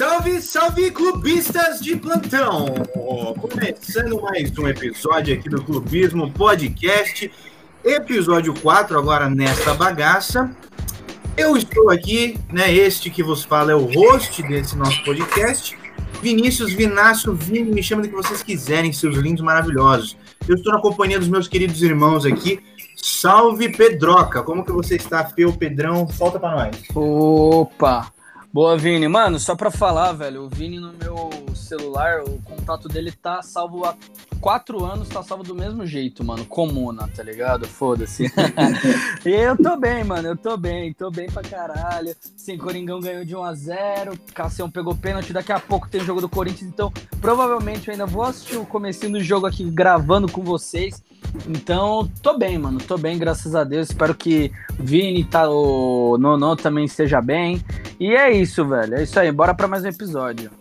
Salve, salve, clubistas de plantão! Começando mais um episódio aqui do Clubismo Podcast, episódio 4, agora nesta bagaça. Eu estou aqui, né? Este que vos fala é o host desse nosso podcast, Vinícius Vinácio Vini, me chama do que vocês quiserem, seus lindos maravilhosos. Eu estou na companhia dos meus queridos irmãos aqui. Salve Pedroca, como que você está, Feu Pedrão? Solta para nós. Opa! Boa, Vini. Mano, só pra falar, velho, o Vini no meu celular, o contato dele tá salvo há quatro anos, tá salvo do mesmo jeito, mano. Comuna, tá ligado? Foda-se. e eu tô bem, mano. Eu tô bem, tô bem pra caralho. Sim, Coringão ganhou de 1 a 0 Cassião pegou pênalti. Daqui a pouco tem o jogo do Corinthians, então provavelmente eu ainda vou assistir o comecinho do jogo aqui gravando com vocês. Então, tô bem, mano. Tô bem, graças a Deus. Espero que Vini, tá, o Nono também esteja bem. E é isso, velho. É isso aí. Bora para mais um episódio.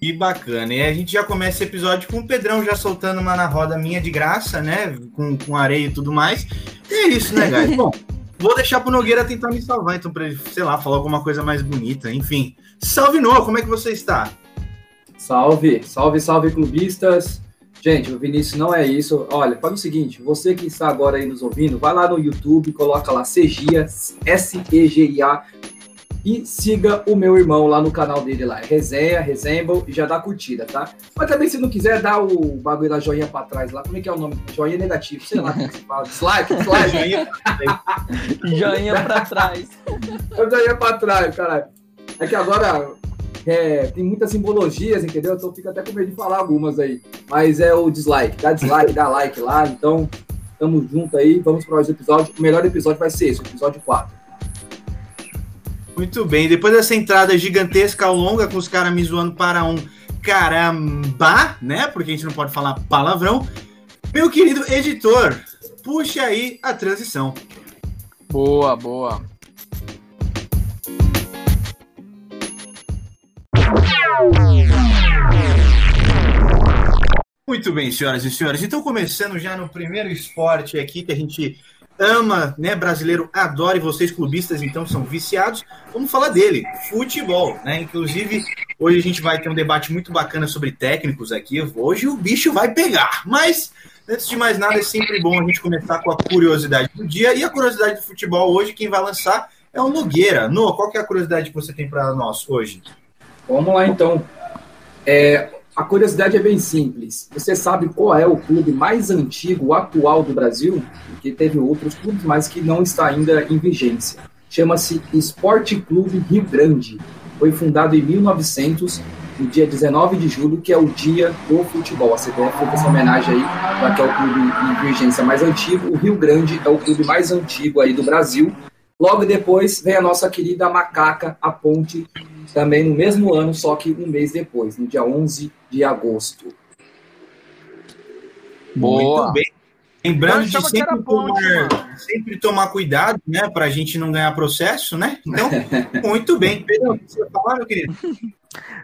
Que bacana. E a gente já começa esse episódio com o Pedrão já soltando uma na roda minha de graça, né? Com, com areia e tudo mais. E é isso, né, guys? Bom, vou deixar pro Nogueira tentar me salvar, então, pra ele, sei lá, falar alguma coisa mais bonita. Enfim. Salve, Noah, como é que você está? Salve, salve, salve, clubistas. Gente, o Vinícius não é isso. Olha, faz o seguinte: você que está agora aí nos ouvindo, vai lá no YouTube, coloca lá Segia, S-E-G-I-A, e siga o meu irmão lá no canal dele lá. Resenha, Resemble e já dá curtida, tá? Mas também, se não quiser, dá o bagulho da joinha pra trás lá. Como é que é o nome? Joinha negativo, sei lá como se fala. Dislike, dislike. joinha pra trás. joinha pra trás. joinha pra trás, caralho. É que agora é, tem muitas simbologias, entendeu? Então fica até com medo de falar algumas aí. Mas é o dislike. Dá dislike, dá like lá. Então, tamo junto aí. Vamos para o episódio. O melhor episódio vai ser esse, o episódio 4. Muito bem. Depois dessa entrada gigantesca, longa, com os caras me zoando para um caramba, né? Porque a gente não pode falar palavrão. Meu querido editor, puxa aí a transição. Boa, boa. Muito bem, senhoras e senhores. Então, começando já no primeiro esporte aqui que a gente ama, né? Brasileiro adora e vocês clubistas então são viciados. Vamos falar dele, futebol, né? Inclusive, hoje a gente vai ter um debate muito bacana sobre técnicos aqui. Hoje o bicho vai pegar. Mas antes de mais nada, é sempre bom a gente começar com a curiosidade do dia e a curiosidade do futebol hoje quem vai lançar é o Nogueira. No, qual que é a curiosidade que você tem para nós hoje? Vamos lá então. É, a curiosidade é bem simples. Você sabe qual é o clube mais antigo atual do Brasil? Porque teve outros clubes, mas que não está ainda em vigência. Chama-se Esporte Clube Rio Grande. Foi fundado em 1900, no dia 19 de julho, que é o dia do futebol. A CBF fez essa homenagem aí para que é o clube em vigência mais antigo. O Rio Grande é o clube mais antigo aí do Brasil. Logo depois vem a nossa querida Macaca, a Ponte, também no mesmo ano, só que um mês depois, no dia 11 de agosto. Boa. Muito bem. Lembrando de sempre, ponte, tomar, sempre tomar cuidado, né, para a gente não ganhar processo, né? Então, muito bem. Pedro, você ia falar, meu querido?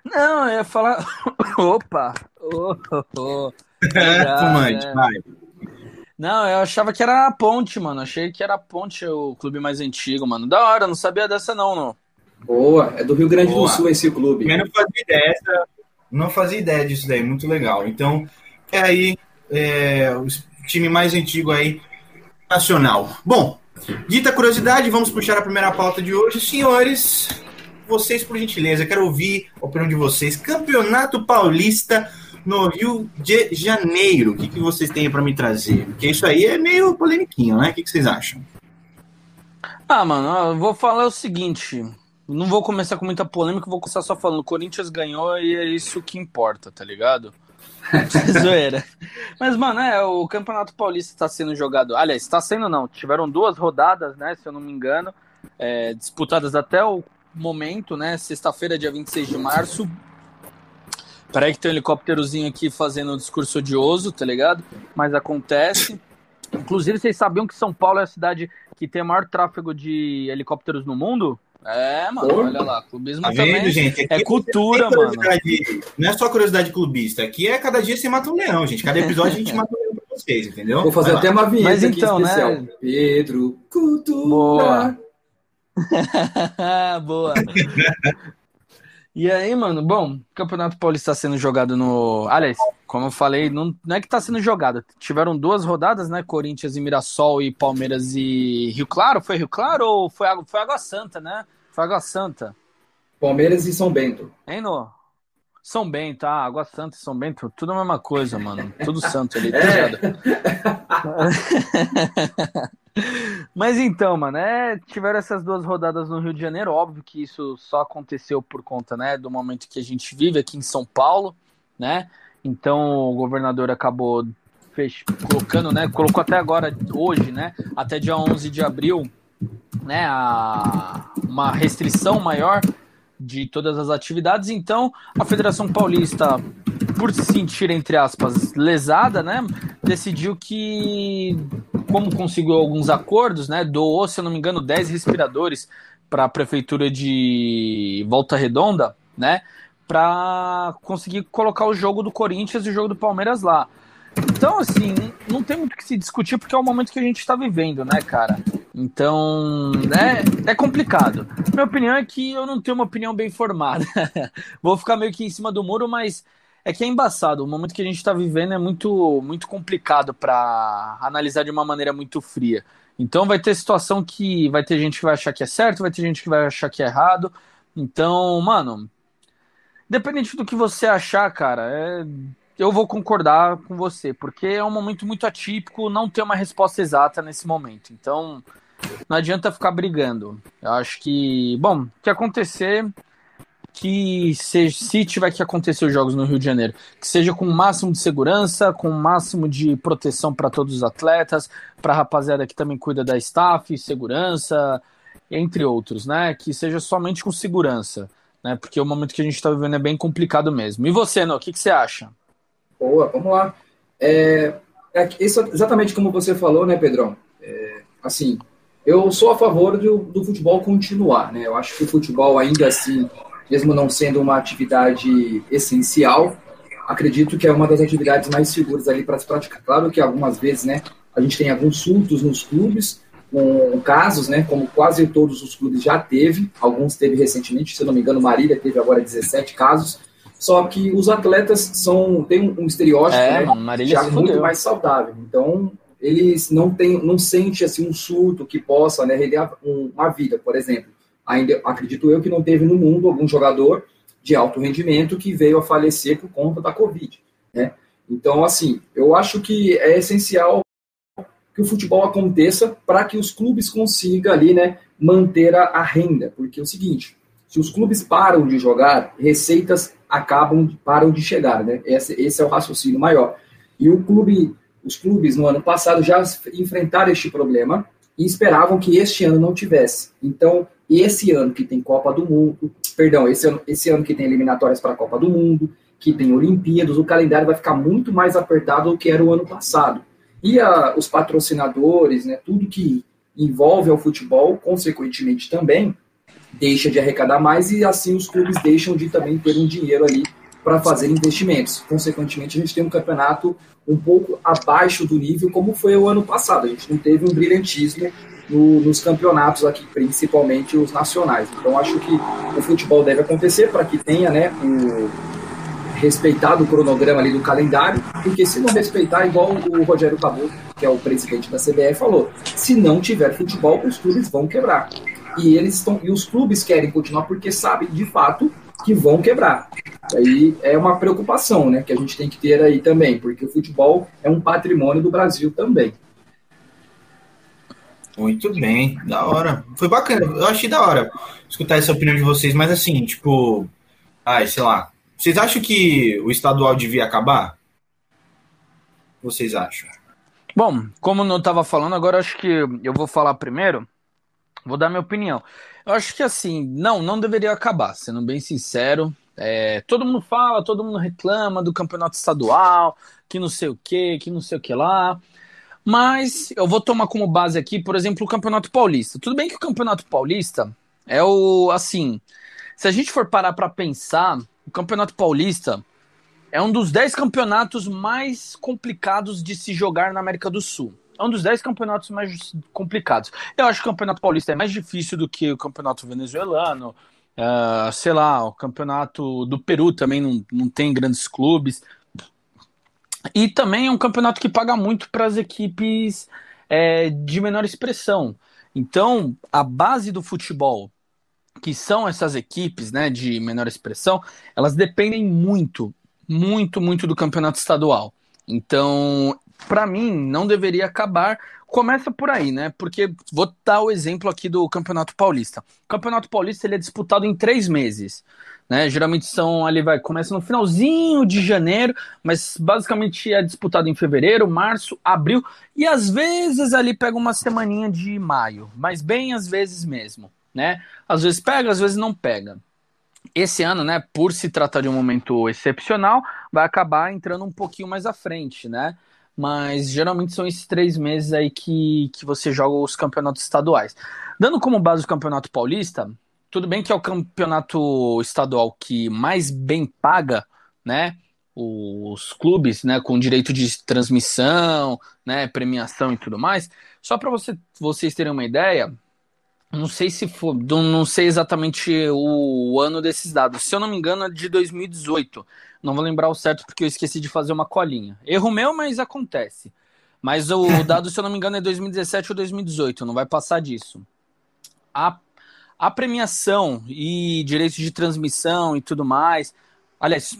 Não, eu ia falar. Opa! Oh, oh, oh. É, fumante, vai. Não, eu achava que era a Ponte, mano. Achei que era a Ponte o clube mais antigo, mano. Da hora, não sabia dessa não, não. Boa, é do Rio Grande Boa. do Sul esse clube. Eu não fazia ideia, não fazia ideia disso daí, muito legal. Então, é aí é, o time mais antigo aí nacional. Bom, dita curiosidade, vamos puxar a primeira pauta de hoje. Senhores, vocês, por gentileza, quero ouvir a opinião de vocês. Campeonato Paulista no Rio de Janeiro. O que, que vocês têm para me trazer? Porque isso aí é meio polemiquinho, né? O que, que vocês acham? Ah, mano, eu vou falar o seguinte. Não vou começar com muita polêmica, vou começar só falando. O Corinthians ganhou e é isso que importa, tá ligado? Zoeira. Mas, mano, é, o Campeonato Paulista está sendo jogado. Aliás, está sendo não. Tiveram duas rodadas, né? Se eu não me engano, é, disputadas até o momento, né? Sexta-feira, dia 26 de março. Peraí que tem um helicópterozinho aqui fazendo um discurso odioso, tá ligado? Mas acontece. Inclusive, vocês sabiam que São Paulo é a cidade que tem o maior tráfego de helicópteros no mundo? É, mano, Pô, olha lá, clubismo tá também vendo, gente? é cultura, mano. Não é só curiosidade clubista, aqui é cada dia você mata um leão, gente. Cada episódio a gente mata um leão pra vocês, entendeu? Vou fazer até uma vinheta Mas então, especial. Né? Pedro, cultura. Boa. Boa. E aí, mano, bom, o Campeonato Paulista está sendo jogado no. Aliás, como eu falei, não, não é que está sendo jogado. Tiveram duas rodadas, né? Corinthians e Mirassol e Palmeiras e Rio Claro. Foi Rio Claro ou foi Água, foi Água Santa, né? Foi Água Santa. Palmeiras e São Bento. Hein, no? São Bento, ah, Água Santa e São Bento, tudo a mesma coisa, mano. Tudo santo ali, tá ligado? É. Mas então, mano, é, tiveram essas duas rodadas no Rio de Janeiro. Óbvio que isso só aconteceu por conta, né, do momento que a gente vive aqui em São Paulo, né? Então o governador acabou colocando, né, colocou até agora, hoje, né, até dia 11 de abril, né, a, uma restrição maior de todas as atividades. Então a Federação Paulista por se sentir, entre aspas, lesada, né, decidiu que, como conseguiu alguns acordos, né, doou, se eu não me engano, 10 respiradores para a prefeitura de Volta Redonda, né, para conseguir colocar o jogo do Corinthians e o jogo do Palmeiras lá. Então, assim, não tem muito o que se discutir porque é o momento que a gente está vivendo, né, cara? Então, né, é complicado. Minha opinião é que eu não tenho uma opinião bem formada. Vou ficar meio que em cima do muro, mas é que é embaçado. O momento que a gente está vivendo é muito, muito complicado para analisar de uma maneira muito fria. Então vai ter situação que vai ter gente que vai achar que é certo, vai ter gente que vai achar que é errado. Então, mano, independente do que você achar, cara, é... eu vou concordar com você, porque é um momento muito atípico, não ter uma resposta exata nesse momento. Então, não adianta ficar brigando. Eu acho que, bom, o que acontecer que se, se tiver que acontecer os jogos no Rio de Janeiro, que seja com o máximo de segurança, com o máximo de proteção para todos os atletas, para a rapaziada que também cuida da staff, segurança, entre outros, né? Que seja somente com segurança, né? Porque o momento que a gente está vivendo é bem complicado mesmo. E você, Nó, o que, que você acha? Boa, vamos lá. É, é isso, exatamente como você falou, né, Pedrão? É, assim, eu sou a favor do, do futebol continuar, né? Eu acho que o futebol ainda assim mesmo não sendo uma atividade essencial, acredito que é uma das atividades mais seguras ali para se praticar. Claro que algumas vezes, né, a gente tem alguns surtos nos clubes, com casos, né, como quase todos os clubes já teve, alguns teve recentemente, se eu não me engano, Marília teve agora 17 casos, só que os atletas são têm um estereótipo é, né, já muito mais saudável. Então, eles não têm, não sente assim um surto que possa né, uma vida, por exemplo ainda acredito eu que não teve no mundo algum jogador de alto rendimento que veio a falecer por conta da Covid. Né? Então, assim, eu acho que é essencial que o futebol aconteça para que os clubes consigam ali, né, manter a, renda, porque é o seguinte, se os clubes param de jogar, receitas acabam param de chegar, né? Esse, esse é o raciocínio maior. E o clube, os clubes no ano passado já enfrentaram este problema e esperavam que este ano não tivesse. Então, esse ano que tem Copa do Mundo, perdão, esse ano, esse ano que tem eliminatórias para a Copa do Mundo, que tem Olimpíadas, o calendário vai ficar muito mais apertado do que era o ano passado. E a, os patrocinadores, né, tudo que envolve ao futebol, consequentemente também, deixa de arrecadar mais e assim os clubes deixam de também ter um dinheiro ali para fazer investimentos. Consequentemente, a gente tem um campeonato um pouco abaixo do nível como foi o ano passado. A gente não teve um brilhantismo no, nos campeonatos aqui, principalmente os nacionais. Então, acho que o futebol deve acontecer para que tenha né, o respeitado o cronograma ali do calendário, porque se não respeitar, igual o Rogério Caboclo, que é o presidente da CBF, falou, se não tiver futebol, os clubes vão quebrar. E eles estão e os clubes querem continuar porque sabem de fato que vão quebrar. Aí é uma preocupação, né, que a gente tem que ter aí também, porque o futebol é um patrimônio do Brasil também. Muito bem, da hora. Foi bacana, eu achei da hora escutar essa opinião de vocês, mas assim, tipo, ai, sei lá. Vocês acham que o estadual devia acabar? Vocês acham? Bom, como eu estava falando, agora acho que eu vou falar primeiro. Vou dar minha opinião. Eu acho que assim, não, não deveria acabar, sendo bem sincero. É, todo mundo fala, todo mundo reclama do campeonato estadual, que não sei o que, que não sei o que lá. Mas eu vou tomar como base aqui, por exemplo, o Campeonato Paulista. Tudo bem que o Campeonato Paulista é o assim, se a gente for parar para pensar, o Campeonato Paulista é um dos 10 campeonatos mais complicados de se jogar na América do Sul. É um dos 10 campeonatos mais complicados. Eu acho que o Campeonato Paulista é mais difícil do que o Campeonato Venezuelano, Uh, sei lá, o campeonato do Peru também não, não tem grandes clubes. E também é um campeonato que paga muito para as equipes é, de menor expressão. Então, a base do futebol, que são essas equipes né, de menor expressão, elas dependem muito, muito, muito do campeonato estadual. Então, para mim, não deveria acabar. Começa por aí, né? Porque vou dar o exemplo aqui do Campeonato Paulista. O Campeonato Paulista ele é disputado em três meses. Né? Geralmente são ali, vai, começa no finalzinho de janeiro, mas basicamente é disputado em fevereiro, março, abril, e às vezes ali pega uma semaninha de maio, mas bem às vezes mesmo, né? Às vezes pega, às vezes não pega. Esse ano, né, por se tratar de um momento excepcional, vai acabar entrando um pouquinho mais à frente, né? Mas geralmente são esses três meses aí que, que você joga os campeonatos estaduais. Dando como base o campeonato paulista, tudo bem que é o campeonato estadual que mais bem paga, né? Os clubes, né, com direito de transmissão, né, premiação e tudo mais. Só para você, vocês terem uma ideia, não sei se for, não sei exatamente o ano desses dados. Se eu não me engano, é de 2018. Não vou lembrar o certo porque eu esqueci de fazer uma colinha. Erro meu, mas acontece. Mas o dado, se eu não me engano, é 2017 ou 2018. Não vai passar disso. A, a premiação e direito de transmissão e tudo mais. Aliás,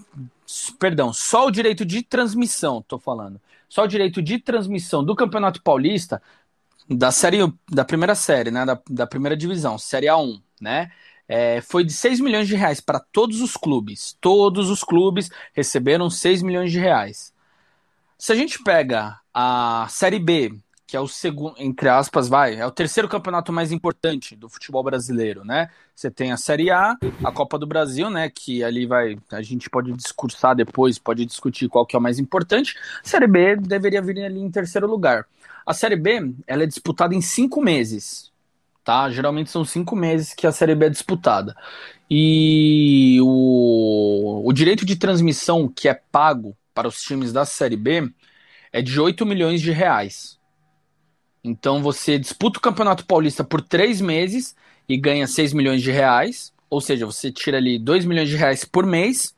perdão, só o direito de transmissão, tô falando. Só o direito de transmissão do Campeonato Paulista da série da primeira série, né, da, da primeira divisão, série A1, né? É, foi de 6 milhões de reais para todos os clubes. Todos os clubes receberam 6 milhões de reais. Se a gente pega a Série B, que é o segundo, entre aspas, vai, é o terceiro campeonato mais importante do futebol brasileiro, né? Você tem a Série A, a Copa do Brasil, né? Que ali vai, a gente pode discursar depois, pode discutir qual que é o mais importante. A Série B deveria vir ali em terceiro lugar. A Série B ela é disputada em cinco meses, tá? Geralmente são cinco meses que a Série B é disputada. E o, o direito de transmissão que é pago para os times da Série B é de 8 milhões de reais. Então você disputa o Campeonato Paulista por três meses e ganha 6 milhões de reais, ou seja, você tira ali 2 milhões de reais por mês.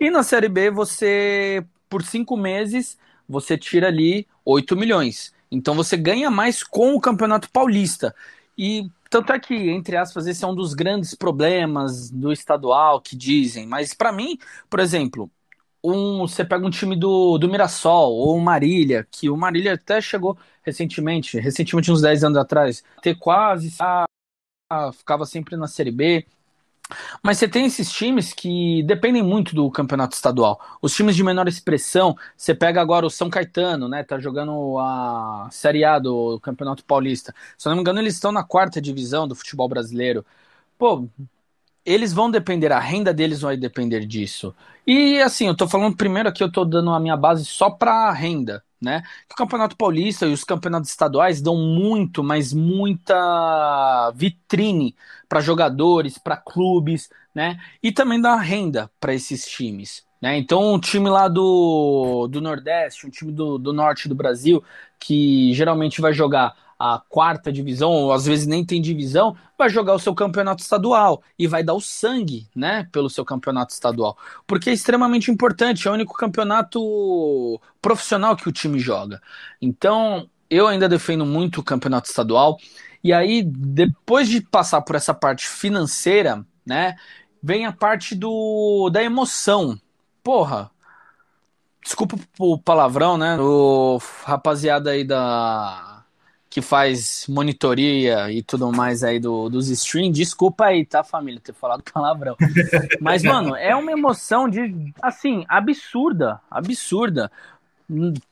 E na Série B você, por cinco meses, você tira ali 8 milhões. Então você ganha mais com o Campeonato Paulista. E tanto é que, entre aspas, esse é um dos grandes problemas do estadual que dizem. Mas para mim, por exemplo, um, você pega um time do, do Mirassol ou o Marília, que o Marília até chegou recentemente, recentemente uns 10 anos atrás, ter quase ah, ficava sempre na Série B. Mas você tem esses times que dependem muito do campeonato estadual. Os times de menor expressão, você pega agora o São Caetano, né? Tá jogando a Série A do Campeonato Paulista. Se eu não me engano, eles estão na quarta divisão do futebol brasileiro. Pô, eles vão depender, a renda deles vai depender disso. E assim, eu tô falando primeiro aqui, eu tô dando a minha base só pra renda né? O Campeonato Paulista e os campeonatos estaduais dão muito, mas muita vitrine para jogadores, para clubes, né? E também dá renda para esses times. Né? Então, um time lá do, do Nordeste, um time do, do Norte do Brasil, que geralmente vai jogar a quarta divisão, ou às vezes nem tem divisão, vai jogar o seu campeonato estadual e vai dar o sangue, né, pelo seu campeonato estadual. Porque é extremamente importante, é o único campeonato profissional que o time joga. Então, eu ainda defendo muito o campeonato estadual. E aí, depois de passar por essa parte financeira, né, vem a parte do da emoção. Porra, desculpa o palavrão, né? O rapaziada aí da que faz monitoria e tudo mais aí do, dos streams, desculpa aí, tá, família, ter falado palavrão. Mas, mano, é uma emoção de, assim, absurda, absurda.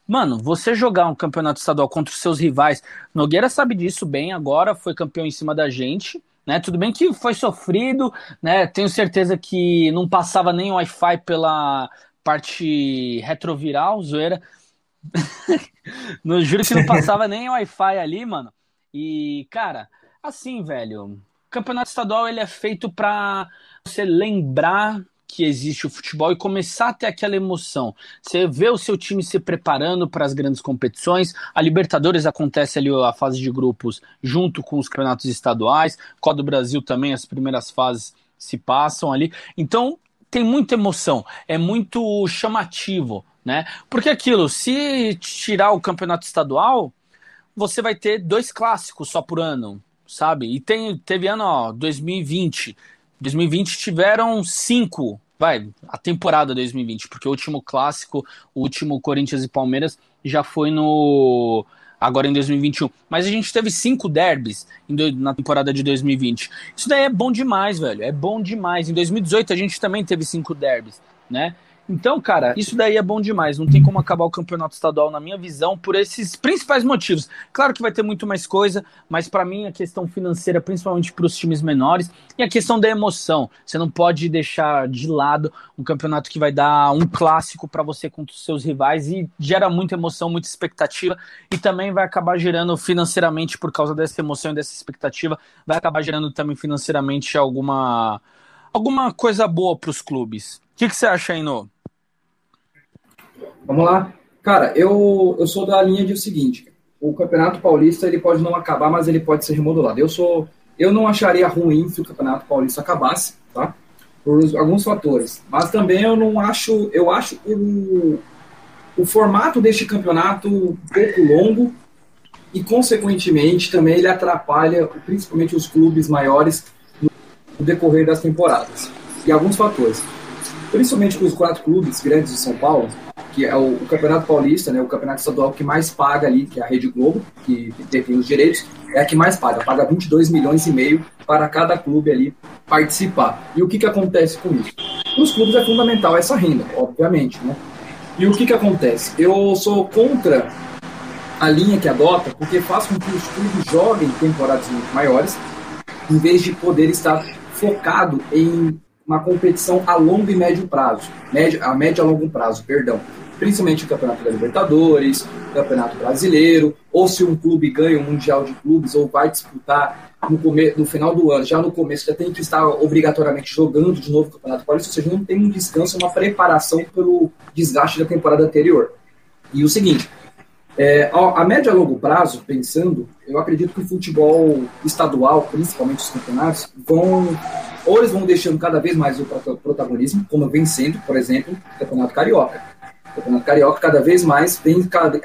Mano, você jogar um campeonato estadual contra os seus rivais, Nogueira sabe disso bem agora, foi campeão em cima da gente, né? Tudo bem que foi sofrido, né? Tenho certeza que não passava nem Wi-Fi pela parte retroviral, zoeira, no juro que não passava nem Wi-Fi ali, mano. E, cara, assim, velho, campeonato estadual ele é feito para você lembrar que existe o futebol e começar a ter aquela emoção. Você vê o seu time se preparando para as grandes competições. A Libertadores acontece ali a fase de grupos junto com os campeonatos estaduais. Copa do Brasil também, as primeiras fases se passam ali. Então, tem muita emoção, é muito chamativo, né? Porque aquilo, se tirar o campeonato estadual, você vai ter dois clássicos só por ano, sabe? E tem, teve ano, ó, 2020. 2020 tiveram cinco, vai, a temporada 2020, porque o último clássico, o último Corinthians e Palmeiras já foi no agora em 2021. Mas a gente teve cinco derbys na temporada de 2020. Isso daí é bom demais, velho. É bom demais. Em 2018 a gente também teve cinco derbys, né? Então, cara, isso daí é bom demais. Não tem como acabar o campeonato estadual, na minha visão, por esses principais motivos. Claro que vai ter muito mais coisa, mas para mim a questão financeira, principalmente para os times menores, e a questão da emoção. Você não pode deixar de lado um campeonato que vai dar um clássico para você contra os seus rivais e gera muita emoção, muita expectativa, e também vai acabar gerando financeiramente, por causa dessa emoção e dessa expectativa, vai acabar gerando também financeiramente alguma, alguma coisa boa para os clubes. O que, que você acha, Ino? Vamos lá. Cara, eu, eu sou da linha de o seguinte: o Campeonato Paulista ele pode não acabar, mas ele pode ser remodulado. Eu sou, eu não acharia ruim se o Campeonato Paulista acabasse, tá? Por alguns fatores. Mas também eu não acho, eu acho o, o formato deste campeonato um pouco longo e consequentemente também ele atrapalha principalmente os clubes maiores no decorrer das temporadas. E alguns fatores. Principalmente com os quatro clubes grandes de São Paulo, que é o, o, Campeonato Paulista, né, o campeonato estadual que mais paga ali, que é a Rede Globo, que, que os direitos, é a que mais paga, paga 22 milhões e meio para cada clube ali participar. E o que, que acontece com isso? Para os clubes é fundamental essa renda, obviamente, né? E o que, que acontece? Eu sou contra a linha que adota, porque faz com que os clubes joguem temporadas muito maiores, em vez de poder estar focado em uma competição a longo e médio prazo, médio, a médio a longo prazo, perdão principalmente o Campeonato da Libertadores, o Campeonato Brasileiro, ou se um clube ganha o um Mundial de Clubes ou vai disputar no, come, no final do ano, já no começo, já tem que estar obrigatoriamente jogando de novo o Campeonato Paulista, ou seja, não tem um descanso, uma preparação para o desgaste da temporada anterior. E o seguinte, é, a, a médio a longo prazo, pensando, eu acredito que o futebol estadual, principalmente os campeonatos, vão ou eles vão deixando cada vez mais o protagonismo, como vem sendo, por exemplo, o Campeonato Carioca o Campeonato Carioca cada vez mais vem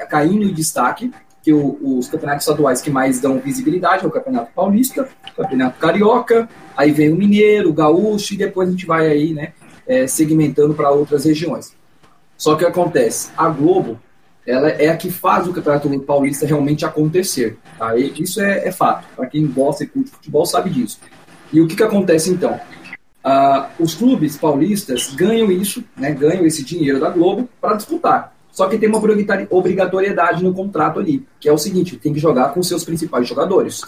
caindo em destaque, que o, os campeonatos estaduais que mais dão visibilidade é o Campeonato Paulista, o Campeonato Carioca, aí vem o Mineiro, o Gaúcho, e depois a gente vai aí, né, é, segmentando para outras regiões. Só que acontece, a Globo, ela é a que faz o Campeonato Paulista realmente acontecer. Tá? E isso é, é fato. Para quem gosta e curte futebol sabe disso. E o que, que acontece então? Uh, os clubes paulistas ganham isso, né, ganham esse dinheiro da Globo para disputar. Só que tem uma obrigatoriedade no contrato ali, que é o seguinte: tem que jogar com seus principais jogadores.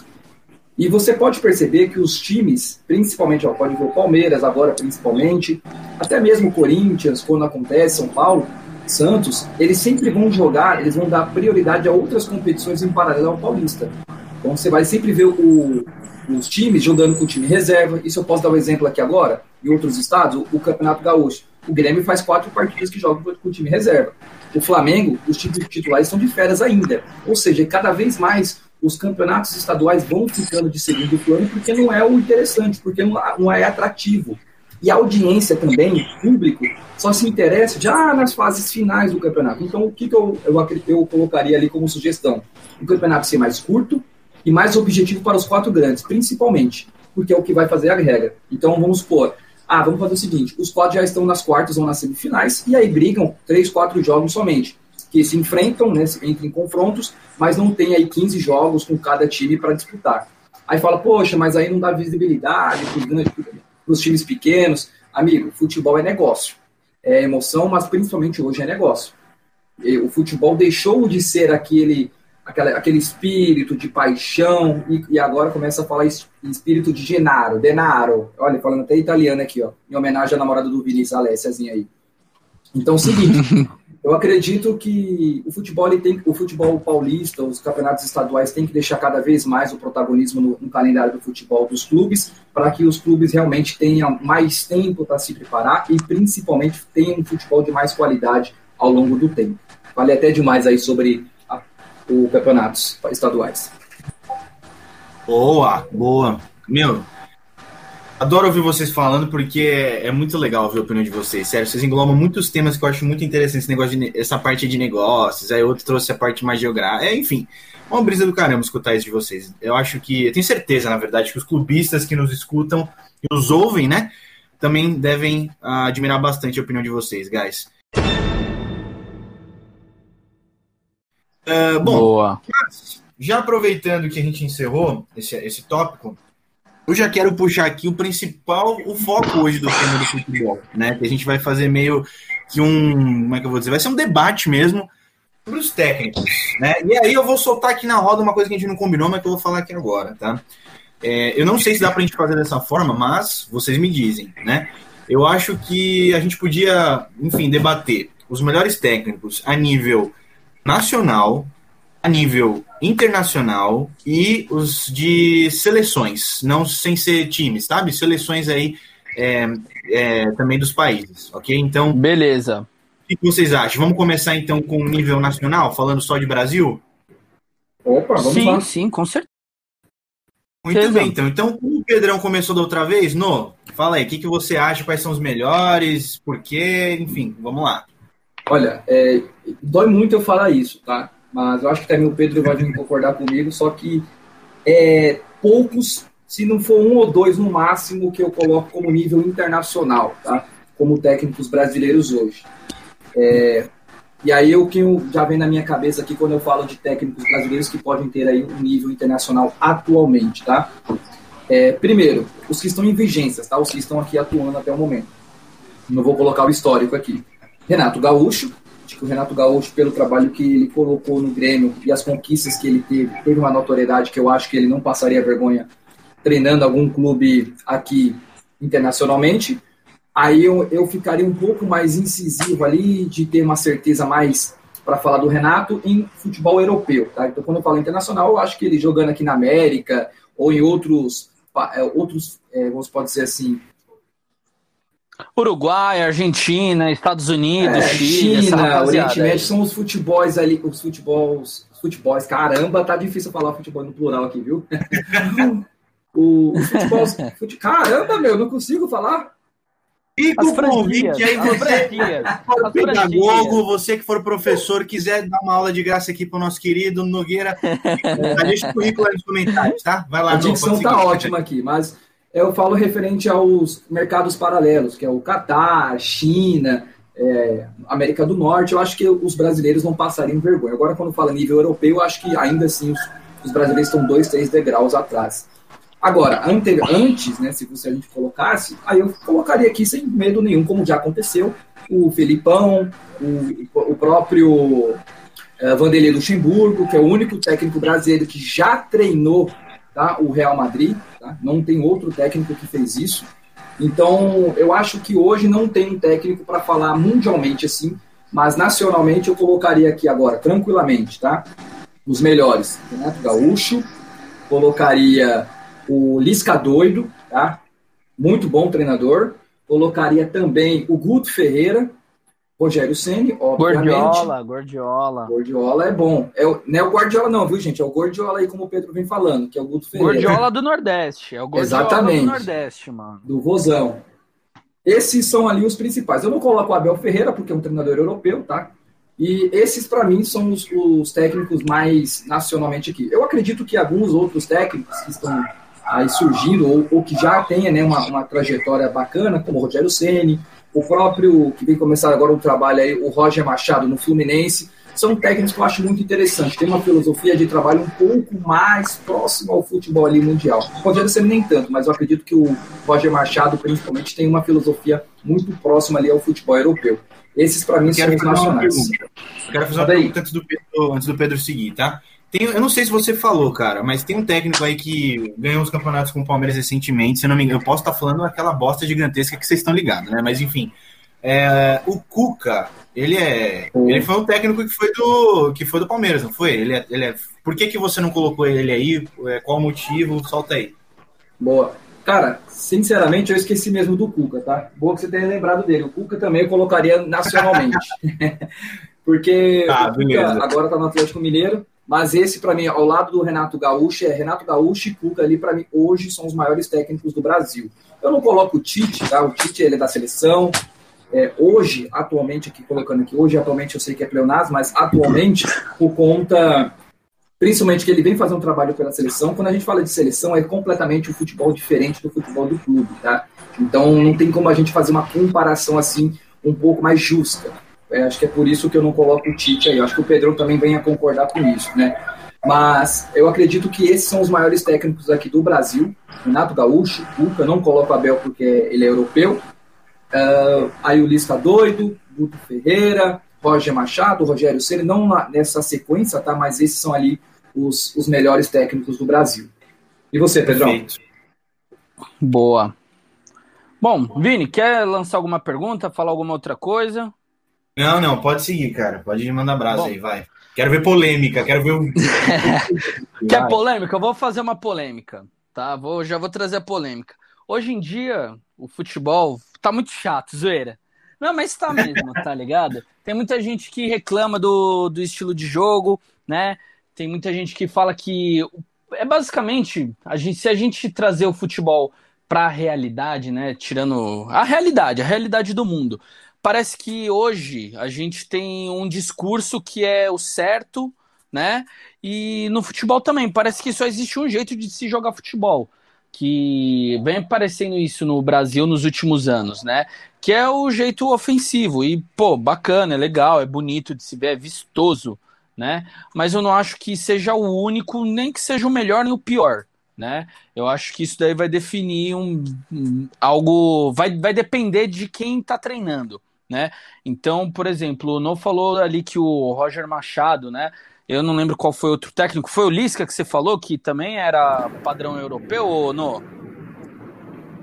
E você pode perceber que os times, principalmente, ó, pode ver o Palmeiras agora, principalmente, até mesmo Corinthians, quando acontece, São Paulo, Santos, eles sempre vão jogar, eles vão dar prioridade a outras competições em paralelo ao Paulista. Então você vai sempre ver o, os times jogando com o time reserva. Isso eu posso dar um exemplo aqui agora. Em outros estados, o, o Campeonato Gaúcho. O Grêmio faz quatro partidas que joga com o time reserva. O Flamengo, os times titulares são de férias ainda. Ou seja, cada vez mais os campeonatos estaduais vão ficando de segundo plano porque não é o interessante, porque não é atrativo. E a audiência também, público, só se interessa já nas fases finais do campeonato. Então, o que, que eu, eu, eu colocaria ali como sugestão? O campeonato ser mais curto, e mais objetivo para os quatro grandes, principalmente, porque é o que vai fazer a regra. Então vamos supor, ah, vamos fazer o seguinte: os quatro já estão nas quartas ou nas semifinais, e aí brigam três, quatro jogos somente, que se enfrentam, né, entram em confrontos, mas não tem aí 15 jogos com cada time para disputar. Aí fala, poxa, mas aí não dá visibilidade para os times pequenos. Amigo, futebol é negócio. É emoção, mas principalmente hoje é negócio. O futebol deixou de ser aquele aquela, aquele espírito de paixão, e, e, agora começa a falar espírito de Genaro, Denaro. Olha, falando até italiano aqui, ó, em homenagem à namorada do Vinícius Alessiazinha aí. Então, é o seguinte, eu acredito que o futebol, tem, o futebol paulista, os campeonatos estaduais têm que deixar cada vez mais o protagonismo no, no calendário do futebol dos clubes, para que os clubes realmente tenham mais tempo para se preparar e principalmente tenham um futebol de mais qualidade ao longo do tempo. Falei até demais aí sobre o campeonatos estaduais. Boa, boa. Meu, Adoro ouvir vocês falando porque é, é, muito legal ouvir a opinião de vocês. Sério, vocês englobam muitos temas que eu acho muito interessante, esse negócio de, essa parte de negócios, aí outro trouxe a parte mais geográfica. É, enfim, é uma brisa do caramba escutar isso de vocês. Eu acho que, eu tenho certeza, na verdade, que os clubistas que nos escutam e nos ouvem, né, também devem uh, admirar bastante a opinião de vocês, guys. Uh, bom, Boa. Mas, já aproveitando que a gente encerrou esse, esse tópico, eu já quero puxar aqui o principal, o foco hoje do tema do futebol, né? Que a gente vai fazer meio que um, como é que eu vou dizer? Vai ser um debate mesmo sobre os técnicos, né? E aí eu vou soltar aqui na roda uma coisa que a gente não combinou, mas que eu vou falar aqui agora, tá? É, eu não sei se dá pra gente fazer dessa forma, mas vocês me dizem, né? Eu acho que a gente podia, enfim, debater os melhores técnicos a nível nacional, a nível internacional e os de seleções, não sem ser times, sabe? Seleções aí é, é, também dos países, ok? Então. Beleza. O que vocês acham? Vamos começar então com o nível nacional, falando só de Brasil? Opa, vamos sim, lá. Sim, com certeza. Muito bem, então. Então, como o Pedrão começou da outra vez, No, fala aí, o que, que você acha, quais são os melhores, por quê, enfim, vamos lá. Olha, é, dói muito eu falar isso, tá? mas eu acho que também o Pedro vai vir concordar comigo, só que é, poucos, se não for um ou dois no máximo, que eu coloco como nível internacional, tá? Como técnicos brasileiros hoje. É, e aí o que já vem na minha cabeça aqui quando eu falo de técnicos brasileiros que podem ter aí um nível internacional atualmente, tá? É, primeiro, os que estão em vigências, tá? Os que estão aqui atuando até o momento. Não vou colocar o histórico aqui. Renato Gaúcho, Acho que o Renato Gaúcho, pelo trabalho que ele colocou no Grêmio e as conquistas que ele teve, teve uma notoriedade que eu acho que ele não passaria vergonha treinando algum clube aqui internacionalmente. Aí eu, eu ficaria um pouco mais incisivo ali, de ter uma certeza mais para falar do Renato em futebol europeu. Tá? Então, quando eu falo internacional, eu acho que ele jogando aqui na América ou em outros, é, outros é, você pode dizer assim, Uruguai, Argentina, Estados Unidos, é, Chile, China, Oriente Médio são os futebols ali, os futebols, os futebols, caramba, tá difícil falar futebol no plural aqui, viu? o, os futebols, fute, caramba, meu, não consigo falar. Fica o convite aí, você for pedagogo, você que for professor, quiser dar uma aula de graça aqui para o nosso querido Nogueira, deixa o currículo aí nos comentários, tá? Vai lá, A dicção tá ótima aqui, mas eu falo referente aos mercados paralelos, que é o Catar, China, é, América do Norte. Eu acho que os brasileiros não passariam vergonha. Agora, quando fala nível europeu, eu acho que ainda assim os, os brasileiros estão dois, três degraus atrás. Agora, ante, antes, né, se você a gente colocasse, aí eu colocaria aqui sem medo nenhum, como já aconteceu, o Felipão, o, o próprio é, Vanderlei Luxemburgo, que é o único técnico brasileiro que já treinou tá, o Real Madrid. Tá? Não tem outro técnico que fez isso. Então, eu acho que hoje não tem um técnico para falar mundialmente assim, mas nacionalmente eu colocaria aqui agora, tranquilamente, tá? Os melhores. Renato Gaúcho, colocaria o Lisca Doido, tá? Muito bom treinador. Colocaria também o Guto Ferreira, Rogério Ceni, obviamente. Gordiola, Gordiola. Gordiola é bom. É o, não é o Guardiola não, viu, gente? É o Gordiola aí, como o Pedro vem falando, que é o Guto Ferreira. Gordiola do Nordeste. É o Gordiola Exatamente. do Nordeste, mano. Do Vozão. Esses são ali os principais. Eu não coloco o Abel Ferreira, porque é um treinador europeu, tá? E esses, para mim, são os, os, técnicos mais nacionalmente aqui. Eu acredito que alguns outros técnicos que estão aí surgindo, ou, ou que já tenham né, uma, uma trajetória bacana, como o Rogério Ceni o próprio, que vem começar agora o trabalho aí, o Roger Machado no Fluminense, são técnicos que eu acho muito interessante. Tem uma filosofia de trabalho um pouco mais próximo ao futebol ali mundial. Pode ser nem tanto, mas eu acredito que o Roger Machado, principalmente, tem uma filosofia muito próxima ali ao futebol europeu. Esses, para mim, são os nacionais. Eu quero fazer uma pergunta antes do, Pedro, antes do Pedro seguir, tá? Tem, eu não sei se você falou, cara, mas tem um técnico aí que ganhou os campeonatos com o Palmeiras recentemente, se não me engano. Eu posso estar falando aquela bosta gigantesca que vocês estão ligados, né? Mas enfim. É, o Cuca, ele é. Ele foi um técnico que foi do. que foi do Palmeiras, não foi? Ele é, ele é, por que, que você não colocou ele aí? É, qual o motivo? Solta aí. Boa. Cara, sinceramente, eu esqueci mesmo do Cuca, tá? Boa que você tenha lembrado dele. O Cuca também eu colocaria nacionalmente. Porque o Cuca agora tá no Atlético Mineiro Mas esse, para mim, ao lado do Renato Gaúcho, é Renato Gaúcho e Cuca ali, para mim, hoje são os maiores técnicos do Brasil. Eu não coloco o Tite, tá? O Tite ele é da seleção. É, hoje, atualmente, aqui colocando aqui, hoje, atualmente, eu sei que é pleonasmo, mas atualmente, por conta, principalmente que ele vem fazer um trabalho pela seleção. Quando a gente fala de seleção, é completamente o um futebol diferente do futebol do clube, tá? Então, não tem como a gente fazer uma comparação assim um pouco mais justa. É, acho que é por isso que eu não coloco o Tite aí. Acho que o Pedrão também vem a concordar com isso, né? Mas eu acredito que esses são os maiores técnicos aqui do Brasil. Renato Gaúcho, Cuca, não coloco o Abel porque ele é europeu. Uh, aí o Lisca doido, Guto Ferreira, Roger Machado, Rogério Ceni, não nessa sequência, tá? Mas esses são ali os, os melhores técnicos do Brasil. E você, Pedrão? Perfeito. Boa. Bom, Vini, quer lançar alguma pergunta, falar alguma outra coisa? Não, não, pode seguir, cara. Pode mandar brasa Bom. aí, vai. Quero ver polêmica, quero ver. Quer polêmica? Eu vou fazer uma polêmica, tá? Vou, já vou trazer a polêmica. Hoje em dia, o futebol tá muito chato, zoeira. Não, mas tá mesmo, tá ligado? Tem muita gente que reclama do, do estilo de jogo, né? Tem muita gente que fala que é basicamente a gente, se a gente trazer o futebol para a realidade, né? Tirando a realidade, a realidade do mundo parece que hoje a gente tem um discurso que é o certo, né? E no futebol também, parece que só existe um jeito de se jogar futebol. Que vem aparecendo isso no Brasil nos últimos anos, né? Que é o jeito ofensivo. E, pô, bacana, é legal, é bonito de se ver, é vistoso, né? Mas eu não acho que seja o único, nem que seja o melhor nem o pior, né? Eu acho que isso daí vai definir um, um algo, vai, vai depender de quem está treinando né? Então, por exemplo, não falou ali que o Roger Machado, né? Eu não lembro qual foi outro técnico. Foi o Lisca que você falou que também era padrão europeu ou não?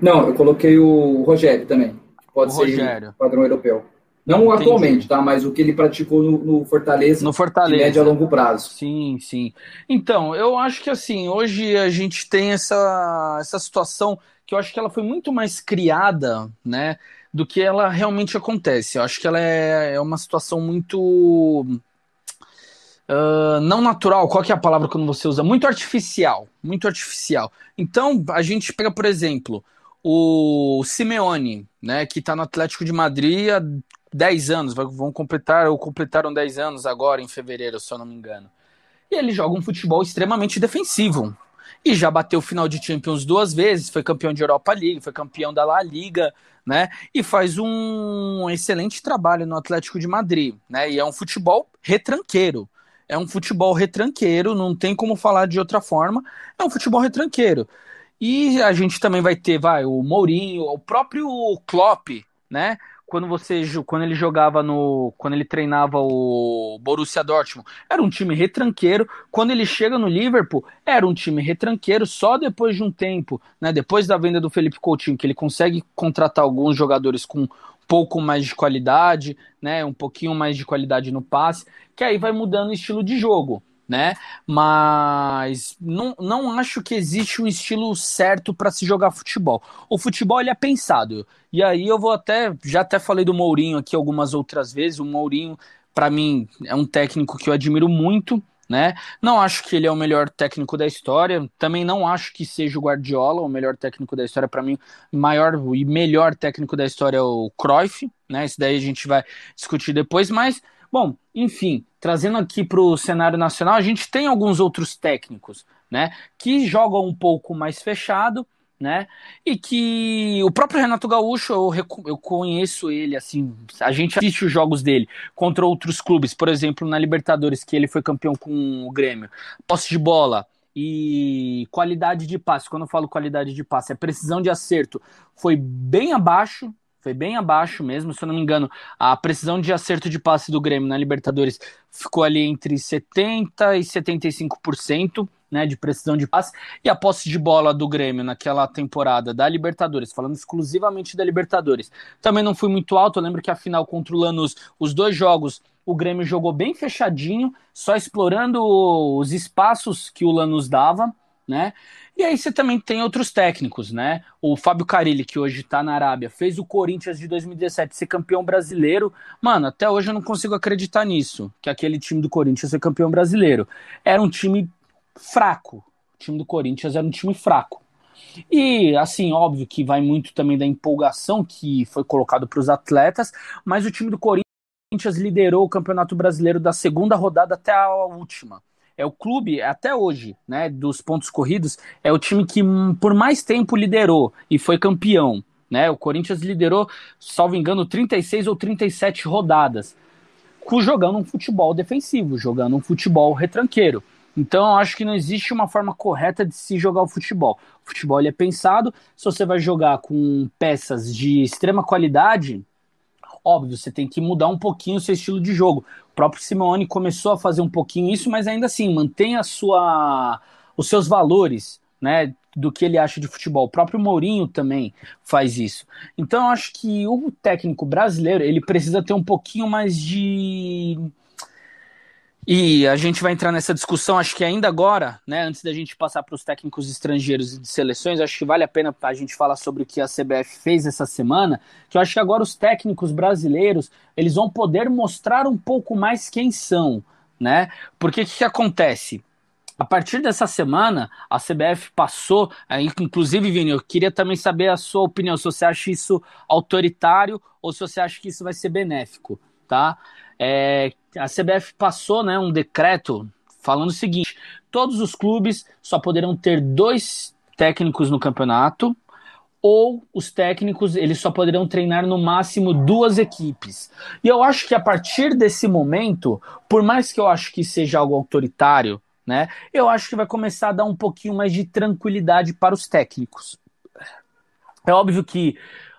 Não, eu coloquei o Rogério também. Pode o ser Rogério. padrão europeu. Não Entendi. atualmente, tá? Mas o que ele praticou no, no Fortaleza, no Fortaleza, de médio a longo prazo. Sim, sim. Então, eu acho que assim, hoje a gente tem essa, essa situação que eu acho que ela foi muito mais criada, né? Do que ela realmente acontece. Eu acho que ela é, é uma situação muito. Uh, não natural, qual que é a palavra que você usa? Muito artificial, muito artificial. Então, a gente pega, por exemplo, o Simeone, né, que está no Atlético de Madrid há 10 anos, vão completar, ou completaram 10 anos agora, em fevereiro, se eu não me engano. E ele joga um futebol extremamente defensivo. E já bateu o final de Champions duas vezes, foi campeão de Europa League, foi campeão da La Liga, né? E faz um excelente trabalho no Atlético de Madrid, né? E é um futebol retranqueiro. É um futebol retranqueiro, não tem como falar de outra forma. É um futebol retranqueiro. E a gente também vai ter, vai, o Mourinho, o próprio Klopp, né? Quando você quando ele jogava no quando ele treinava o Borussia Dortmund era um time retranqueiro. Quando ele chega no Liverpool era um time retranqueiro só depois de um tempo né? Depois da venda do Felipe Coutinho que ele consegue contratar alguns jogadores com um pouco mais de qualidade né? Um pouquinho mais de qualidade no passe que aí vai mudando o estilo de jogo né? Mas não, não acho que existe um estilo certo para se jogar futebol. O futebol ele é pensado. E aí eu vou até já até falei do Mourinho aqui algumas outras vezes. O Mourinho para mim é um técnico que eu admiro muito, né? Não acho que ele é o melhor técnico da história. Também não acho que seja o Guardiola o melhor técnico da história. Para mim, maior e melhor técnico da história é o Cruyff, né? Isso daí a gente vai discutir depois, mas Bom, enfim, trazendo aqui para o cenário nacional, a gente tem alguns outros técnicos, né, que jogam um pouco mais fechado, né, e que o próprio Renato Gaúcho, eu, eu conheço ele, assim, a gente assiste os jogos dele contra outros clubes, por exemplo, na Libertadores, que ele foi campeão com o Grêmio, posse de bola, e qualidade de passe. Quando eu falo qualidade de passe, a precisão de acerto foi bem abaixo foi bem abaixo mesmo, se eu não me engano. A precisão de acerto de passe do Grêmio na Libertadores ficou ali entre 70% e 75%. Né, de precisão de passe e a posse de bola do Grêmio naquela temporada da Libertadores, falando exclusivamente da Libertadores, também não foi muito alto. Eu lembro que a final contra o Lanús, os dois jogos, o Grêmio jogou bem fechadinho, só explorando os espaços que o Lanús dava, né? E aí você também tem outros técnicos, né? O Fábio Carilli, que hoje tá na Arábia, fez o Corinthians de 2017 ser campeão brasileiro. Mano, até hoje eu não consigo acreditar nisso, que aquele time do Corinthians ser campeão brasileiro. Era um time fraco. O time do Corinthians era um time fraco. E, assim, óbvio que vai muito também da empolgação que foi colocado para os atletas, mas o time do Corinthians liderou o Campeonato Brasileiro da segunda rodada até a última é o clube, até hoje, né, dos pontos corridos, é o time que hum, por mais tempo liderou e foi campeão. Né? O Corinthians liderou, salvo engano, 36 ou 37 rodadas, jogando um futebol defensivo, jogando um futebol retranqueiro. Então, eu acho que não existe uma forma correta de se jogar o futebol. O futebol ele é pensado, se você vai jogar com peças de extrema qualidade, Óbvio, você tem que mudar um pouquinho o seu estilo de jogo. O próprio Simeone começou a fazer um pouquinho isso, mas ainda assim, mantém a sua, os seus valores, né? Do que ele acha de futebol. O próprio Mourinho também faz isso. Então, eu acho que o técnico brasileiro ele precisa ter um pouquinho mais de e a gente vai entrar nessa discussão, acho que ainda agora, né, antes da gente passar para os técnicos estrangeiros e de seleções, acho que vale a pena a gente falar sobre o que a CBF fez essa semana, que eu acho que agora os técnicos brasileiros, eles vão poder mostrar um pouco mais quem são, né? Porque o que, que acontece? A partir dessa semana, a CBF passou, aí, inclusive, Vini, eu queria também saber a sua opinião, se você acha isso autoritário ou se você acha que isso vai ser benéfico, tá? É, a CBF passou né, um decreto falando o seguinte: todos os clubes só poderão ter dois técnicos no campeonato, ou os técnicos eles só poderão treinar no máximo duas equipes. E eu acho que a partir desse momento, por mais que eu acho que seja algo autoritário, né, eu acho que vai começar a dar um pouquinho mais de tranquilidade para os técnicos. É óbvio que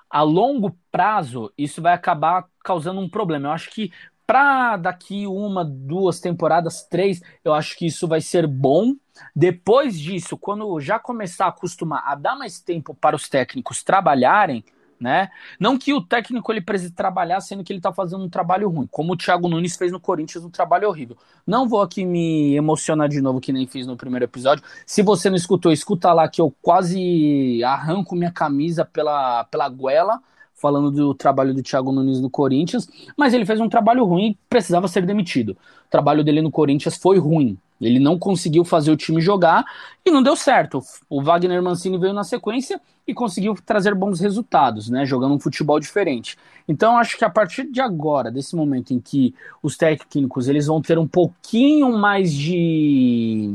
a longo prazo isso vai acabar causando um problema. Eu acho que para daqui uma, duas temporadas, três, eu acho que isso vai ser bom. Depois disso, quando já começar a acostumar a dar mais tempo para os técnicos trabalharem, né? Não que o técnico ele precise trabalhar sendo que ele está fazendo um trabalho ruim, como o Thiago Nunes fez no Corinthians, um trabalho horrível. Não vou aqui me emocionar de novo que nem fiz no primeiro episódio. Se você não escutou, escuta lá que eu quase arranco minha camisa pela pela goela falando do trabalho do Thiago Nunes no Corinthians, mas ele fez um trabalho ruim e precisava ser demitido. O trabalho dele no Corinthians foi ruim. Ele não conseguiu fazer o time jogar e não deu certo. O Wagner Mancini veio na sequência e conseguiu trazer bons resultados, né, jogando um futebol diferente. Então acho que a partir de agora, desse momento em que os técnicos eles vão ter um pouquinho mais de,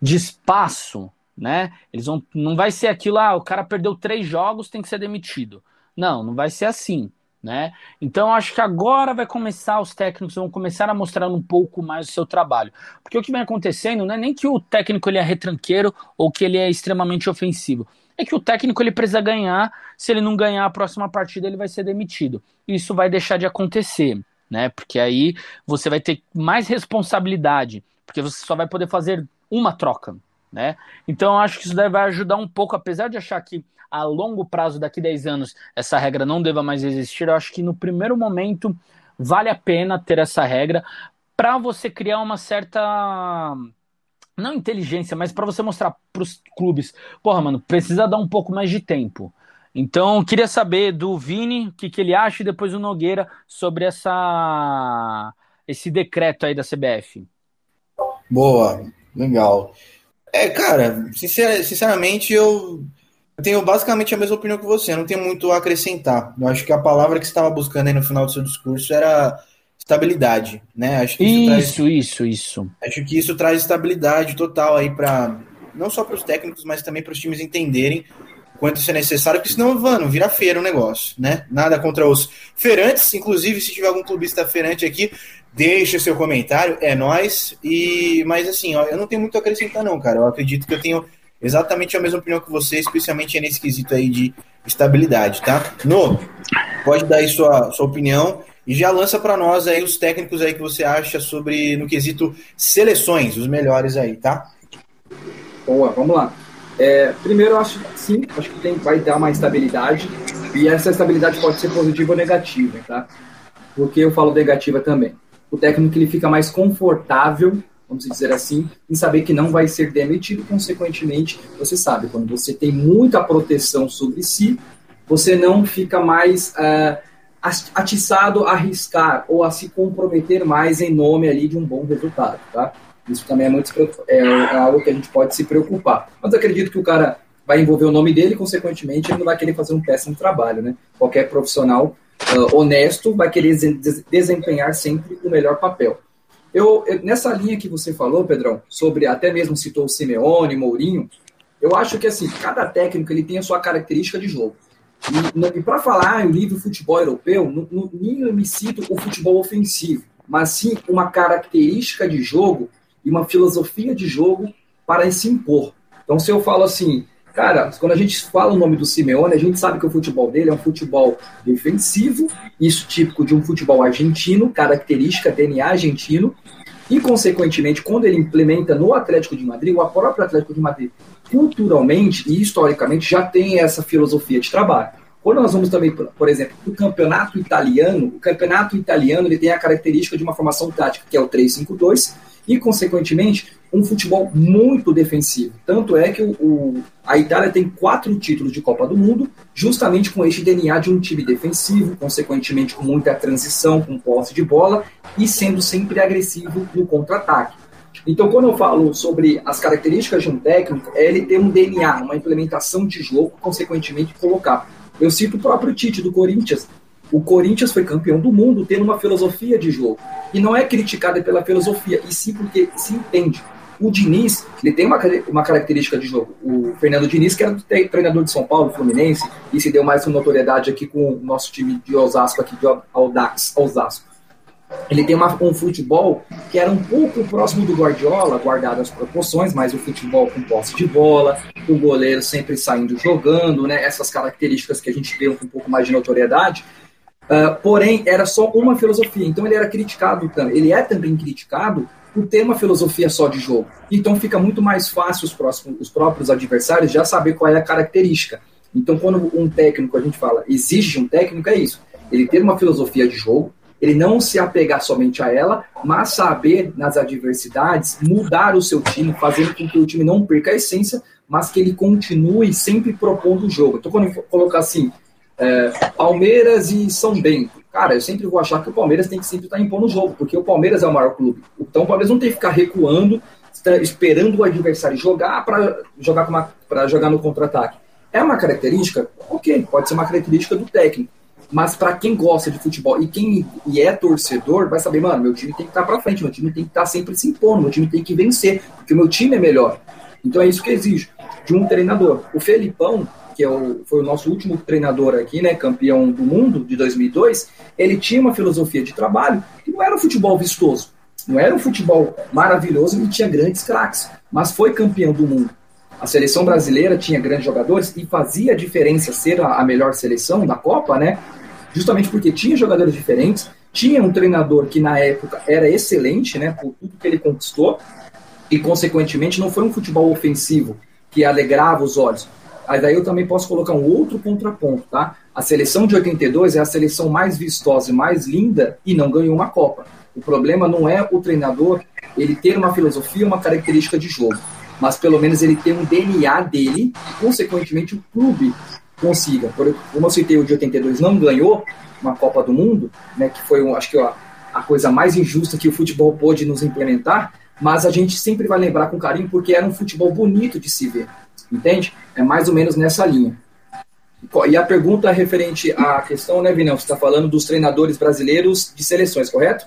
de espaço, né? Eles vão, não vai ser aquilo, ah, o cara perdeu três jogos, tem que ser demitido. Não, não vai ser assim. Né? Então acho que agora vai começar, os técnicos vão começar a mostrar um pouco mais o seu trabalho. Porque o que vem acontecendo não é nem que o técnico ele é retranqueiro ou que ele é extremamente ofensivo. É que o técnico ele precisa ganhar, se ele não ganhar a próxima partida, ele vai ser demitido. Isso vai deixar de acontecer, né? Porque aí você vai ter mais responsabilidade, porque você só vai poder fazer uma troca, né? Então acho que isso deve ajudar um pouco, apesar de achar que a longo prazo, daqui 10 anos, essa regra não deva mais existir, eu acho que no primeiro momento vale a pena ter essa regra para você criar uma certa não inteligência, mas para você mostrar para os clubes, porra, mano, precisa dar um pouco mais de tempo. Então, queria saber do Vini o que, que ele acha e depois do Nogueira sobre essa esse decreto aí da CBF. Boa, legal. É, cara, sincer, sinceramente eu eu tenho basicamente a mesma opinião que você, eu não tenho muito a acrescentar. Eu acho que a palavra que você estava buscando aí no final do seu discurso era estabilidade, né? Acho que isso, isso, traz, isso, isso. Acho que isso traz estabilidade total aí para não só para os técnicos, mas também para os times entenderem quanto isso é necessário, porque senão, mano, vira feira o negócio, né? Nada contra os feirantes, inclusive se tiver algum clubista feirante aqui, deixa seu comentário, é nós. E mas assim, ó, eu não tenho muito a acrescentar não, cara. Eu acredito que eu tenho exatamente a mesma opinião que você, especialmente nesse quesito aí de estabilidade, tá? No, pode dar aí sua, sua opinião e já lança para nós aí os técnicos aí que você acha sobre no quesito seleções, os melhores aí, tá? Boa, vamos lá. É, primeiro, eu acho sim, acho que tem, vai dar uma estabilidade e essa estabilidade pode ser positiva ou negativa, tá? Porque eu falo negativa também. O técnico ele fica mais confortável vamos dizer assim, em saber que não vai ser demitido, consequentemente, você sabe, quando você tem muita proteção sobre si, você não fica mais uh, atiçado a arriscar ou a se comprometer mais em nome ali de um bom resultado, tá? Isso também é muito é, é algo que a gente pode se preocupar. Mas acredito que o cara vai envolver o nome dele, consequentemente, ele não vai querer fazer um péssimo trabalho, né? Qualquer profissional uh, honesto vai querer desempenhar sempre o melhor papel. Eu, nessa linha que você falou, Pedrão, sobre até mesmo citou o Simeone, Mourinho, eu acho que assim, cada técnico ele tem a sua característica de jogo. E, e para falar em nível futebol europeu, não me cito o futebol ofensivo, mas sim uma característica de jogo e uma filosofia de jogo para se impor. Então, se eu falo assim, Cara, quando a gente fala o nome do Simeone, a gente sabe que o futebol dele é um futebol defensivo, isso típico de um futebol argentino, característica DNA argentino, e, consequentemente, quando ele implementa no Atlético de Madrid, o próprio Atlético de Madrid, culturalmente e historicamente, já tem essa filosofia de trabalho. Quando nós vamos também, por exemplo, o campeonato italiano, o campeonato italiano ele tem a característica de uma formação tática, que é o 3-5-2, e, consequentemente, um futebol muito defensivo. Tanto é que o, o, a Itália tem quatro títulos de Copa do Mundo, justamente com este DNA de um time defensivo, consequentemente com muita transição, com posse de bola e sendo sempre agressivo no contra-ataque. Então, quando eu falo sobre as características de um técnico, é ele ter um DNA, uma implementação de jogo, consequentemente colocar. Eu cito o próprio Tite do Corinthians, o Corinthians foi campeão do mundo tendo uma filosofia de jogo. E não é criticada pela filosofia, e sim porque se entende. O Diniz, ele tem uma, uma característica de jogo. O Fernando Diniz, que era treinador de São Paulo, Fluminense, e se deu mais notoriedade aqui com o nosso time de Osasco, aqui de Audax, Osasco. Ele tem uma, um futebol que era um pouco próximo do Guardiola, guardado as proporções, mas o futebol com posse de bola, o goleiro sempre saindo jogando, né? Essas características que a gente tem com um pouco mais de notoriedade. Uh, porém, era só uma filosofia. Então ele era criticado também. Ele é também criticado por ter uma filosofia só de jogo. Então fica muito mais fácil os, próximos, os próprios adversários já saber qual é a característica. Então, quando um técnico, a gente fala, exige um técnico, é isso. Ele ter uma filosofia de jogo, ele não se apegar somente a ela, mas saber, nas adversidades, mudar o seu time, fazendo com que o time não perca a essência, mas que ele continue sempre propondo o jogo. Então, quando eu colocar assim, é, Palmeiras e São Bento. Cara, eu sempre vou achar que o Palmeiras tem que sempre estar impondo o jogo, porque o Palmeiras é o maior clube. Então o Palmeiras não tem que ficar recuando, esperando o adversário jogar para jogar, para jogar no contra-ataque. É uma característica? Ok, pode ser uma característica do técnico. Mas para quem gosta de futebol e quem e é torcedor, vai saber, mano, meu time tem que estar para frente, meu time tem que estar sempre se impondo, meu time tem que vencer, porque o meu time é melhor. Então é isso que exige de um treinador. O Felipão, que é o, foi o nosso último treinador aqui, né, campeão do mundo de 2002, ele tinha uma filosofia de trabalho que não era um futebol vistoso, não era um futebol maravilhoso, ele tinha grandes craques, mas foi campeão do mundo. A seleção brasileira tinha grandes jogadores e fazia a diferença ser a, a melhor seleção da Copa, né? Justamente porque tinha jogadores diferentes, tinha um treinador que na época era excelente, né, por tudo que ele conquistou, e consequentemente não foi um futebol ofensivo que alegrava os olhos, Aí daí eu também posso colocar um outro contraponto, tá? A seleção de 82 é a seleção mais vistosa e mais linda e não ganhou uma Copa. O problema não é o treinador ele ter uma filosofia, uma característica de jogo, mas pelo menos ele ter um DNA dele e, consequentemente, o clube consiga. Por, como eu citei, o de 82 não ganhou uma Copa do Mundo, né, que foi, acho que, a, a coisa mais injusta que o futebol pôde nos implementar, mas a gente sempre vai lembrar com carinho porque era um futebol bonito de se ver. Entende? É mais ou menos nessa linha. E a pergunta é referente à questão, né, Vinão? Você está falando dos treinadores brasileiros de seleções, correto?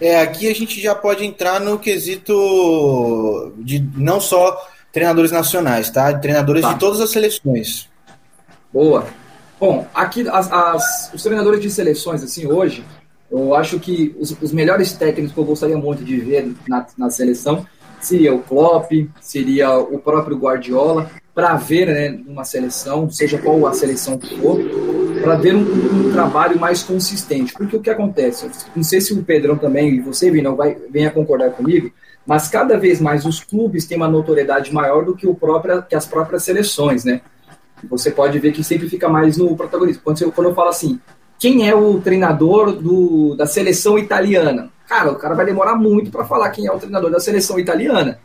É, aqui a gente já pode entrar no quesito de não só treinadores nacionais, tá? Treinadores tá. de todas as seleções. Boa. Bom, aqui as, as, os treinadores de seleções, assim, hoje, eu acho que os, os melhores técnicos que eu gostaria muito de ver na, na seleção seria o Klopp, seria o próprio Guardiola, para ver né, uma seleção, seja qual a seleção que for, para ver um, um, trabalho mais consistente. Porque o que acontece? Não sei se o Pedrão também, e você, Vinão, vai, venha concordar comigo, mas cada vez mais os clubes têm uma notoriedade maior do que, o próprio, que as próprias seleções, né? Você pode ver que sempre fica mais no protagonismo. Quando, quando eu falo assim, quem é o treinador do, da seleção italiana? cara, o cara vai demorar muito para falar quem é o treinador da seleção italiana.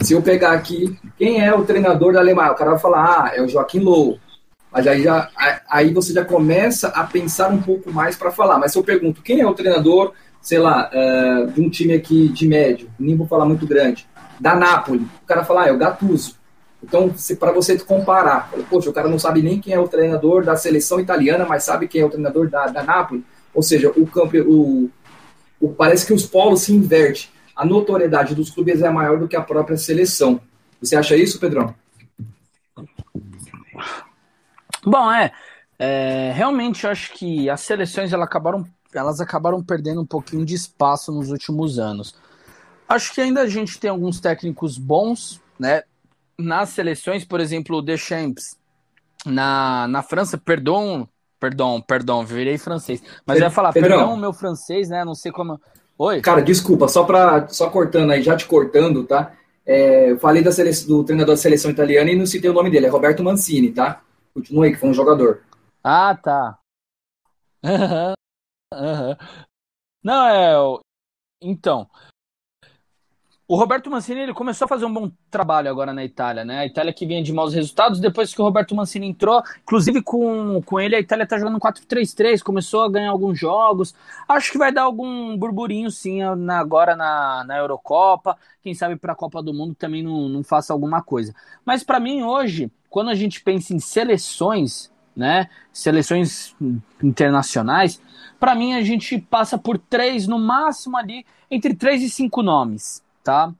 Se eu pegar aqui, quem é o treinador da Alemanha? O cara vai falar, ah, é o Joaquim Low. Mas aí, já, aí você já começa a pensar um pouco mais para falar. Mas se eu pergunto, quem é o treinador, sei lá, uh, de um time aqui de médio, nem vou falar muito grande, da Napoli, o cara fala, ah, é o Gattuso. Então, para você comparar, poxa, o cara não sabe nem quem é o treinador da seleção italiana, mas sabe quem é o treinador da, da Napoli. Ou seja, o campo, o, o, parece que os polos se invertem. A notoriedade dos clubes é maior do que a própria seleção. Você acha isso, Pedrão? Bom, é, é realmente eu acho que as seleções elas acabaram, elas acabaram perdendo um pouquinho de espaço nos últimos anos. Acho que ainda a gente tem alguns técnicos bons, né? Nas seleções, por exemplo, o Deschamps na, na França, perdão, perdão, perdão, virei francês. Mas eu ia falar, Pedrão, perdão, meu francês, né? Não sei como. Oi? Cara, desculpa, só para só cortando aí, já te cortando, tá? É, eu falei da sele... do treinador da seleção italiana e não citei o nome dele, é Roberto Mancini, tá? Continua aí, que foi um jogador. Ah, tá. Uhum. Uhum. Não, é. Então, o Roberto Mancini ele começou a fazer um bom trabalho agora na Itália, né? A Itália que vinha de maus resultados, depois que o Roberto Mancini entrou, inclusive com, com ele, a Itália tá jogando 4-3-3, começou a ganhar alguns jogos. Acho que vai dar algum burburinho sim na, agora na, na Eurocopa. Quem sabe para a Copa do Mundo também não, não faça alguma coisa. Mas para mim, hoje, quando a gente pensa em seleções, né? Seleções internacionais, para mim a gente passa por três, no máximo ali, entre três e cinco nomes tá?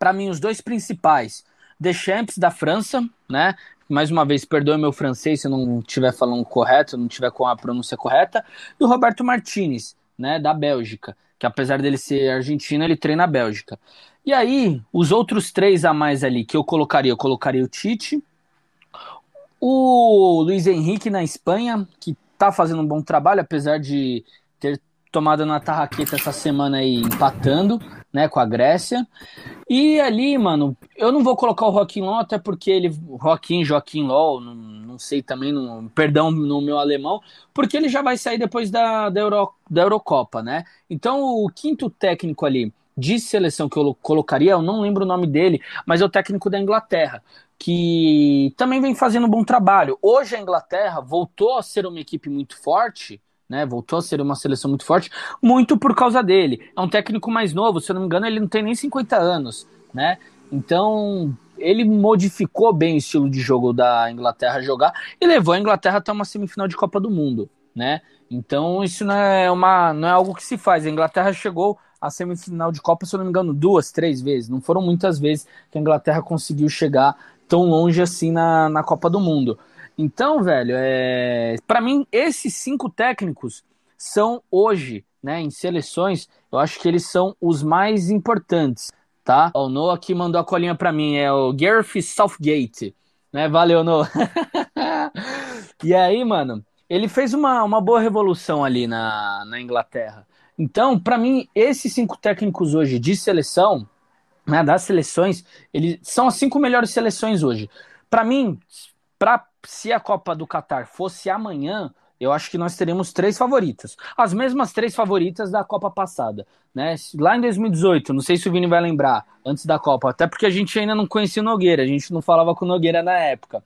Para mim, os dois principais, Deschamps da França, né? Mais uma vez, perdoe meu francês se eu não estiver falando correto, não estiver com a pronúncia correta, e o Roberto Martinez, né, da Bélgica, que apesar dele ser argentino, ele treina a Bélgica. E aí, os outros três a mais ali que eu colocaria, eu colocaria o Tite, o Luiz Henrique na Espanha, que tá fazendo um bom trabalho, apesar de ter tomada na tarraqueta essa semana aí empatando, né, com a Grécia. E ali, mano, eu não vou colocar o Joaquim Low, até porque ele, Joaquim, Joaquim Low, não, não sei também, não, perdão no meu alemão, porque ele já vai sair depois da, da, Euro, da Eurocopa, né? Então o quinto técnico ali de seleção que eu colocaria, eu não lembro o nome dele, mas é o técnico da Inglaterra, que também vem fazendo um bom trabalho. Hoje a Inglaterra voltou a ser uma equipe muito forte, né? Voltou a ser uma seleção muito forte, muito por causa dele. É um técnico mais novo, se eu não me engano, ele não tem nem 50 anos, né? Então, ele modificou bem o estilo de jogo da Inglaterra jogar e levou a Inglaterra até uma semifinal de Copa do Mundo, né? Então, isso não é, uma, não é algo que se faz. A Inglaterra chegou à semifinal de Copa, se eu não me engano, duas, três vezes. Não foram muitas vezes que a Inglaterra conseguiu chegar tão longe assim na, na Copa do Mundo. Então, velho, é... para mim, esses cinco técnicos são hoje, né, em seleções, eu acho que eles são os mais importantes, tá? O Noah aqui mandou a colinha para mim, é o Gareth Southgate, né? Valeu, Noah. e aí, mano, ele fez uma, uma boa revolução ali na, na Inglaterra. Então, para mim, esses cinco técnicos hoje de seleção, né, das seleções, eles são as cinco melhores seleções hoje. Para mim, para se a Copa do Catar fosse amanhã, eu acho que nós teríamos três favoritas. As mesmas três favoritas da Copa passada. Né? Lá em 2018, não sei se o Vini vai lembrar, antes da Copa, até porque a gente ainda não conhecia o Nogueira, a gente não falava com o Nogueira na época.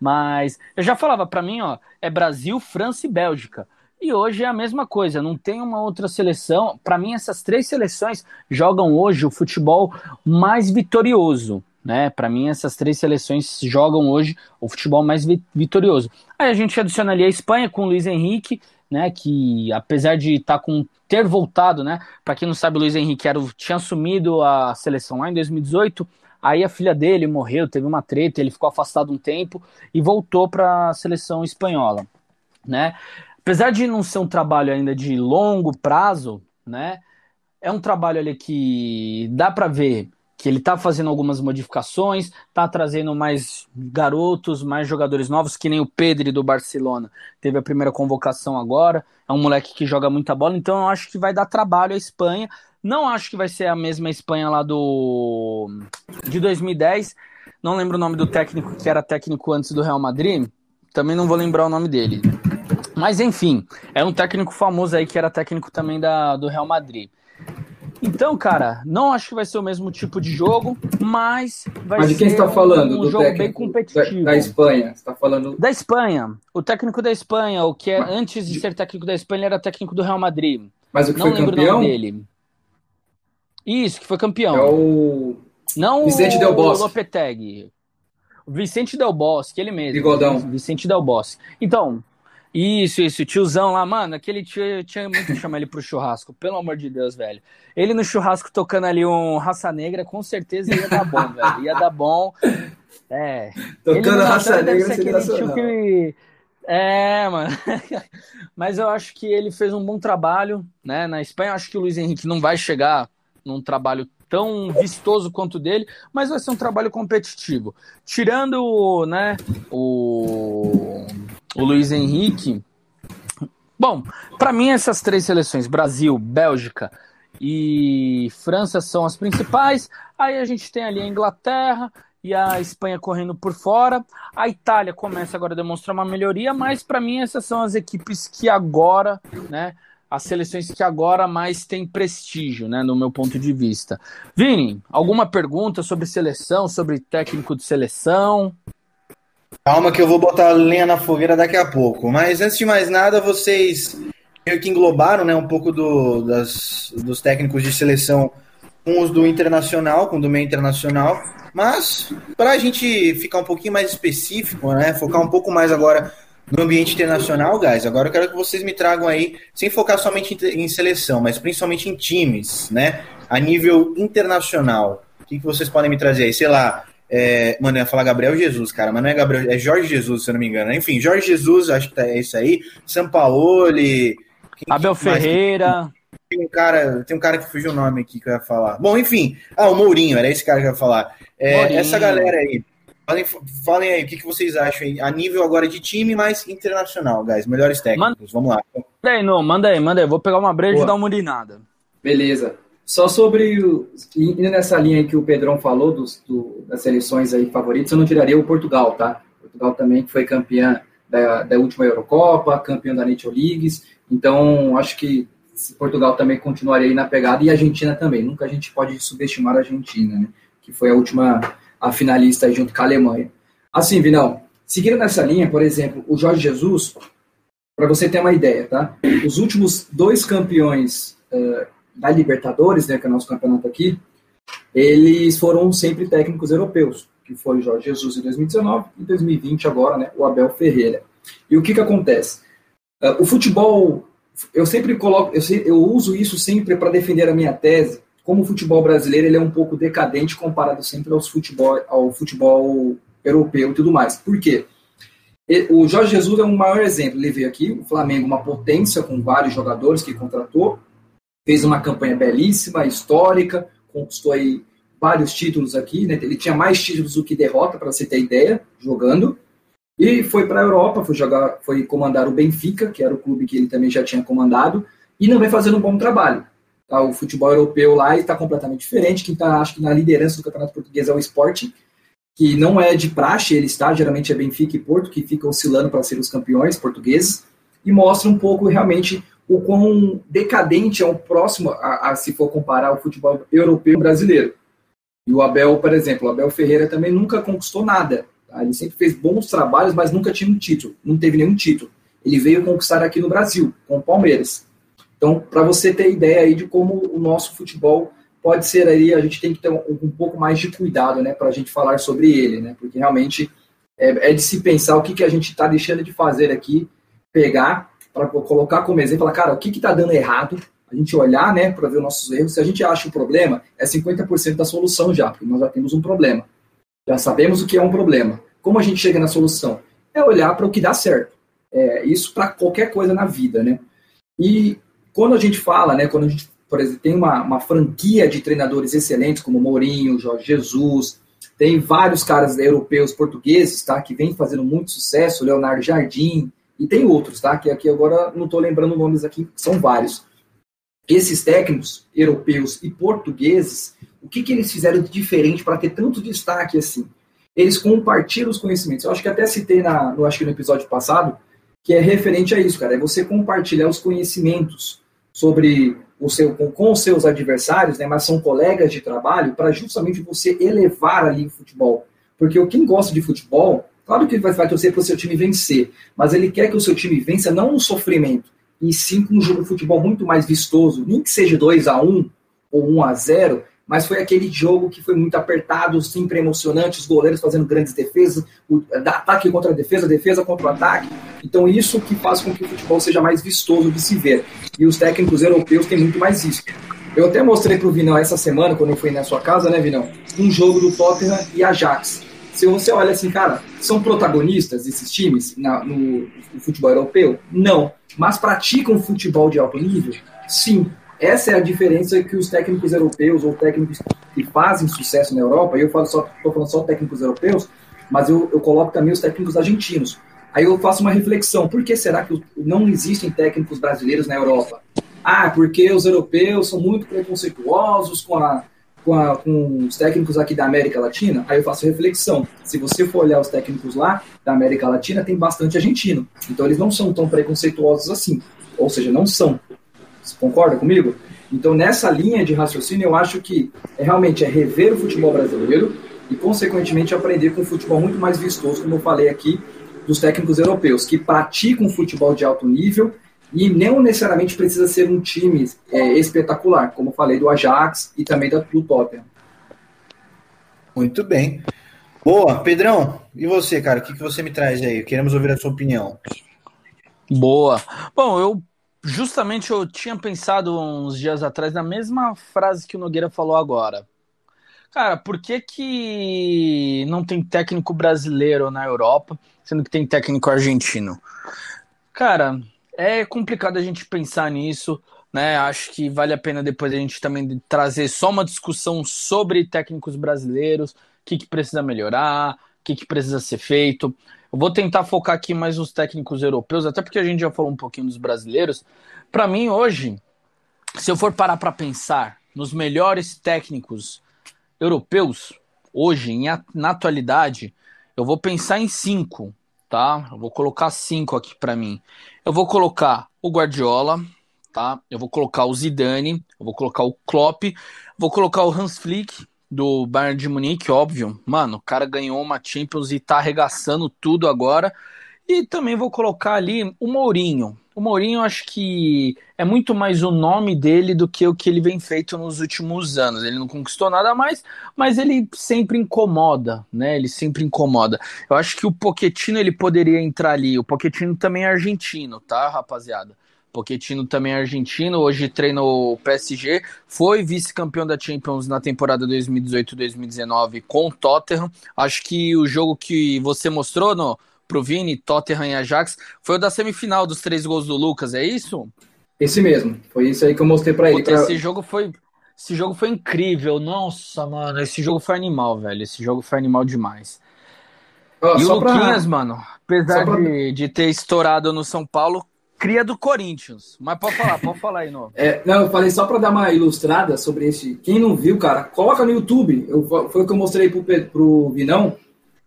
Mas eu já falava, para mim, ó, é Brasil, França e Bélgica. E hoje é a mesma coisa, não tem uma outra seleção. Para mim, essas três seleções jogam hoje o futebol mais vitorioso né? Para mim, essas três seleções jogam hoje o futebol mais vitorioso. Aí a gente adiciona ali a Espanha com o Luiz Henrique, né? Que apesar de estar tá com ter voltado, né? Para quem não sabe, o Luiz Henrique era, tinha assumido a seleção lá em 2018. Aí a filha dele morreu, teve uma treta, ele ficou afastado um tempo e voltou para a seleção espanhola, né? Apesar de não ser um trabalho ainda de longo prazo, né? É um trabalho ali que dá para ver que ele está fazendo algumas modificações, está trazendo mais garotos, mais jogadores novos, que nem o Pedri do Barcelona. Teve a primeira convocação agora, é um moleque que joga muita bola, então eu acho que vai dar trabalho à Espanha. Não acho que vai ser a mesma Espanha lá do de 2010. Não lembro o nome do técnico que era técnico antes do Real Madrid. Também não vou lembrar o nome dele. Mas enfim, é um técnico famoso aí que era técnico também da, do Real Madrid. Então, cara, não acho que vai ser o mesmo tipo de jogo, mas vai mas de quem ser está falando? um do jogo bem competitivo. Da, da Espanha. Você está falando. Da Espanha. O técnico da Espanha, o que é antes de ser técnico da Espanha, ele era técnico do Real Madrid. Mas o que Não foi lembro o campeão nome dele. Isso, que foi campeão. é o. Não Vicente o Del Bosque. Lopetegui. O Vicente Del Bosque, ele mesmo. Bigodão. Vicente Del Bosque. Então, isso, isso, tiozão lá, mano, aquele tio tinha muito que chamar ele pro churrasco, pelo amor de Deus, velho. Ele no churrasco tocando ali um Raça Negra, com certeza ia dar bom, velho. Ia dar bom. É. Tocando raça deve negra ser aquele tio sensacional. que. É, mano. Mas eu acho que ele fez um bom trabalho, né? Na Espanha, eu acho que o Luiz Henrique não vai chegar num trabalho tão vistoso quanto o dele, mas vai ser um trabalho competitivo. Tirando, né, o, o Luiz Henrique. Bom, para mim essas três seleções, Brasil, Bélgica e França são as principais. Aí a gente tem ali a Inglaterra e a Espanha correndo por fora. A Itália começa agora a demonstrar uma melhoria, mas para mim essas são as equipes que agora, né, as seleções que agora mais têm prestígio, né, no meu ponto de vista. Vini, alguma pergunta sobre seleção, sobre técnico de seleção? Calma que eu vou botar a lenha na fogueira daqui a pouco. Mas antes de mais nada, vocês meio que englobaram né, um pouco do, das, dos técnicos de seleção com os do internacional, com o do meio internacional. Mas para a gente ficar um pouquinho mais específico, né, focar um pouco mais agora no ambiente internacional, guys, agora eu quero que vocês me tragam aí, sem focar somente em, seleção, mas principalmente em times, né, a nível internacional. O que, que vocês podem me trazer aí? Sei lá, é, mano, eu ia falar Gabriel Jesus, cara, mas não é Gabriel, é Jorge Jesus, se eu não me engano. Enfim, Jorge Jesus, acho que tá, é isso aí. Sampaoli. Abel? Ferreira. Tem um, cara, tem um cara que fugiu o nome aqui que eu ia falar. Bom, enfim. Ah, o Mourinho, era esse cara que eu ia falar. É, essa galera aí. Falem, falem aí, o que, que vocês acham aí, a nível agora de time, mas internacional, guys. Melhores técnicos. Vamos lá. Manda aí, não, manda aí, manda aí. Vou pegar uma breja e dar uma urinada. Beleza. Só sobre o, indo nessa linha que o Pedrão falou dos, do- das seleções aí favoritas, eu não tiraria o Portugal, tá? Portugal também que foi campeã da, da última Eurocopa, campeão da National Leagues. Então, acho que Portugal também continuaria aí na pegada e a Argentina também. Nunca a gente pode subestimar a Argentina, né? Que foi a última a finalista aí junto com a Alemanha. Assim, Vinão, seguindo nessa linha, por exemplo, o Jorge Jesus, para você ter uma ideia, tá? Os últimos dois campeões eh, da Libertadores, né, que é o nosso campeonato aqui, eles foram sempre técnicos europeus, que foi o Jorge Jesus em 2019 e 2020 agora, né, o Abel Ferreira. E o que que acontece? Ah, o futebol, eu sempre coloco, eu, eu uso isso sempre para defender a minha tese, como o futebol brasileiro ele é um pouco decadente comparado sempre aos futebol, ao futebol europeu e tudo mais. Por quê? O Jorge Jesus é um maior exemplo. Ele veio aqui, o Flamengo, uma potência com vários jogadores que contratou, fez uma campanha belíssima, histórica, conquistou aí vários títulos aqui, né? Ele tinha mais títulos do que derrota, para você ter ideia, jogando. E foi para a Europa, foi jogar, foi comandar o Benfica, que era o clube que ele também já tinha comandado, e não vem fazendo um bom trabalho. Tá? O futebol europeu lá está completamente diferente. Quem está, acho que na liderança do campeonato português é o Sporting, que não é de praxe, ele está, geralmente é Benfica e Porto, que ficam oscilando para ser os campeões portugueses, e mostra um pouco realmente o quão decadente é o próximo, a, a se for comparar o futebol europeu e brasileiro. E o Abel, por exemplo, o Abel Ferreira também nunca conquistou nada. tá? Ele sempre fez bons trabalhos, mas nunca tinha um título, não teve nenhum título. Ele veio conquistar aqui no Brasil, com o Palmeiras. Então, para você ter ideia aí de como o nosso futebol pode ser aí, a gente tem que ter um, um pouco mais de cuidado, né, para a gente falar sobre ele, né, porque realmente é, é de se pensar o que, que a gente está deixando de fazer aqui, pegar para colocar como exemplo, falar, cara, o que está dando errado, a gente olhar, né, para ver os nossos erros. Se a gente acha um problema, é 50% da solução já, porque nós já temos um problema. Já sabemos o que é um problema. Como a gente chega na solução? É olhar para o que dá certo. É, isso para qualquer coisa na vida, né? E quando a gente fala, né, quando a gente, por exemplo, tem uma, uma franquia de treinadores excelentes, como Mourinho, Jorge Jesus, tem vários caras europeus, portugueses, tá, que vêm fazendo muito sucesso, Leonardo Jardim, e tem outros, tá, que aqui agora não estou lembrando nomes aqui, são vários. Esses técnicos europeus e portugueses, o que, que eles fizeram de diferente para ter tanto destaque assim? Eles compartilham os conhecimentos. Eu acho que até citei na, no, acho que no episódio passado, que é referente a isso, cara. É você compartilhar os conhecimentos sobre o seu, com, com os seus adversários, né, mas são colegas de trabalho, para justamente você elevar ali o futebol. Porque quem gosta de futebol, claro que vai, vai torcer para o seu time vencer, mas ele quer que o seu time vença não no sofrimento, e sim com um jogo de futebol muito mais vistoso, nem que seja 2 a 1 ou 1 a 0 mas foi aquele jogo que foi muito apertado, sempre emocionante, os goleiros fazendo grandes defesas, o, ataque contra defesa, defesa contra o ataque. Então isso que faz com que o futebol seja mais vistoso de se ver. E os técnicos europeus têm muito mais isso. Eu até mostrei para o Vinão essa semana, quando eu fui na sua casa, né, Vinão? Um jogo do Tottenham e Ajax. Se você olha assim, cara, são protagonistas esses times na, no, no futebol europeu? Não. Mas praticam futebol de alto nível? Sim. Essa é a diferença que os técnicos europeus ou técnicos que fazem sucesso na Europa, e eu falo só, estou falando só técnicos europeus, mas eu, eu coloco também os técnicos argentinos. Aí eu faço uma reflexão, por que será que não existem técnicos brasileiros na Europa? Ah, porque os europeus são muito preconceituosos com, a, com, a, com os técnicos aqui da América Latina? Aí eu faço reflexão. Se você for olhar os técnicos lá da América Latina, tem bastante argentino. Então eles não são tão preconceituosos assim. Ou seja, não são. Você concorda comigo? Então, nessa linha de raciocínio, eu acho que é, realmente é rever o futebol brasileiro e, consequentemente, aprender com um futebol muito mais vistoso, como eu falei aqui, dos técnicos europeus, que praticam futebol de alto nível e não necessariamente precisa ser um time é, espetacular, como eu falei do Ajax e também do Tottenham. Muito bem. Boa, Pedrão, e você, cara? O que, que você me traz aí? Queremos ouvir a sua opinião. Boa. Bom, eu Justamente eu tinha pensado uns dias atrás na mesma frase que o Nogueira falou agora. Cara, por que, que não tem técnico brasileiro na Europa, sendo que tem técnico argentino? Cara, é complicado a gente pensar nisso, né? Acho que vale a pena depois a gente também trazer só uma discussão sobre técnicos brasileiros, o que, que precisa melhorar, o que, que precisa ser feito. Eu vou tentar focar aqui mais nos técnicos europeus, até porque a gente já falou um pouquinho dos brasileiros. Para mim, hoje, se eu for parar para pensar nos melhores técnicos europeus, hoje, na atualidade, eu vou pensar em cinco, tá? Eu vou colocar cinco aqui para mim. Eu vou colocar o Guardiola, tá? Eu vou colocar o Zidane, eu vou colocar o Klopp, vou colocar o Hans Flick, do Bayern de Munique, óbvio. Mano, o cara ganhou uma Champions e tá arregaçando tudo agora. E também vou colocar ali o Mourinho. O Mourinho, acho que é muito mais o nome dele do que o que ele vem feito nos últimos anos. Ele não conquistou nada mais, mas ele sempre incomoda, né? Ele sempre incomoda. Eu acho que o Pochettino ele poderia entrar ali. O Pochettino também é argentino, tá, rapaziada? Pochettino também é argentino, hoje treina o PSG, foi vice-campeão da Champions na temporada 2018-2019 com o Tottenham. Acho que o jogo que você mostrou no, pro Vini, Tottenham e Ajax, foi o da semifinal dos três gols do Lucas, é isso? Esse mesmo, foi isso aí que eu mostrei para ele. Pra... Esse jogo foi esse jogo foi incrível, nossa, mano, esse jogo foi animal, velho, esse jogo foi animal demais. Oh, e o Luquinhas, pra... mano, apesar pra... de, de ter estourado no São Paulo, cria do Corinthians. Mas pode falar, pode falar aí, não. É, não, eu falei só para dar uma ilustrada sobre esse. Quem não viu, cara, coloca no YouTube. Eu, foi o que eu mostrei pro, pro Vinão.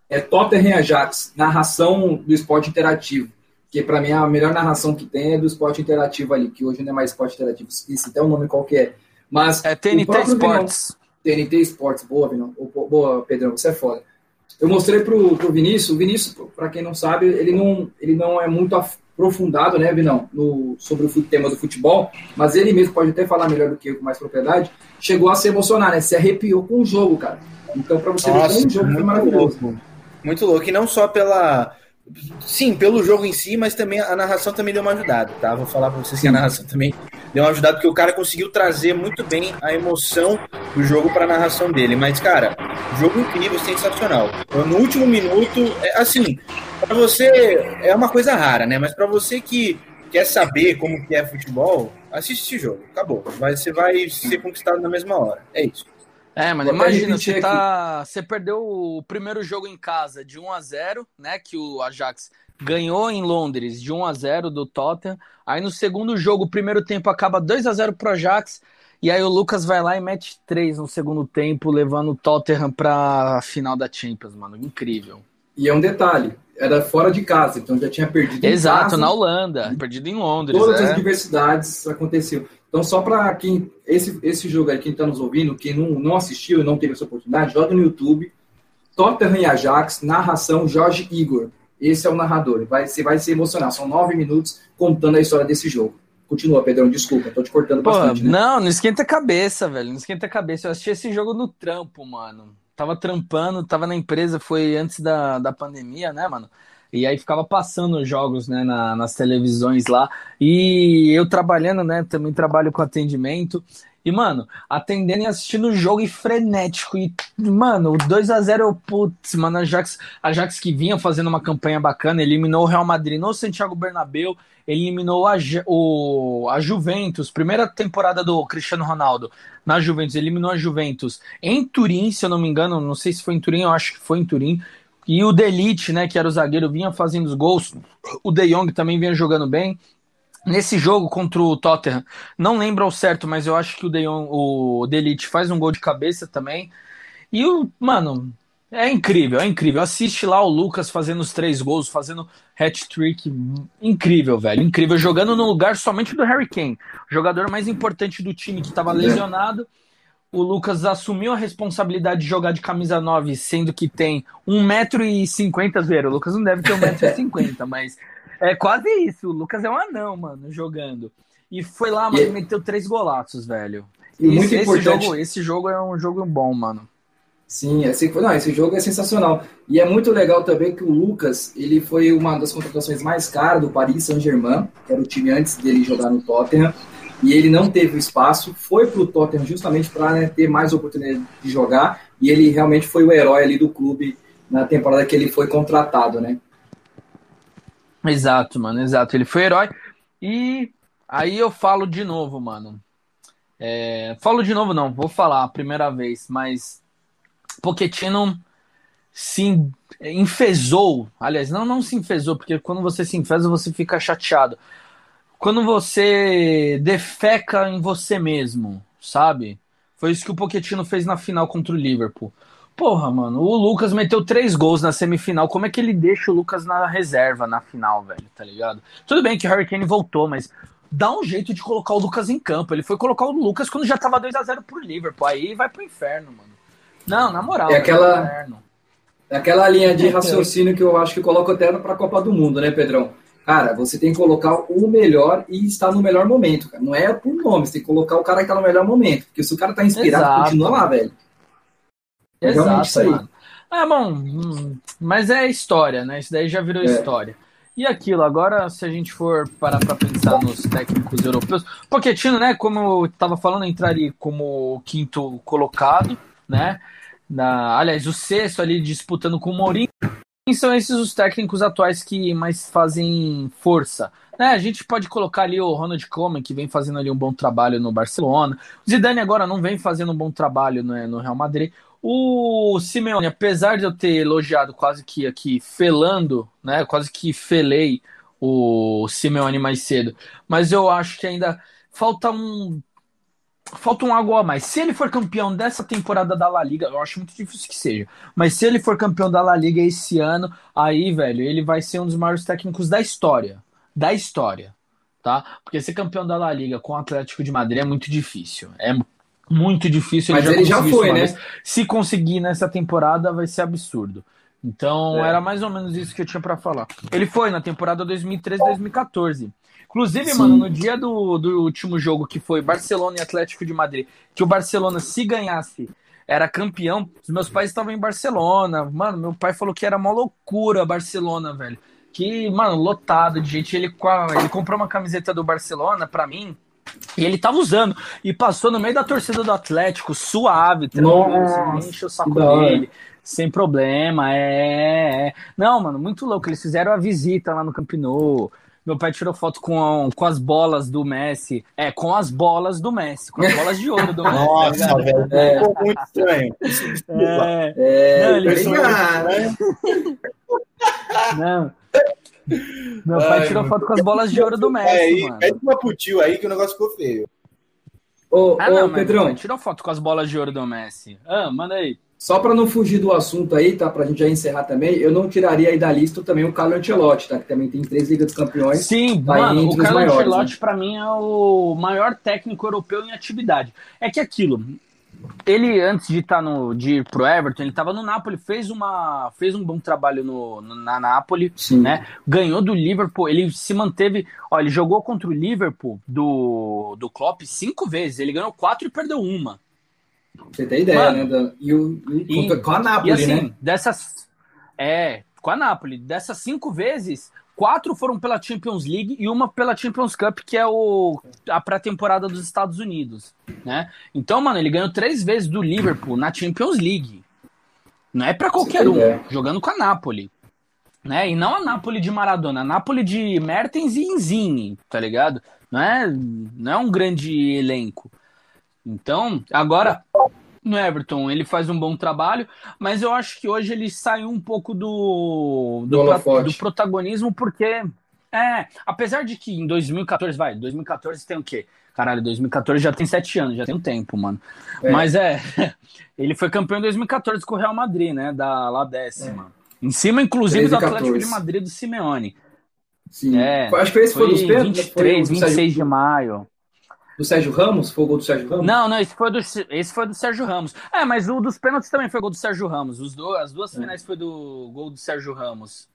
É Tottenham Ajax, narração do esporte interativo. Que para mim a melhor narração que tem é do esporte interativo ali, que hoje não é mais esporte interativo, esqueci até o nome qual que é. Mas é TNT Sports. Vinão, TNT Sports, boa, Vinão. Boa, Pedrão, você é foda. Eu mostrei pro, pro Vinícius, o Vinícius, para quem não sabe, ele não, ele não é muito aprofundado, né, Vinão, no, sobre o tema do futebol, mas ele mesmo pode até falar melhor do que eu com mais propriedade, chegou a se emocionar, né? Se arrepiou com o jogo, cara. Então, para você Nossa, ver como o jogo foi maravilhoso. Louco. Muito louco. E não só pela. Sim, pelo jogo em si, mas também a narração também deu uma ajudada, tá? Vou falar para vocês que a narração também deu uma ajudada, porque o cara conseguiu trazer muito bem a emoção do jogo para a narração dele. Mas, cara, jogo incrível, sensacional. No último minuto, é, assim, para você é uma coisa rara, né? Mas para você que quer saber como que é futebol, assiste esse jogo. Acabou. Vai, você vai ser conquistado na mesma hora. É isso. É, mas imagina, você, tá, você perdeu o primeiro jogo em casa de 1 a 0 né? Que o Ajax ganhou em Londres de 1 a 0 do Tottenham. Aí no segundo jogo, o primeiro tempo acaba 2 a 0 pro Ajax. E aí o Lucas vai lá e mete 3 no segundo tempo, levando o Tottenham pra final da Champions, mano. Incrível. E é um detalhe, era fora de casa, então já tinha perdido Exato, casa, na Holanda, perdido em Londres. Todas é. as diversidades aconteceu. Então, só para quem. Esse, esse jogo aí, quem está nos ouvindo, quem não, não assistiu e não teve essa oportunidade, joga no YouTube. Tottenham e Ajax, narração Jorge Igor. Esse é o narrador. Vai, você vai se emocionar. São nove minutos contando a história desse jogo. Continua, Pedrão, desculpa, tô te cortando Pô, bastante. Né? Não, não esquenta a cabeça, velho. Não esquenta a cabeça. Eu assisti esse jogo no trampo, mano. Tava trampando, tava na empresa, foi antes da, da pandemia, né, mano? E aí ficava passando os jogos, né, na, nas televisões lá. E eu trabalhando, né, também trabalho com atendimento. E, mano, atendendo e assistindo o jogo e frenético. E, mano, o 2 a 0 putz, mano, a Ajax, a Ajax que vinha fazendo uma campanha bacana, eliminou o Real Madrid no Santiago Bernabéu, eliminou a, o, a Juventus, primeira temporada do Cristiano Ronaldo na Juventus, eliminou a Juventus em Turim, se eu não me engano, não sei se foi em Turim, eu acho que foi em Turim. E o Delite, né, que era o zagueiro, vinha fazendo os gols. O De Jong também vinha jogando bem. Nesse jogo contra o Tottenham, não lembro ao certo, mas eu acho que o, De Jong, o Delite faz um gol de cabeça também. E o, mano, é incrível, é incrível. Assiste lá o Lucas fazendo os três gols, fazendo hat-trick. Incrível, velho, incrível. Jogando no lugar somente do Harry Kane, jogador mais importante do time que estava lesionado. O Lucas assumiu a responsabilidade de jogar de camisa 9, sendo que tem 1,50m, zero. O Lucas não deve ter 1,50m, mas é quase isso. O Lucas é um anão, mano, jogando. E foi lá, mano, e meteu três golaços, velho. E esse, muito importante. Esse jogo, esse jogo é um jogo bom, mano. Sim, esse, não, esse jogo é sensacional. E é muito legal também que o Lucas, ele foi uma das contratações mais caras do Paris Saint-Germain, que era o time antes dele jogar no Tottenham, e ele não teve o espaço, foi para o Tottenham justamente para né, ter mais oportunidade de jogar, e ele realmente foi o herói ali do clube na temporada que ele foi contratado, né? Exato, mano, exato. Ele foi herói. E aí eu falo de novo, mano. É, falo de novo, não, vou falar a primeira vez, mas Pochettino se enfesou. Aliás, não, não se enfesou, porque quando você se enfesa, você fica chateado. Quando você defeca em você mesmo, sabe? Foi isso que o Pochettino fez na final contra o Liverpool. Porra, mano, o Lucas meteu três gols na semifinal. Como é que ele deixa o Lucas na reserva na final, velho? Tá ligado? Tudo bem que o Harry Kane voltou, mas dá um jeito de colocar o Lucas em campo. Ele foi colocar o Lucas quando já tava 2 a 0 pro Liverpool. Aí vai pro inferno, mano. Não, na moral. É aquela, é aquela linha de raciocínio que eu acho que coloco até para a Copa do Mundo, né, Pedrão? Cara, você tem que colocar o melhor e estar no melhor momento, cara. Não é por nome, você tem que colocar o cara que tá no melhor momento. Porque se o cara tá inspirado, Exato. continua lá, velho. É Exato, isso aí. Mano. É bom, hum, mas é história, né? Isso daí já virou é. história. E aquilo, agora, se a gente for parar para pensar nos técnicos europeus, Pochettino, né, como eu estava falando, entraria como quinto colocado, né? Na, aliás, o sexto ali disputando com o Mourinho. São esses os técnicos atuais que mais fazem força. Né, a gente pode colocar ali o Ronald Koeman, que vem fazendo ali um bom trabalho no Barcelona. O Zidane agora não vem fazendo um bom trabalho né, no Real Madrid. O Simeone, apesar de eu ter elogiado quase que aqui, felando, né, quase que felei o Simeone mais cedo, mas eu acho que ainda falta um falta um algo a mais. Se ele for campeão dessa temporada da La Liga, eu acho muito difícil que seja, mas se ele for campeão da La Liga esse ano, aí, velho, ele vai ser um dos maiores técnicos da história. Da história, tá? Porque ser campeão da La Liga com o Atlético de Madrid é muito difícil. É muito difícil. Ele mas já ele já foi, né? Vez. Se conseguir nessa temporada, vai ser absurdo. Então, é. era mais ou menos isso que eu tinha para falar. Ele foi na temporada 2013-2014. Inclusive, Sim. mano, no dia do, do último jogo, que foi Barcelona e Atlético de Madrid, que o Barcelona, se ganhasse, era campeão, os meus pais estavam em Barcelona. Mano, meu pai falou que era uma loucura Barcelona, velho. Que, mano, lotado de gente. Ele, ele comprou uma camiseta do Barcelona pra mim. E ele tava usando. E passou no meio da torcida do Atlético, suave, tranquilo, enche o saco dele. Sem problema, é, é. Não, mano, muito louco. Eles fizeram a visita lá no Camp Nou. Meu pai tirou foto com, com as bolas do Messi. É, com as bolas do Messi, com as bolas de ouro do Messi. Nossa, tá velho. É. Ficou muito estranho. É. é. Não, ele... né? Não. Meu pai Ai, tirou foto com as bolas de ouro do Messi, é, aí, mano. Pede uma pro tio aí que o negócio ficou feio. Ô, ah, ô não, Pedrão. tirou foto com as bolas de ouro do Messi. Ah, manda aí. Só para não fugir do assunto aí, tá? Para a gente já encerrar também, eu não tiraria aí da lista também o Carlo Ancelotti, tá? Que também tem três Ligas dos Campeões. Sim, tá mano, o Carlo maiores, Ancelotti né? para mim é o maior técnico europeu em atividade. É que aquilo, ele antes de estar tá no de ir pro Everton, ele estava no Napoli, fez uma fez um bom trabalho no, no, na Napoli, Sim. né? Ganhou do Liverpool, ele se manteve, ó, ele jogou contra o Liverpool do do Klopp cinco vezes, ele ganhou quatro e perdeu uma. Você tem ideia, Mano, né? e, o, e, com a Napoli, e assim, né? Dessas, é, com a Napoli. Dessas cinco vezes, quatro foram pela Champions League e uma pela Champions Cup, que é o, a pré-temporada dos Estados Unidos, né? Então, mano, ele ganhou três vezes do Liverpool na Champions League. Não é para qualquer um, ideia. jogando com a Napoli. Né? E não a Napoli de Maradona, a Napoli de Mertens e Insigne, tá ligado? Não é, não é um grande elenco. Então, agora no Everton ele faz um bom trabalho, mas eu acho que hoje ele saiu um pouco do, do, do, do protagonismo, porque é, apesar de que em 2014, vai, 2014 tem o quê? Caralho, 2014 já tem sete anos, já tem um tempo, mano. É. Mas é, ele foi campeão em 2014 com o Real Madrid, né? Da lá décima. É. Em cima, inclusive, do Atlético de Madrid do Simeone. Sim. É, acho que esse foi, foi dos pênaltis. 23, foi 26 de maio. Do Sérgio Ramos? Foi o gol do Sérgio Ramos? Não, não, esse foi do, esse foi do Sérgio Ramos. É, mas o dos pênaltis também foi gol do Sérgio Ramos. Os do, as duas é. finais foi do gol do Sérgio Ramos.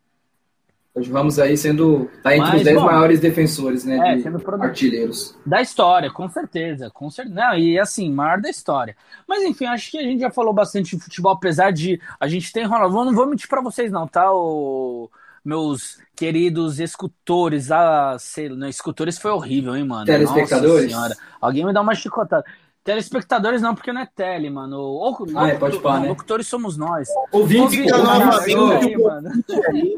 Sérgio Ramos aí sendo. tá entre mas, os 10 bom, maiores defensores, né? É, de sendo artilheiros. Da história, com certeza. Com certeza. Não, e assim, maior da história. Mas enfim, acho que a gente já falou bastante de futebol, apesar de. A gente tem Ronaldo. Não vou mentir pra vocês, não, tá? O meus queridos escutores. Ah, sei, não, escutores foi horrível, hein, mano? Telespectadores? Nossa senhora. Alguém me dá uma chicotada. Telespectadores não, porque não é tele, mano. Ou, ah, é, pode falar, né? Locutores somos nós. Ouvinte, Ouvinte novamente, aí,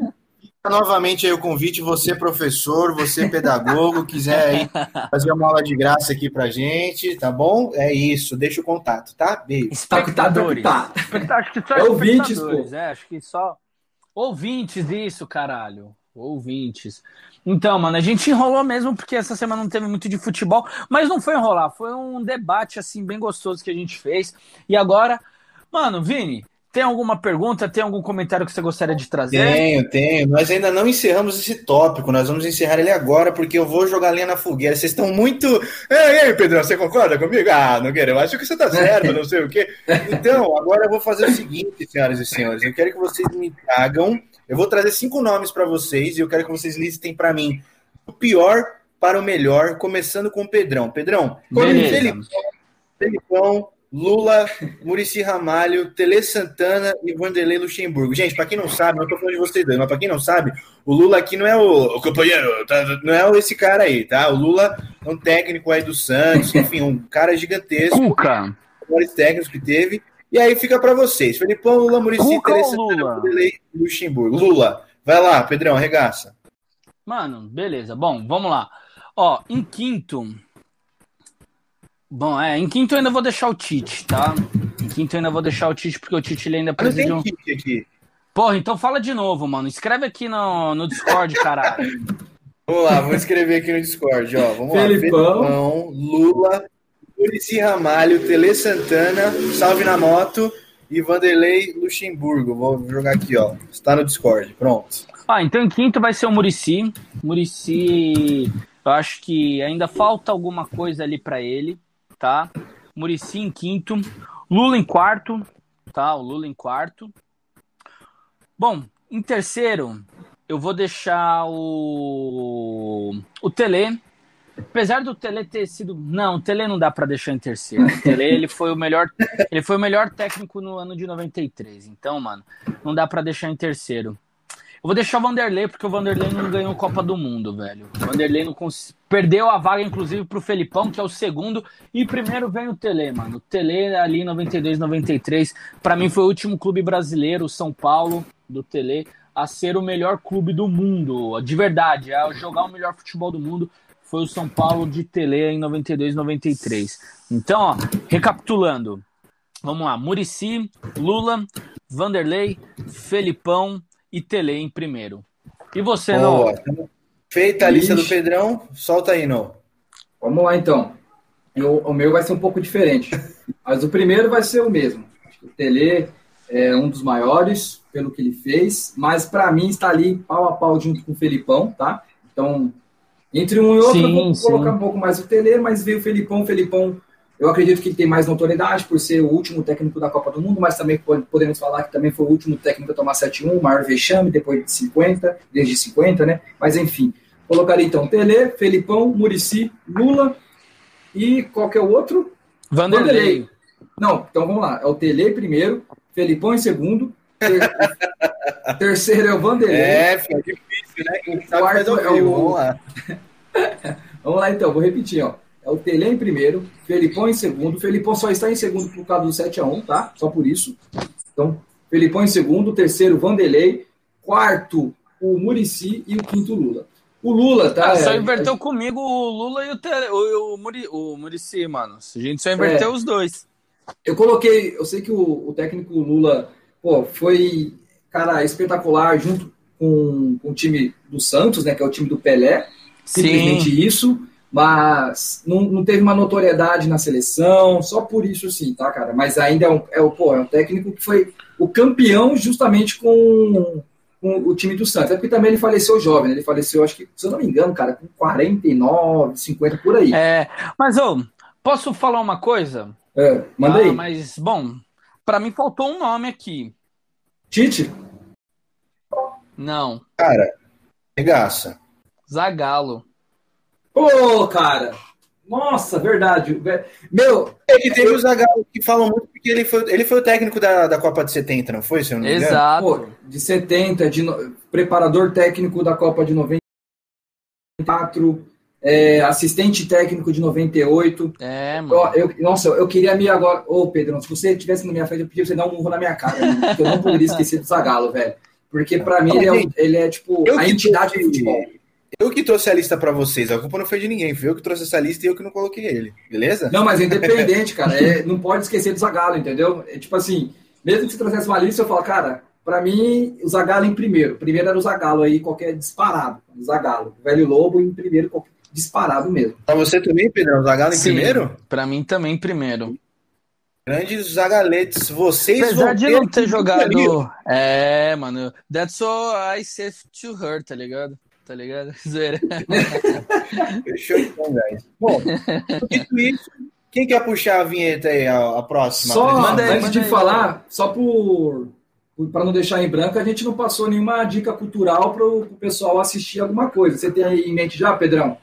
novamente aí o convite, você professor, você pedagogo, quiser aí fazer uma aula de graça aqui pra gente, tá bom? É isso, deixa o contato, tá? Beijo. Espectadores. Tá, tá, tá. Acho que só é ouvintes, pô. É, acho que só Ouvintes, isso, caralho. Ouvintes. Então, mano, a gente enrolou mesmo porque essa semana não teve muito de futebol, mas não foi enrolar, foi um debate assim bem gostoso que a gente fez. E agora, mano, Vini, tem alguma pergunta? Tem algum comentário que você gostaria de trazer? Tenho, tenho. Nós ainda não encerramos esse tópico. Nós vamos encerrar ele agora, porque eu vou jogar lenha na fogueira. Vocês estão muito. E aí, Pedro, você concorda comigo? Ah, Nogueira, eu acho que você tá certo, não sei o quê. Então, agora eu vou fazer o seguinte, senhoras e senhores. Eu quero que vocês me tragam. Eu vou trazer cinco nomes para vocês e eu quero que vocês listem para mim o pior para o melhor, começando com o Pedrão. Pedrão, Felipão, Felipão Lula, Murici Ramalho, Tele Santana e Vanderlei Luxemburgo. Gente, para quem não sabe, não tô falando de vocês dois, mas para quem não sabe, o Lula aqui não é o, o companheiro, tá, não é esse cara aí, tá? O Lula é um técnico aí do Santos, enfim, um cara gigantesco. Cuca. Maiores técnicos que teve. E aí fica para vocês. Felipão, Lula, Murici, Tele Santana, Vanderlei Luxemburgo. Lula, vai lá, Pedrão, arregaça. Mano, beleza. Bom, vamos lá. Ó, em quinto, Bom, é, em quinto eu ainda vou deixar o Tite, tá? Em quinto eu ainda vou deixar o Tite, porque o Tite ele ainda precisa de um... Tite aqui. Porra, então fala de novo, mano. Escreve aqui no, no Discord, caralho. Vamos lá, vou escrever aqui no Discord, ó. Vamos Felipão. lá. Felipão, Lula, Murici Ramalho, Tele Santana, Salve na Moto e Vanderlei Luxemburgo. Vou jogar aqui, ó. Está no Discord, pronto. Ah, então em quinto vai ser o Murici. Murici, eu acho que ainda falta alguma coisa ali para ele tá? Murici em quinto, Lula em quarto, tá? O Lula em quarto. Bom, em terceiro, eu vou deixar o o Tele. Apesar do Tele ter sido, não, o Tele não dá para deixar em terceiro. O Tele, ele foi o melhor, ele foi o melhor técnico no ano de 93. Então, mano, não dá para deixar em terceiro. Vou deixar o Vanderlei, porque o Vanderlei não ganhou Copa do Mundo, velho. O Vanderlei não cons... perdeu a vaga, inclusive, pro Felipão, que é o segundo. E primeiro vem o Tele, mano. O Tele ali 92, 93. Para mim foi o último clube brasileiro, o São Paulo, do Tele, a ser o melhor clube do mundo. De verdade, a jogar o melhor futebol do mundo foi o São Paulo de Tele em 92, 93. Então, ó, recapitulando. Vamos lá, Murici, Lula, Vanderlei, Felipão, e Tele em primeiro. E você, Boa. não? Feita a lista do Pedrão, solta aí, não. Vamos lá, então. Eu, o meu vai ser um pouco diferente. Mas o primeiro vai ser o mesmo. O Tele, é um dos maiores, pelo que ele fez, mas para mim está ali pau a pau junto com o Felipão, tá? Então, entre um e outro, sim, eu vou sim. colocar um pouco mais o Tele, mas veio o Felipão, o Felipão, eu acredito que ele tem mais notoriedade por ser o último técnico da Copa do Mundo, mas também podemos falar que também foi o último técnico a tomar 7-1, maior vexame, depois de 50, desde 50, né? Mas enfim, colocaria então Tele, Felipão, Murici, Lula e qual que é o outro? Vanderlei. Vanderlei. Não, então vamos lá. É o Tele primeiro, Felipão em segundo, ter... terceiro é o Vanderlei. É, fica difícil, né? Quem quarto é o... Vamos lá. vamos lá então, vou repetir, ó. É o Tele em primeiro, Felipão em segundo. Felipão só está em segundo por causa do 7x1, tá? Só por isso. Então, Felipão em segundo, terceiro, Vanderlei, quarto, o Murici e o quinto, Lula. O Lula, tá? Ah, só é, inverteu é... comigo o Lula e o, Tele, o, o, Muri, o Murici, mano. A gente só inverteu é. os dois. Eu coloquei, eu sei que o, o técnico Lula, pô, foi, cara, espetacular junto com, com, o time do Santos, né, que é o time do Pelé. Simplesmente Sim. isso, mas não, não teve uma notoriedade na seleção, só por isso sim, tá, cara? Mas ainda é um, é, pô, é um técnico que foi o campeão justamente com, com o time do Santos. É porque também ele faleceu jovem, né? Ele faleceu, acho que, se eu não me engano, cara, com 49, 50 por aí. É, mas, ô, posso falar uma coisa? É, manda ah, Mas, bom, para mim faltou um nome aqui. Tite? Não. Cara, regaça. Zagalo. Ô, oh, cara! Nossa, verdade. Meu. Ele teve eu... o Zagallo que falam muito porque ele foi, ele foi o técnico da, da Copa de 70, não foi? Se eu não me Exato. Pô, de 70, de no... preparador técnico da Copa de 94 é, assistente técnico de 98. É, mano. Eu, eu, nossa, eu queria me agora. Ô, Pedro, se você estivesse na minha frente, eu pedia você dar um murro na minha cara, porque eu não poderia esquecer do Zagalo, velho. Porque para mim ele é, ele é tipo a entidade do futebol. Eu que trouxe a lista para vocês, a culpa não foi de ninguém, foi eu que trouxe essa lista e eu que não coloquei ele, beleza? Não, mas é independente, cara, é, não pode esquecer do Zagalo, entendeu? É tipo assim, mesmo que você trouxesse uma lista, eu falo, cara, para mim, o Zagalo em primeiro. Primeiro era o Zagalo aí, qualquer disparado. O Zagalo. O velho Lobo em primeiro, qualquer disparado mesmo. Pra você também, Pedro? Zagallo em Sim, primeiro? Pra mim também primeiro. Grandes Zagaletes, vocês Apesar vão de não ter jogado. É, mano. That's all I said to her, tá ligado? Tá ligado? Zoeira. Fechou então, guys. Bom, dito isso, quem quer puxar a vinheta aí, a, a próxima? Só manda aí, antes manda de aí, falar, só por para não deixar em branco, a gente não passou nenhuma dica cultural para o pessoal assistir alguma coisa. Você tem aí em mente já, Pedrão?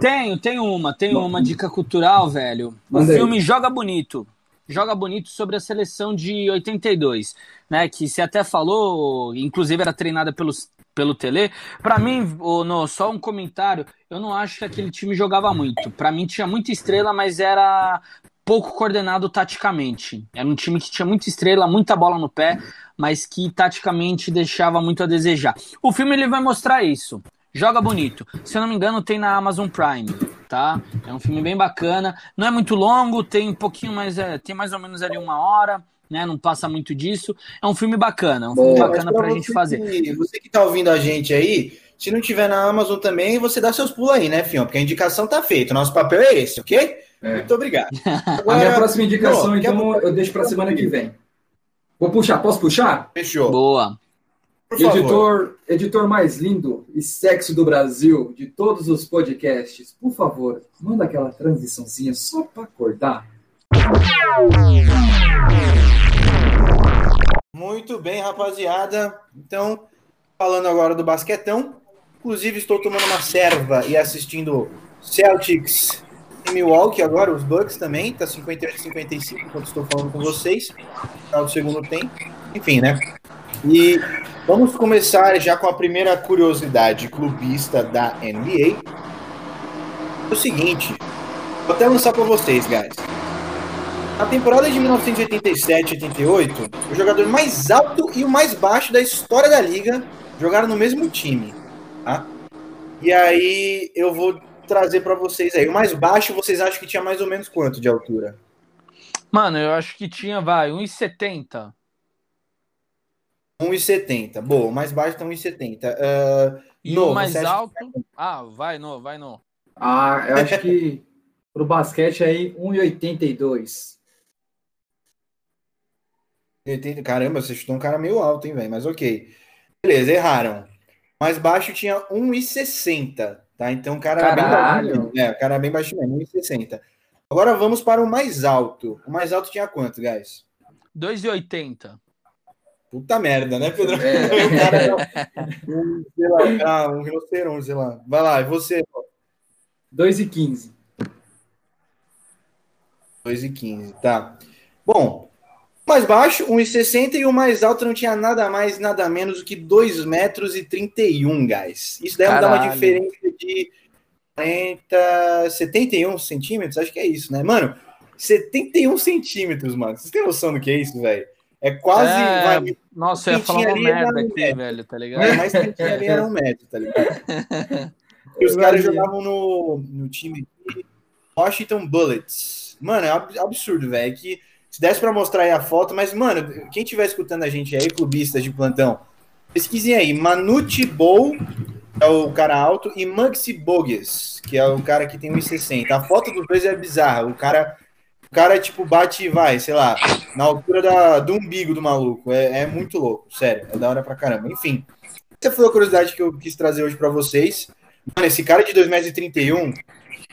Tenho, tenho uma, tenho uma dica cultural, velho. O filme Joga Bonito. Joga Bonito sobre a seleção de 82, né? Que você até falou, inclusive era treinada pelos, pelo Tele. Para mim, no, só um comentário, eu não acho que aquele time jogava muito. Para mim tinha muita estrela, mas era pouco coordenado taticamente. Era um time que tinha muita estrela, muita bola no pé, mas que taticamente deixava muito a desejar. O filme ele vai mostrar isso. Joga bonito. Se eu não me engano, tem na Amazon Prime, tá? É um filme bem bacana. Não é muito longo, tem um pouquinho mais, é, tem mais ou menos ali uma hora, né? Não passa muito disso. É um filme bacana, é um filme bacana pra, pra gente fazer. Que, você que tá ouvindo a gente aí, se não tiver na Amazon também, você dá seus pulos aí, né, Fião? Porque a indicação tá feita. Nosso papel é esse, ok? É. Muito obrigado. Agora, a minha próxima indicação, então, eu deixo pra semana que vem. Vou puxar, posso puxar? Fechou. Boa. Editor, editor mais lindo e sexy do Brasil, de todos os podcasts, por favor, manda aquela transiçãozinha só para acordar. Muito bem, rapaziada. Então, falando agora do basquetão, inclusive estou tomando uma serva e assistindo Celtics e Milwaukee agora, os Bucks também, tá 58 55 enquanto estou falando com vocês, final do segundo tempo. Enfim, né? E vamos começar já com a primeira curiosidade clubista da NBA. O seguinte, vou até lançar para vocês, guys. Na temporada de 1987-88, o jogador mais alto e o mais baixo da história da liga jogaram no mesmo time, tá? E aí eu vou trazer para vocês aí. O mais baixo, vocês acham que tinha mais ou menos quanto de altura? Mano, eu acho que tinha, vai, 1,70. 1,70. Boa, o mais baixo tá 1,70. Uh, e no, o mais alto? Que... Ah, vai no, vai no. Ah, eu acho que pro basquete aí 1,82. Caramba, você chutou um cara meio alto, hein, velho? Mas ok. Beleza, erraram. Mais baixo tinha 1,60, tá? Então o cara era bem baixinho. É, o cara era bem baixinho, 1,60. Agora vamos para o mais alto. O mais alto tinha quanto, guys? 2,80. Puta merda, né, Pedro? É. o cara era um, sei lá, um rinoceronte, sei lá. Vai lá, e você? 2,15. 2,15, tá. Bom, mais baixo, 1,60 e o mais alto não tinha nada mais, nada menos do que 2 metros e 31, guys. Isso deve dar uma diferença de 40, 71 centímetros, acho que é isso, né? Mano, 71 centímetros, mano. Vocês têm noção do que é isso, velho? É quase. É... Vai, Nossa, eu ia falar uma merda aqui, metro. velho, tá ligado? É, mas quem ali era um metro, tá ligado? e os caras jogavam no, no time Washington Bullets. Mano, é absurdo, velho. Que se desse para mostrar aí a foto, mas, mano, quem estiver escutando a gente aí, clubistas de plantão, pesquisem aí. Manute Bow é o cara alto e Maxi Bogues, que é o cara que tem 1,60. A foto dos dois é bizarra. O cara, o cara tipo, bate, vai, sei lá, na altura da, do umbigo do maluco. É, é muito louco, sério. É da hora pra caramba. Enfim, essa foi a curiosidade que eu quis trazer hoje para vocês. Mano, esse cara de 2,31m,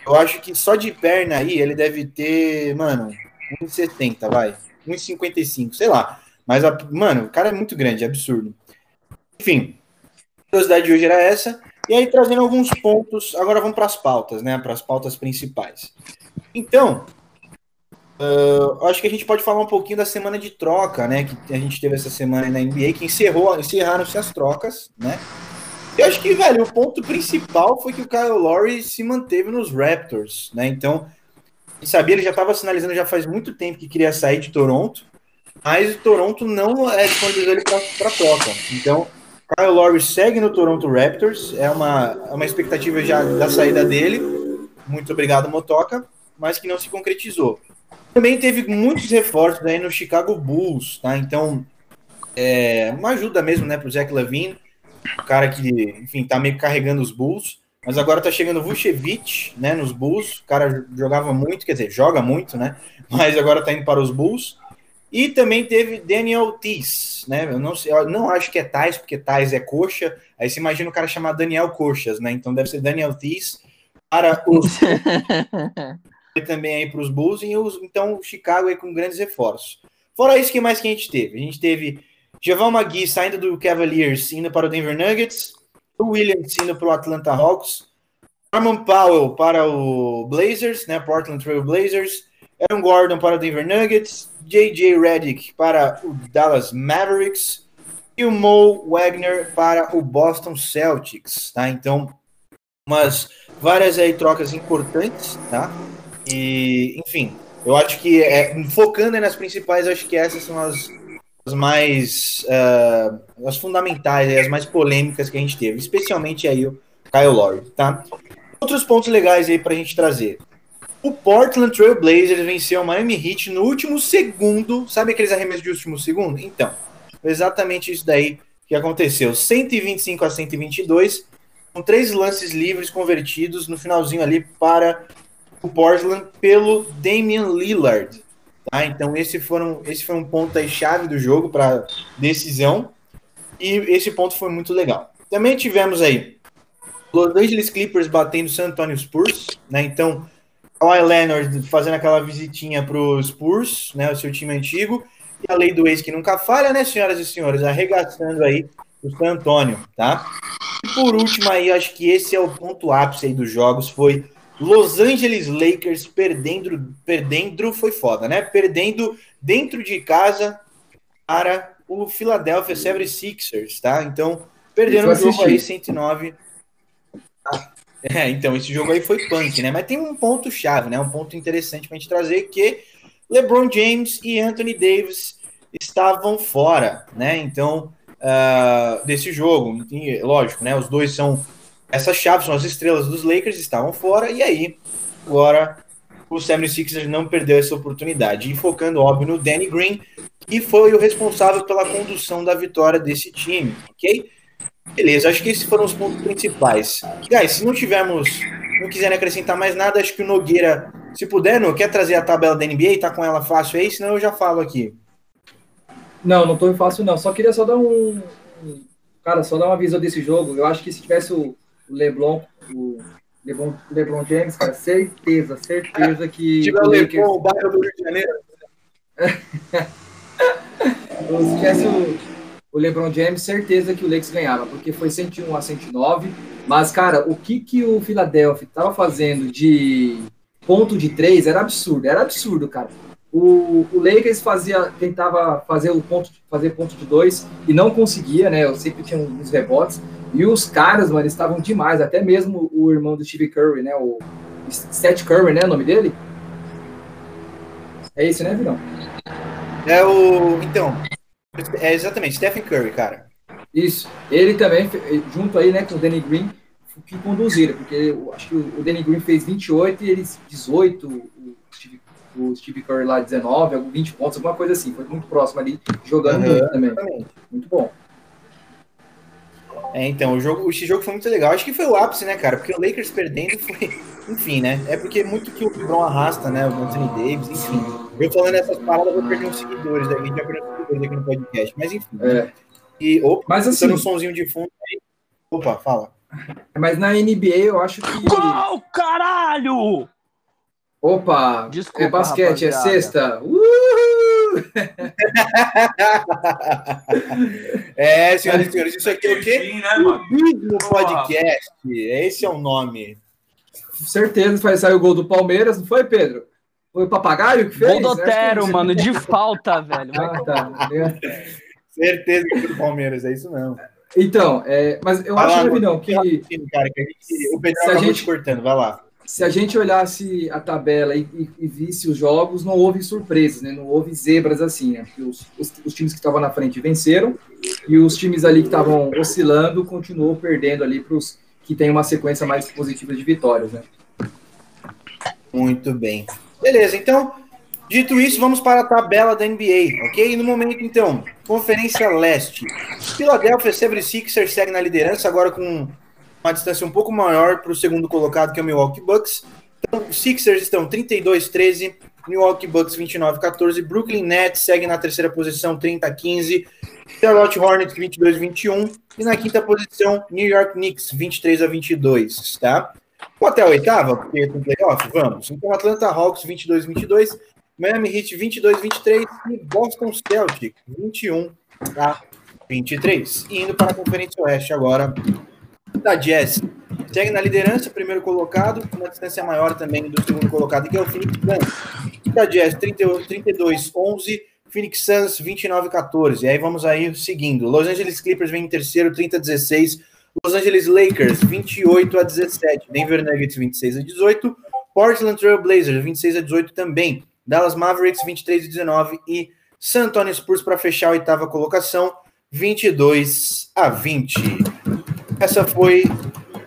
eu acho que só de perna aí ele deve ter, mano, 1,70, vai. 1,55, sei lá. Mas, mano, o cara é muito grande, é absurdo. Enfim, a curiosidade de hoje era essa. E aí, trazendo alguns pontos, agora vamos para as pautas, né? Para as pautas principais. Então, uh, acho que a gente pode falar um pouquinho da semana de troca, né? Que a gente teve essa semana na NBA, que encerrou, encerraram-se as trocas, né? Eu acho que, velho, o ponto principal foi que o Kyle Lowry se manteve nos Raptors, né? Então, sabia, ele já estava sinalizando já faz muito tempo que queria sair de Toronto, mas o Toronto não é disponibilizou ele para troca. Então, Kyle Lowry segue no Toronto Raptors, é uma, é uma expectativa já da saída dele. Muito obrigado, Motoca, mas que não se concretizou. Também teve muitos reforços aí no Chicago Bulls, tá? Então, é uma ajuda mesmo, né, para o Zach Levine, o cara que, enfim, tá meio carregando os Bulls. Mas agora tá chegando Vucevic, né, nos Bulls. O cara jogava muito, quer dizer, joga muito, né? Mas agora tá indo para os Bulls. E também teve Daniel Tis, né? Eu não, sei, eu não acho que é Tais, porque Tais é coxa. Aí você imagina o cara chamar Daniel Coxas, né? Então deve ser Daniel Tis para os e também aí para os Bulls e os, então o Chicago aí com grandes reforços. Fora isso, que mais que a gente teve? A gente teve Javão Magui saindo do Cavaliers, indo para o Denver Nuggets. Williams indo para o Atlanta Hawks, Armand Powell para o Blazers, né, Portland Trail Blazers, Aaron Gordon para o Denver Nuggets, J.J. Redick para o Dallas Mavericks e o Mo Wagner para o Boston Celtics, tá? Então, umas várias aí trocas importantes, tá? E, enfim, eu acho que é, focando nas principais, acho que essas são as as mais uh, as fundamentais, as mais polêmicas que a gente teve, especialmente aí o Kyle Lowry, tá? Outros pontos legais aí para a gente trazer. O Portland Trail Blazers venceu o Miami Heat no último segundo. Sabe aqueles arremessos de último segundo? Então, exatamente isso daí que aconteceu. 125 a 122, com três lances livres convertidos no finalzinho ali para o Portland pelo Damian Lillard. Tá? Então esse, foram, esse foi um ponto aí chave do jogo para decisão e esse ponto foi muito legal. Também tivemos aí Los Angeles Clippers batendo San Antonio Spurs, né? Então Kawhi Leonard fazendo aquela visitinha para o Spurs, né? O seu time antigo e a lei do ex que nunca falha, né, senhoras e senhores, arregaçando aí o San Antonio, tá? E por último aí, acho que esse é o ponto ápice aí dos jogos, foi Los Angeles Lakers perdendo, perdendo foi foda, né? Perdendo dentro de casa para o Philadelphia 76ers, tá? Então, perdendo o jogo aí 109. É, então, esse jogo aí foi punk, né? Mas tem um ponto chave, né? Um ponto interessante pra gente trazer que LeBron James e Anthony Davis estavam fora, né? Então, uh, desse jogo. E, lógico, né? Os dois são essas chaves são as estrelas dos Lakers, estavam fora, e aí, agora o 76ers não perdeu essa oportunidade. E focando, óbvio, no Danny Green, que foi o responsável pela condução da vitória desse time, ok? Beleza, acho que esses foram os pontos principais. Guys, se não tivermos, não quiserem acrescentar mais nada, acho que o Nogueira, se puder, não quer trazer a tabela da NBA, tá com ela fácil aí, senão eu já falo aqui. Não, não tô fácil não. Só queria só dar um, cara, só dar uma visão desse jogo. Eu acho que se tivesse o LeBron, o LeBron, LeBron James, cara, certeza, certeza que se tiver o Lakers... o bairro do Rio de Janeiro. se tivesse o, o LeBron James, certeza que o Lakers ganhava, porque foi 101 a 109. Mas, cara, o que, que o Philadelphia estava fazendo de ponto de três era absurdo, era absurdo, cara. O, o Lakers fazia, tentava fazer o ponto, fazer ponto de dois e não conseguia, né? Eu sempre tinha uns rebotes. E os caras, mano, estavam demais. Até mesmo o irmão do Steve Curry, né? O Seth Curry, né? O nome dele? É esse, né, Virão? É o. Então. É exatamente, Stephen Curry, cara. Isso. Ele também, junto aí, né, com o Danny Green, que conduziram, porque eu acho que o Danny Green fez 28 e eles 18, o Steve, o Steve Curry lá 19, 20 pontos, alguma coisa assim. Foi muito próximo ali, jogando uhum, muito também. Exatamente. Muito bom. É, então, o jogo, esse jogo foi muito legal. Acho que foi o ápice, né, cara? Porque o Lakers perdendo foi. Enfim, né? É porque muito que o LeBron arrasta, né? O Anthony Davis, enfim. Eu falando essas palavras, eu vou perder uns seguidores, né? A gente já perdeu seguidores aqui no podcast. Mas enfim. É. E, opa, Mas assim. um somzinho de fundo aí. Opa, fala. Mas na NBA eu acho que. Qual caralho! Opa! Desculpa, é basquete, é rapaziada. é sexta. Uh! é, senhoras e senhores, isso aqui é o quê? Né, Podcast. Esse é o nome. Certeza vai sair o gol do Palmeiras, não foi, Pedro? Foi o papagaio que fez? Gol do Otero, mano, de falta, velho. Ah, tá. Certeza que foi do Palmeiras, é isso mesmo. Então, é, mas eu vai acho, lá, não, que. Cara, que a gente, o Pedro se a gente cortando, vai lá. Se a gente olhasse a tabela e, e, e, visse os jogos, não houve surpresas, né? Não houve zebras assim, né? Os, os, os times que estavam na frente venceram e os times ali que estavam oscilando continuou perdendo ali para os que têm uma sequência mais positiva de vitórias, né? Muito bem. Beleza, então Dito isso, vamos para a tabela da NBA, ok? No momento, então, Conferência Leste. Philadelphia 76ers segue na liderança, agora com uma distância um pouco maior para o segundo colocado, que é o Milwaukee Bucks. Então, Sixers estão 32-13, Milwaukee Bucks 29-14, Brooklyn Nets segue na terceira posição, 30-15, Charlotte Hornets 22-21 e na quinta posição, New York Knicks 23-22, tá? Vamos até a oitava, porque tem playoff? Vamos. Então, Atlanta Hawks 22-22, Miami Heat 22-23 e Boston Celtics 21 a 23. E indo para a Conferência Oeste agora, da Jazz. Segue na liderança, primeiro colocado, com uma distância maior também do segundo colocado, que é o Phoenix Suns. Da Jazz 32-11, Phoenix Suns 29-14. E aí vamos aí seguindo. Los Angeles Clippers vem em terceiro, 30-16. Los Angeles Lakers 28 a 17, Denver Nuggets 26 a 18, Portland Trail Blazers 26 a 18 também. Dallas Mavericks 23 e 19 e San Antonio Spurs para fechar a oitava colocação 22 a 20. Essa foi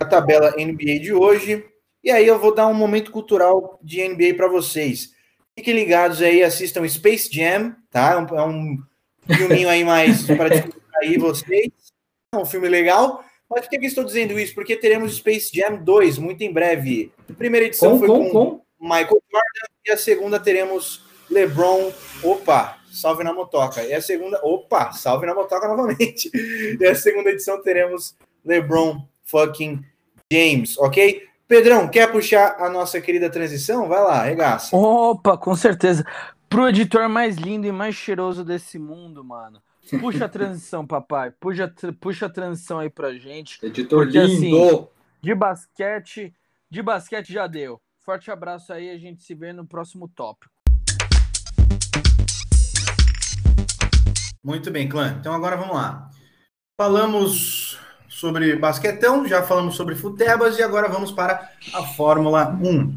a tabela NBA de hoje. E aí eu vou dar um momento cultural de NBA para vocês. Fiquem ligados aí, assistam Space Jam, tá? É um, é filminho aí mais para aí vocês. É um filme legal. Mas por que, que estou dizendo isso? Porque teremos Space Jam 2 muito em breve. A primeira edição com, foi com, com, Michael Jordan e a segunda teremos LeBron. Opa, salve na motoca. E a segunda, opa, salve na motoca novamente. E a segunda edição teremos LeBron fucking James, ok? Pedrão, quer puxar a nossa querida transição? Vai lá, regaça. Opa, com certeza. Pro editor mais lindo e mais cheiroso desse mundo, mano. Puxa a transição, papai. Puxa, puxa a transição aí pra gente. Editor porque, assim, lindo. Assim, de basquete, de basquete já deu. Forte abraço aí, a gente se vê no próximo tópico. Muito bem, clã. Então agora vamos lá. Falamos sobre basquetão, já falamos sobre futebas e agora vamos para a Fórmula 1.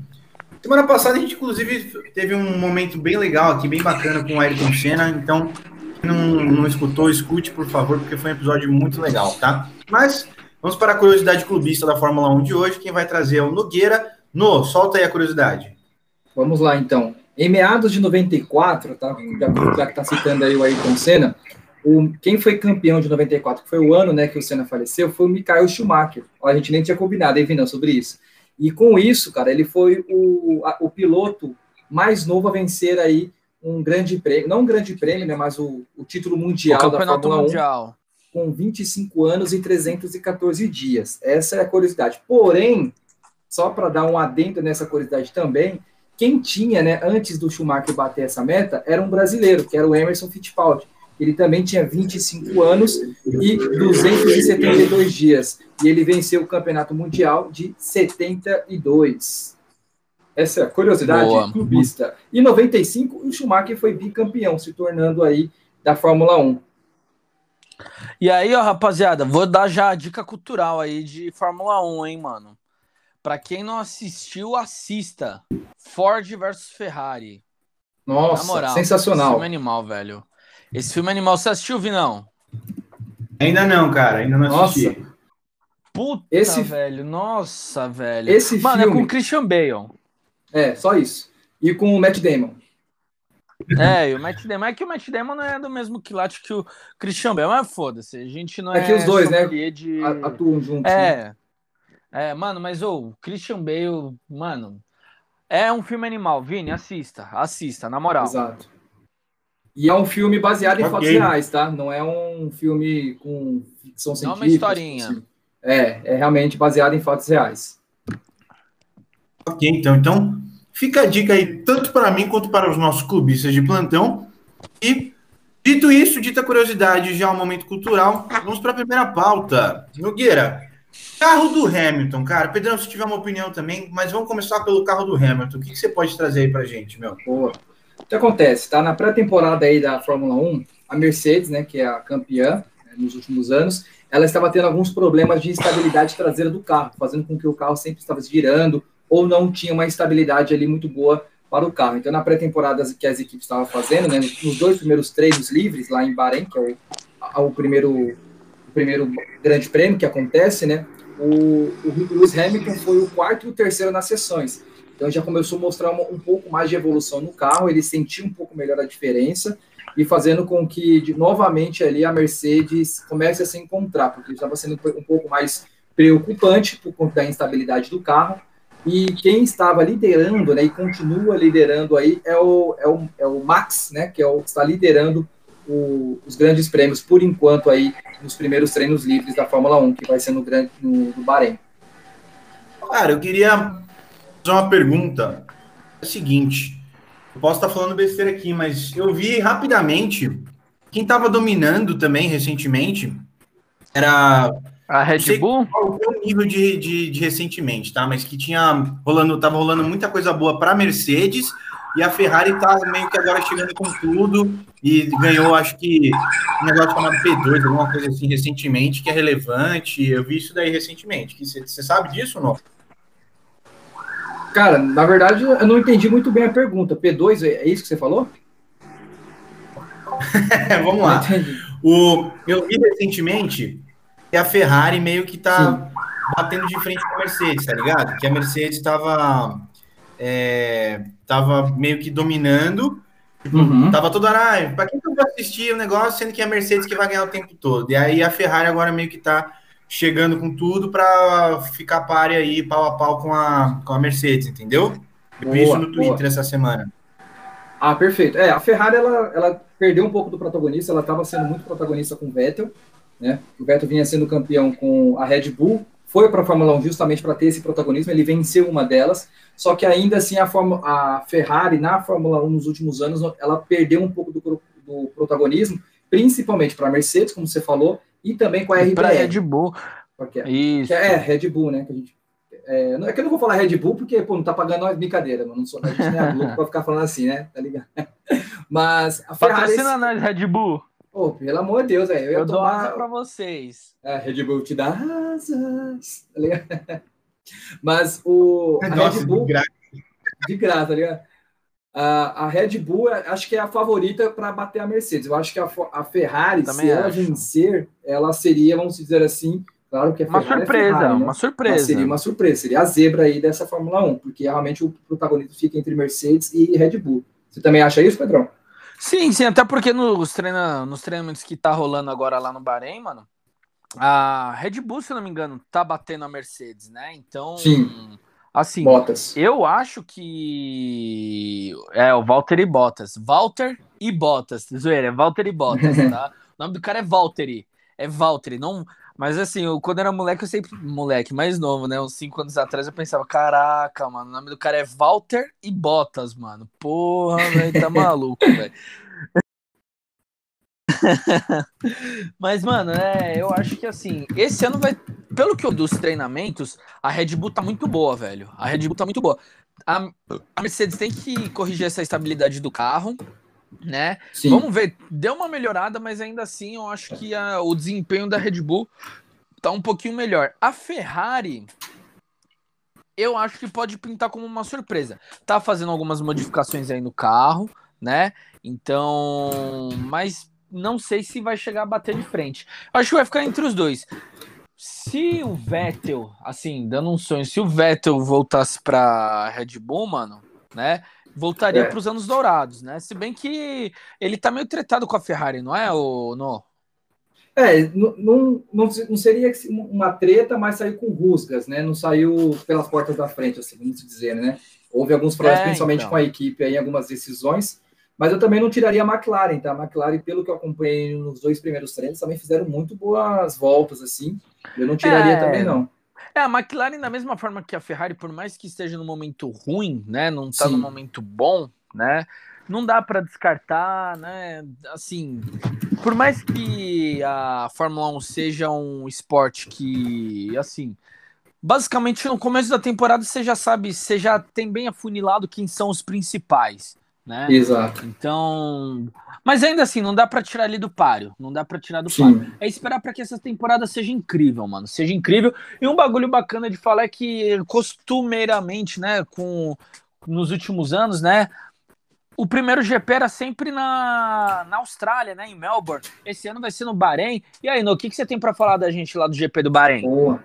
Semana passada a gente inclusive teve um momento bem legal aqui, bem bacana com o Ayrton Senna, então quem não, não escutou, escute por favor, porque foi um episódio muito legal, tá? Mas vamos para a curiosidade clubista da Fórmula 1 de hoje, quem vai trazer é o Nogueira, no, solta aí a curiosidade. Vamos lá, então. Em meados de 94, tá? já, que está citando aí o Ayrton Senna, o, quem foi campeão de 94, que foi o ano né, que o Senna faleceu, foi o Michael Schumacher. A gente nem tinha combinado, hein, não, sobre isso. E com isso, cara, ele foi o, a, o piloto mais novo a vencer aí um grande prêmio, não um grande prêmio, né, mas o, o título mundial o da Fórmula mundial. 1 com 25 anos e 314 dias. Essa é a curiosidade. Porém, só para dar um adendo nessa curiosidade também, quem tinha, né, antes do Schumacher bater essa meta, era um brasileiro, que era o Emerson Fittipaldi. Ele também tinha 25 anos e 272 dias. E ele venceu o campeonato mundial de 72. Essa é a curiosidade Boa. clubista. Em 95, o Schumacher foi bicampeão, se tornando aí da Fórmula 1. E aí, ó, rapaziada, vou dar já a dica cultural aí de Fórmula 1, hein, mano. Pra quem não assistiu, assista. Ford versus Ferrari. Nossa, moral, sensacional. Filme animal, velho. Esse filme animal, você assistiu, Vinão? Ainda não, cara, ainda não assisti. Nossa. Puta, esse... velho, nossa, velho. Esse Mano, filme... é com o Christian Bale. É, só isso. E com o Matt Damon. É, e o Matt Damon é que o Matt Damon não é do mesmo quilate que o Christian Bale, mas foda-se, a gente não é. É que os dois, né? De... Atuam juntos. É. Né? É, mano, mas o Christian Bale, mano, é um filme animal. Vini, assista, assista, na moral. Exato. E é um filme baseado em fatos reais, tá? Não é um filme com ficção científica. É uma historinha. É, é realmente baseado em fatos reais. Ok, então, então fica a dica aí, tanto para mim quanto para os nossos clubistas de plantão. E, dito isso, dita curiosidade, já é um momento cultural, vamos para a primeira pauta. Nogueira, carro do Hamilton, cara. Pedrão, se tiver uma opinião também, mas vamos começar pelo carro do Hamilton. O que, que você pode trazer aí para gente, meu? Boa. O que acontece, tá? Na pré-temporada aí da Fórmula 1, a Mercedes, né, que é a campeã né, nos últimos anos, ela estava tendo alguns problemas de instabilidade traseira do carro, fazendo com que o carro sempre estava girando, ou não tinha uma estabilidade ali muito boa para o carro. Então, na pré-temporada que as equipes estavam fazendo, né, nos dois primeiros treinos livres lá em Bahrein, que é o, o primeiro, o primeiro grande prêmio que acontece, né, o, o Lewis Hamilton foi o quarto e o terceiro nas sessões. Então, já começou a mostrar uma, um pouco mais de evolução no carro, ele sentiu um pouco melhor a diferença e fazendo com que, de, novamente, ali a Mercedes comece a se encontrar, porque estava sendo um pouco mais preocupante por conta da instabilidade do carro, e quem estava liderando, né, e continua liderando aí, é o, é o, é o Max, né, que é o que está liderando o, os grandes prêmios, por enquanto, aí, nos primeiros treinos livres da Fórmula 1, que vai ser no, grande, no, no Bahrein. Cara, eu queria fazer uma pergunta. É o seguinte, eu posso estar falando besteira aqui, mas eu vi rapidamente, quem estava dominando também recentemente era a Red Bull? Qual o nível de, de, de, recentemente, tá? Mas que tinha rolando, tava rolando muita coisa boa para Mercedes e a Ferrari tá meio que agora chegando com tudo e ganhou, acho que um negócio chamado P2, alguma coisa assim recentemente que é relevante. Eu vi isso daí recentemente. Você sabe disso ou não? Cara, na verdade, eu não entendi muito bem a pergunta. P2 é isso que você falou? Vamos lá. O, eu vi recentemente que a Ferrari meio que tá Sim. batendo de frente com a Mercedes, tá ligado? Que a Mercedes estava é, tava meio que dominando. Tipo, uhum. Tava toda hora, ah, pra quem que eu vou assistir o negócio, sendo que é a Mercedes que vai ganhar o tempo todo. E aí a Ferrari agora meio que tá chegando com tudo para ficar pare aí, pau a pau com a, com a Mercedes, entendeu? Eu vi isso no Twitter boa. essa semana. Ah, perfeito. É, a Ferrari, ela, ela perdeu um pouco do protagonista, ela estava sendo muito protagonista com o Vettel, né? O Vettel vinha sendo campeão com a Red Bull, foi para a Fórmula 1 justamente para ter esse protagonismo, ele venceu uma delas, só que ainda assim a, Fórmula, a Ferrari na Fórmula 1 nos últimos anos, ela perdeu um pouco do, do protagonismo, principalmente para a Mercedes, como você falou, e também com a RBR. Para Red Bull. Porque, Isso. é, Red Bull, né? Que a gente, é, é, que eu não vou falar Red Bull porque, pô, não tá pagando nós brincadeira, mano. Não sou, a gente nem é Globo pra ficar falando assim, né? Tá ligado? Mas a Ferrari... Patrocina nós, Red Bull. Pô, pelo amor de Deus, velho. Eu, eu dou tomar... asa pra vocês. É, Red Bull te dá asas, tá ligado? Mas o a Nossa, Red Bull... De graça. De graça, tá ligado? A, a Red Bull, acho que é a favorita para bater a Mercedes. Eu acho que a, a Ferrari, Também se ela vencer, ela seria, vamos dizer assim, claro que a uma Ferrari é surpresa, é Ferrari, né? uma surpresa. Mas seria uma surpresa, seria a zebra aí dessa Fórmula 1, porque realmente o protagonismo fica entre Mercedes e Red Bull. Você também acha isso, Pedrão? Sim, sim, até porque nos, treina, nos treinamentos que tá rolando agora lá no Bahrein, mano, a Red Bull, se não me engano, tá batendo a Mercedes, né? Então, sim. Assim, Bottas. eu acho que é o Walter e Bottas. Walter e Bottas, zoeira, é Walter e Bottas, tá? o nome do cara é Valtteri. É Valtteri, não. Mas assim, eu, quando era moleque, eu sempre. Moleque, mais novo, né? Uns 5 anos atrás, eu pensava: caraca, mano, o nome do cara é Walter e Bottas, mano. Porra, velho, tá maluco, velho. Mas, mano, é, eu acho que assim, esse ano vai. Pelo que eu dos treinamentos, a Red Bull tá muito boa, velho. A Red Bull tá muito boa. A, a Mercedes tem que corrigir essa estabilidade do carro, né? Sim. Vamos ver. Deu uma melhorada, mas ainda assim eu acho que a, o desempenho da Red Bull tá um pouquinho melhor. A Ferrari, eu acho que pode pintar como uma surpresa. Tá fazendo algumas modificações aí no carro, né? Então, mas não sei se vai chegar a bater de frente. Acho que vai ficar entre os dois. Se o Vettel, assim, dando um sonho, se o Vettel voltasse para Red Bull, mano, né? Voltaria é. para os anos dourados, né? Se bem que ele tá meio tretado com a Ferrari, não é, o no? É, não, não, não seria uma treta, mas saiu com rusgas, né? Não saiu pelas portas da frente, assim, vamos dizer, né? Houve alguns problemas, é, principalmente então. com a equipe aí, algumas decisões. Mas eu também não tiraria a McLaren, tá? A McLaren, pelo que eu acompanhei nos dois primeiros treinos, também fizeram muito boas voltas, assim. Eu não tiraria é... também, não. É, a McLaren, da mesma forma que a Ferrari, por mais que esteja no momento ruim, né? Não está no momento bom, né? Não dá para descartar, né? Assim, por mais que a Fórmula 1 seja um esporte que, assim, basicamente no começo da temporada você já sabe, você já tem bem afunilado quem são os principais né? Exato. Então, mas ainda assim, não dá para tirar ali do páreo, não dá para tirar do Sim. páreo. É esperar para que essa temporada seja incrível, mano, seja incrível. E um bagulho bacana de falar é que costumeiramente, né, com nos últimos anos, né, o primeiro GP era sempre na, na Austrália, né, em Melbourne. Esse ano vai ser no Bahrein. E aí, no o que, que você tem para falar da gente lá do GP do Bahrein? Boa.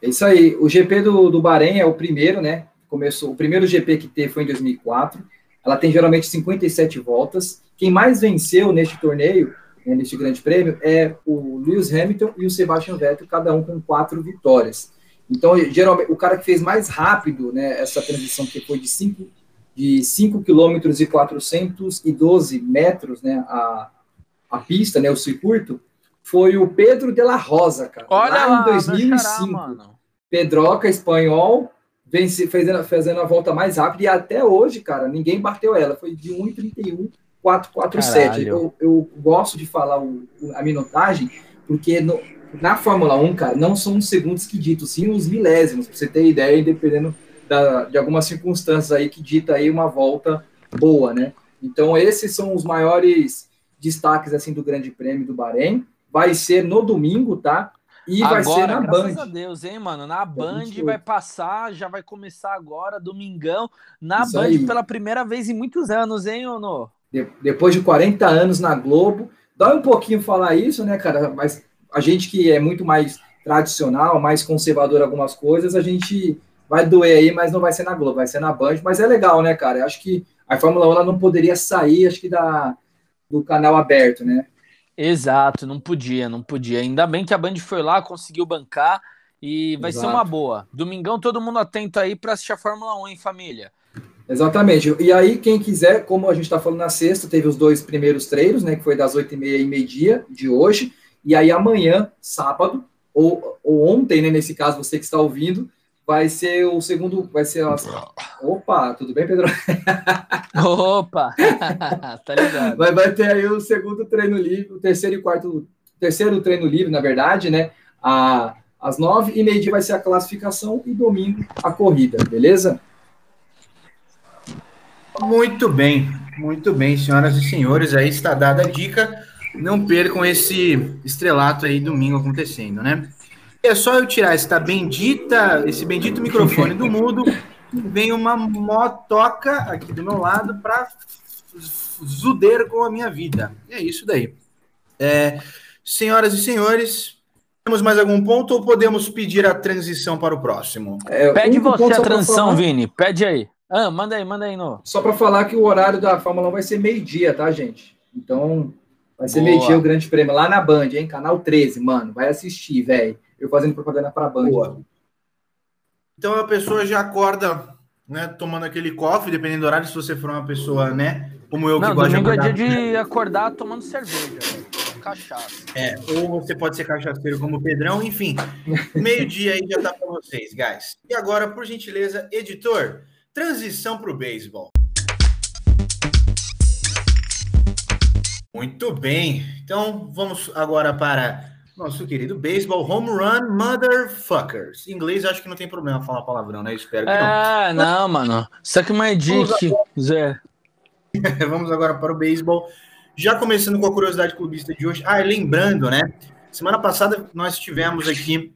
É isso aí. O GP do, do Bahrein é o primeiro, né? Começou, o primeiro GP que teve foi em 2004 ela tem geralmente 57 voltas. Quem mais venceu neste torneio, né, neste grande prêmio, é o Lewis Hamilton e o Sebastian Vettel, cada um com quatro vitórias. Então, geralmente, o cara que fez mais rápido né, essa transição, que foi de 5 de 5 km e 412 metros, né, a, a pista, né, o circuito, foi o Pedro de la Rosa, cara. Olha lá, lá em 2005. Xará, Pedroca, espanhol, vence, fazendo, fazendo a volta mais rápida, e até hoje, cara, ninguém bateu ela. Foi de 1,31, 447. Eu, eu gosto de falar o, a minutagem, porque no, na Fórmula 1, cara, não são os segundos que ditam, sim os milésimos, pra você ter ideia, dependendo da, de algumas circunstâncias aí que dita aí uma volta boa, né? Então, esses são os maiores destaques, assim, do Grande Prêmio do Bahrein. Vai ser no domingo, tá? E agora, vai ser na Band. Graças a Deus, hein, mano? Na Band vai passar, já vai começar agora, domingão, na Isso Band aí. pela primeira vez em muitos anos, hein, Ono? De, depois de 40 anos na Globo. Dói um pouquinho falar isso, né, cara? Mas a gente que é muito mais tradicional, mais conservador em algumas coisas, a gente vai doer aí, mas não vai ser na Globo, vai ser na Band. Mas é legal, né, cara? Eu acho que a Fórmula 1 ela não poderia sair, acho que da, do canal aberto, né? Exato, não podia, não podia. Ainda bem que a Band foi lá, conseguiu bancar e vai Exato. ser uma boa. Domingão, todo mundo atento aí para assistir a Fórmula 1, hein, família? Exatamente. E aí, quem quiser, como a gente está falando na sexta, teve os dois primeiros treinos, né? Que foi das 8h30 e meio-dia de hoje. E aí, amanhã, sábado, ou, ou ontem, né? Nesse caso, você que está ouvindo, vai ser o segundo, vai ser a... Opa, tudo bem, Pedro? Opa, tá ligado. Vai, vai ter aí o segundo treino livre, o terceiro e quarto, terceiro treino livre, na verdade, né? A, às nove e meio-dia vai ser a classificação e domingo a corrida, beleza? Muito bem, muito bem, senhoras e senhores, aí está dada a dica. Não percam esse estrelato aí domingo acontecendo, né? É só eu tirar esta bendita, esse bendito microfone do mudo, vem uma motoca aqui do meu lado para zuder com a minha vida. E é isso daí. É, senhoras e senhores, temos mais algum ponto ou podemos pedir a transição para o próximo? É, Pede você a transição, Vini. Pede aí. Ah, manda aí, manda aí, no. Só para falar que o horário da Fórmula 1 vai ser meio-dia, tá, gente? Então, vai ser meio-dia o Grande Prêmio lá na Band, hein? Canal 13, mano. Vai assistir, velho. Eu fazendo propaganda para a Band. Boa. Então a pessoa já acorda, né, tomando aquele coffee, dependendo do horário, se você for uma pessoa, né, como eu Não, que gosto de domingo é acordar. dia de acordar tomando cerveja, cachaça. É, ou você pode ser cachaceiro como o Pedrão, enfim. Meio-dia aí já tá para vocês, guys. E agora, por gentileza, editor, transição para o beisebol. Muito bem. Então, vamos agora para nosso querido beisebol home run motherfuckers. Em inglês, acho que não tem problema falar palavrão, né? Espero que não. É, não, mano. Suck my dick, Zé. Vamos agora para o beisebol. Já começando com a curiosidade clubista de hoje. Ah, e lembrando, né? Semana passada nós tivemos aqui,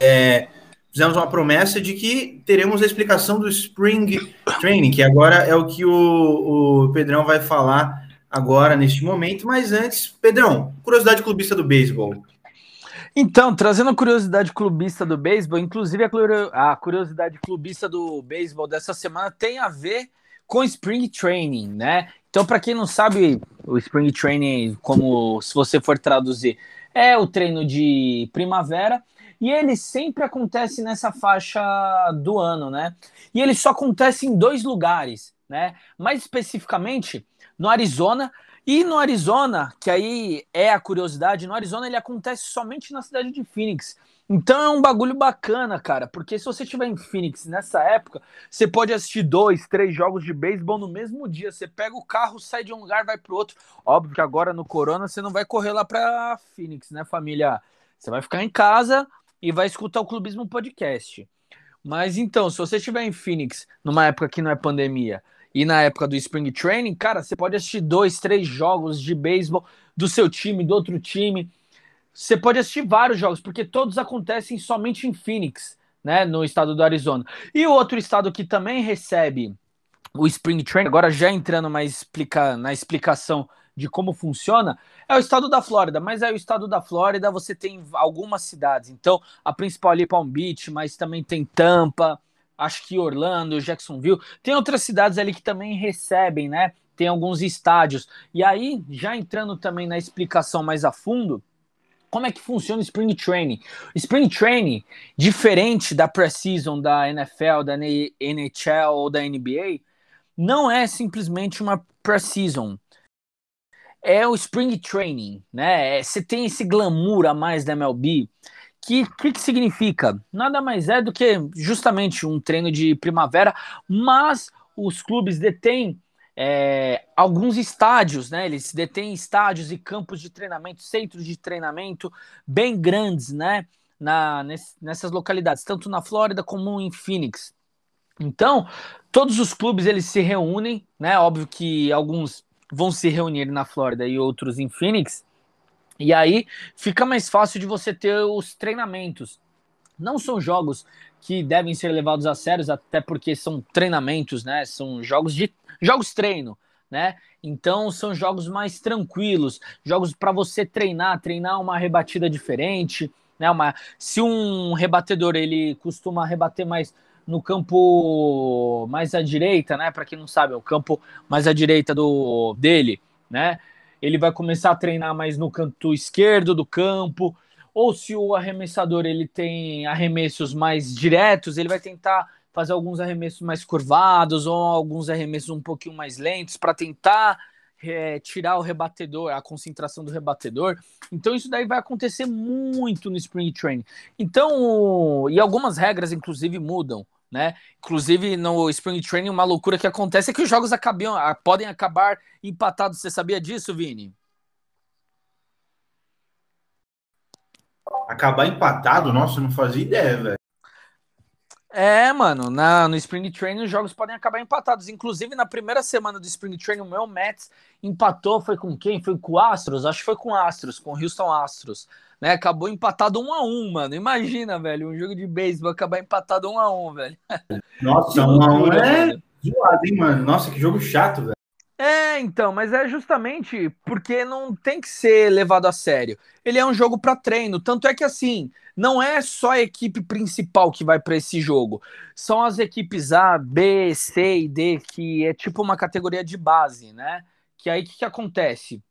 é, fizemos uma promessa de que teremos a explicação do Spring Training, que agora é o que o, o Pedrão vai falar agora neste momento. Mas antes, Pedrão, curiosidade clubista do beisebol. Então, trazendo a curiosidade clubista do beisebol, inclusive a, curio- a curiosidade clubista do beisebol dessa semana tem a ver com Spring Training, né? Então, para quem não sabe, o Spring Training, como se você for traduzir, é o treino de primavera e ele sempre acontece nessa faixa do ano, né? E ele só acontece em dois lugares, né? Mais especificamente no Arizona e no Arizona, que aí é a curiosidade, no Arizona ele acontece somente na cidade de Phoenix. Então é um bagulho bacana, cara, porque se você estiver em Phoenix nessa época, você pode assistir dois, três jogos de beisebol no mesmo dia. Você pega o carro, sai de um lugar, vai pro outro. Óbvio que agora no Corona você não vai correr lá pra Phoenix, né, família? Você vai ficar em casa e vai escutar o Clubismo Podcast. Mas então, se você estiver em Phoenix numa época que não é pandemia e na época do Spring Training, cara, você pode assistir dois, três jogos de beisebol do seu time, do outro time. Você pode assistir vários jogos, porque todos acontecem somente em Phoenix, né, no estado do Arizona. E o outro estado que também recebe o Spring Training, agora já entrando mais explica, na explicação de como funciona, é o estado da Flórida. Mas aí o estado da Flórida você tem algumas cidades. Então, a principal ali é Palm Beach, mas também tem Tampa, acho que Orlando, Jacksonville. Tem outras cidades ali que também recebem, né? Tem alguns estádios. E aí, já entrando também na explicação mais a fundo, como é que funciona o Spring Training? Spring Training, diferente da Preseason da NFL, da NHL ou da NBA, não é simplesmente uma Preseason. É o Spring Training, né? É, Você tem esse glamour a mais da MLB. Que que, que significa? Nada mais é do que justamente um treino de primavera, mas os clubes detêm é, alguns estádios, né? Eles detêm estádios e campos de treinamento, centros de treinamento bem grandes, né? Na, ness- nessas localidades, tanto na Flórida como em Phoenix. Então, todos os clubes eles se reúnem, né? Óbvio que alguns vão se reunir na Flórida e outros em Phoenix. E aí fica mais fácil de você ter os treinamentos. Não são jogos que devem ser levados a sérios, até porque são treinamentos, né? São jogos de jogos treino, né? Então são jogos mais tranquilos, jogos para você treinar, treinar uma rebatida diferente, né? Uma, se um rebatedor ele costuma rebater mais no campo mais à direita, né? Para quem não sabe, é o campo mais à direita do dele, né? Ele vai começar a treinar mais no canto esquerdo do campo, ou se o arremessador ele tem arremessos mais diretos, ele vai tentar fazer alguns arremessos mais curvados ou alguns arremessos um pouquinho mais lentos para tentar é, tirar o rebatedor, a concentração do rebatedor. Então isso daí vai acontecer muito no Spring Training. Então, e algumas regras inclusive mudam, né? Inclusive no Spring Training uma loucura que acontece é que os jogos acabam, podem acabar empatados. Você sabia disso, Vini? Acabar empatado, nossa, não fazia ideia, velho. É, mano, na, no Spring Training os jogos podem acabar empatados. Inclusive, na primeira semana do Spring Training, o meu Mets empatou, foi com quem? Foi com o Astros? Acho que foi com o Astros, com o Houston Astros. Né? Acabou empatado um a um, mano. Imagina, velho, um jogo de beisebol acabar empatado um a um, velho. Nossa, um a um é zoado, hein, mano? Nossa, que jogo chato, velho. É, então, mas é justamente porque não tem que ser levado a sério. Ele é um jogo para treino, tanto é que assim, não é só a equipe principal que vai para esse jogo. São as equipes A, B, C e D, que é tipo uma categoria de base, né? Que aí o que, que acontece?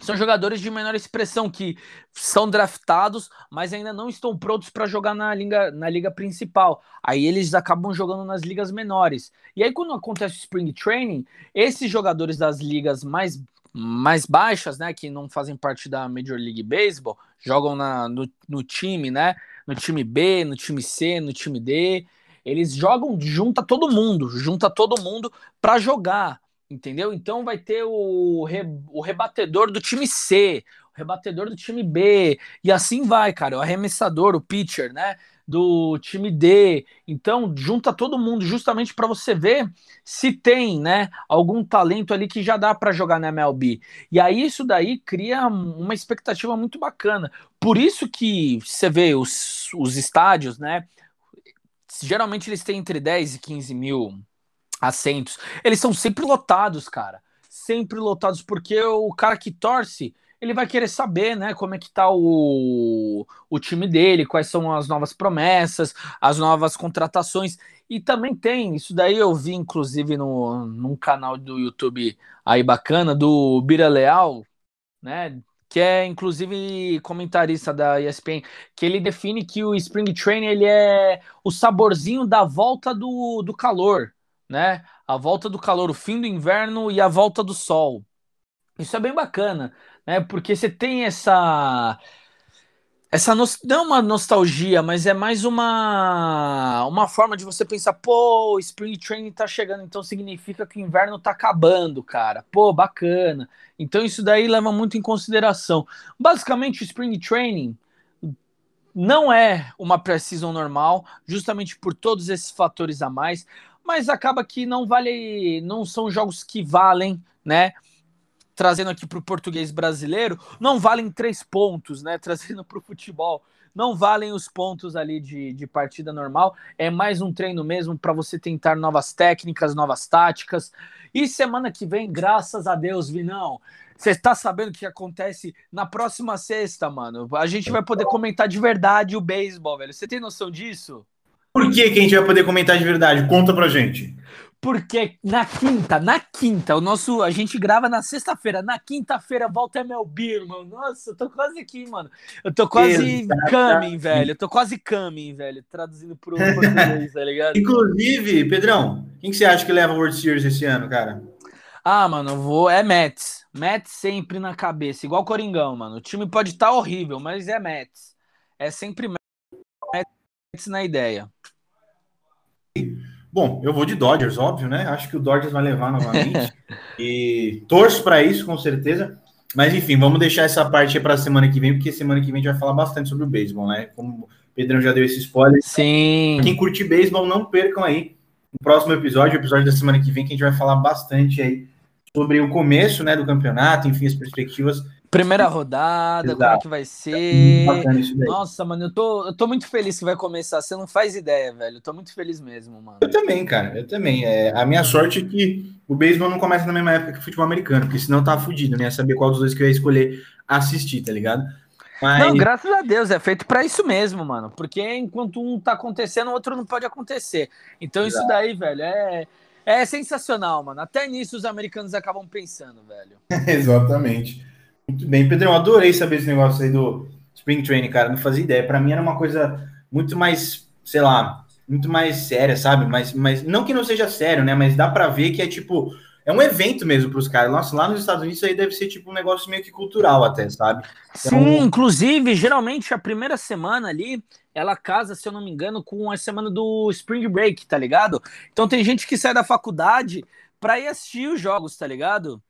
São jogadores de menor expressão que são draftados, mas ainda não estão prontos para jogar na liga, na liga principal. Aí eles acabam jogando nas ligas menores. E aí quando acontece o spring training, esses jogadores das ligas mais mais baixas, né, que não fazem parte da Major League Baseball, jogam na, no, no time, né, no time B, no time C, no time D, eles jogam, junta todo mundo, junta todo mundo para jogar entendeu? Então vai ter o, re, o rebatedor do time C, o rebatedor do time B, e assim vai, cara, o arremessador, o pitcher, né? Do time D. Então, junta todo mundo justamente para você ver se tem, né, algum talento ali que já dá para jogar na MLB. E aí isso daí cria uma expectativa muito bacana. Por isso que você vê os, os estádios, né? Geralmente eles têm entre 10 e 15 mil assentos. Eles são sempre lotados, cara. Sempre lotados, porque o cara que torce, ele vai querer saber, né, como é que tá o, o time dele, quais são as novas promessas, as novas contratações. E também tem, isso daí eu vi, inclusive, no, num canal do YouTube aí bacana, do Bira Leal, né, que é inclusive comentarista da ESPN, que ele define que o Spring Training ele é o saborzinho da volta do, do calor, né? A volta do calor, o fim do inverno e a volta do sol. Isso é bem bacana, né? Porque você tem essa essa no... não é uma nostalgia, mas é mais uma uma forma de você pensar, pô, Spring Training tá chegando, então significa que o inverno tá acabando, cara. Pô, bacana. Então isso daí leva muito em consideração. Basicamente, o Spring Training não é uma pré-season normal, justamente por todos esses fatores a mais mas acaba que não vale, não são jogos que valem, né? Trazendo aqui para o português brasileiro, não valem três pontos, né? Trazendo para o futebol, não valem os pontos ali de, de partida normal. É mais um treino mesmo para você tentar novas técnicas, novas táticas. E semana que vem, graças a Deus, Vinão, você está sabendo o que acontece na próxima sexta, mano? A gente vai poder comentar de verdade o beisebol, velho. Você tem noção disso? Por que, que a gente vai poder comentar de verdade? Conta pra gente. Porque na quinta, na quinta, o nosso. A gente grava na sexta-feira. Na quinta-feira volta MLB, irmão. Nossa, eu tô quase aqui, mano. Eu tô quase coming, velho. Eu tô quase coming, velho. Traduzindo pro português, tá ligado? Inclusive, Pedrão, quem que você acha que leva o World Series esse ano, cara? Ah, mano, vou. É Mets. Mets sempre na cabeça, igual Coringão, mano. O time pode estar tá horrível, mas é Mets. É sempre Mets na ideia. Bom, eu vou de Dodgers, óbvio, né? Acho que o Dodgers vai levar novamente. e torço para isso, com certeza. Mas enfim, vamos deixar essa parte para a semana que vem, porque semana que vem a gente vai falar bastante sobre o beisebol, né? Como o Pedrão já deu esse spoiler. Sim. Quem curte beisebol, não percam aí o próximo episódio, o episódio da semana que vem, que a gente vai falar bastante aí sobre o começo, né, do campeonato, enfim, as perspectivas Primeira rodada, Exato. como é que vai ser? Nossa, mano, eu tô, eu tô muito feliz que vai começar. Você não faz ideia, velho. Eu tô muito feliz mesmo, mano. Eu também, cara. Eu também. É, a minha sorte é que o beisebol não começa na mesma época que o futebol americano, porque senão eu tava fudido, né? Saber qual dos dois que eu ia escolher assistir, tá ligado? Mas... Não, graças a Deus, é feito para isso mesmo, mano. Porque enquanto um tá acontecendo, o outro não pode acontecer. Então Exato. isso daí, velho, é, é sensacional, mano. Até nisso os americanos acabam pensando, velho. Exatamente. Muito bem, Pedrão, adorei saber esse negócio aí do Spring Training, cara. Não fazia ideia. Para mim era uma coisa muito mais, sei lá, muito mais séria, sabe? Mas, mas não que não seja sério, né? Mas dá para ver que é tipo. É um evento mesmo para os caras. Nossa, lá nos Estados Unidos isso aí deve ser tipo um negócio meio que cultural até, sabe? Então... Sim, inclusive, geralmente a primeira semana ali, ela casa, se eu não me engano, com a semana do Spring Break, tá ligado? Então tem gente que sai da faculdade para ir assistir os jogos, tá ligado?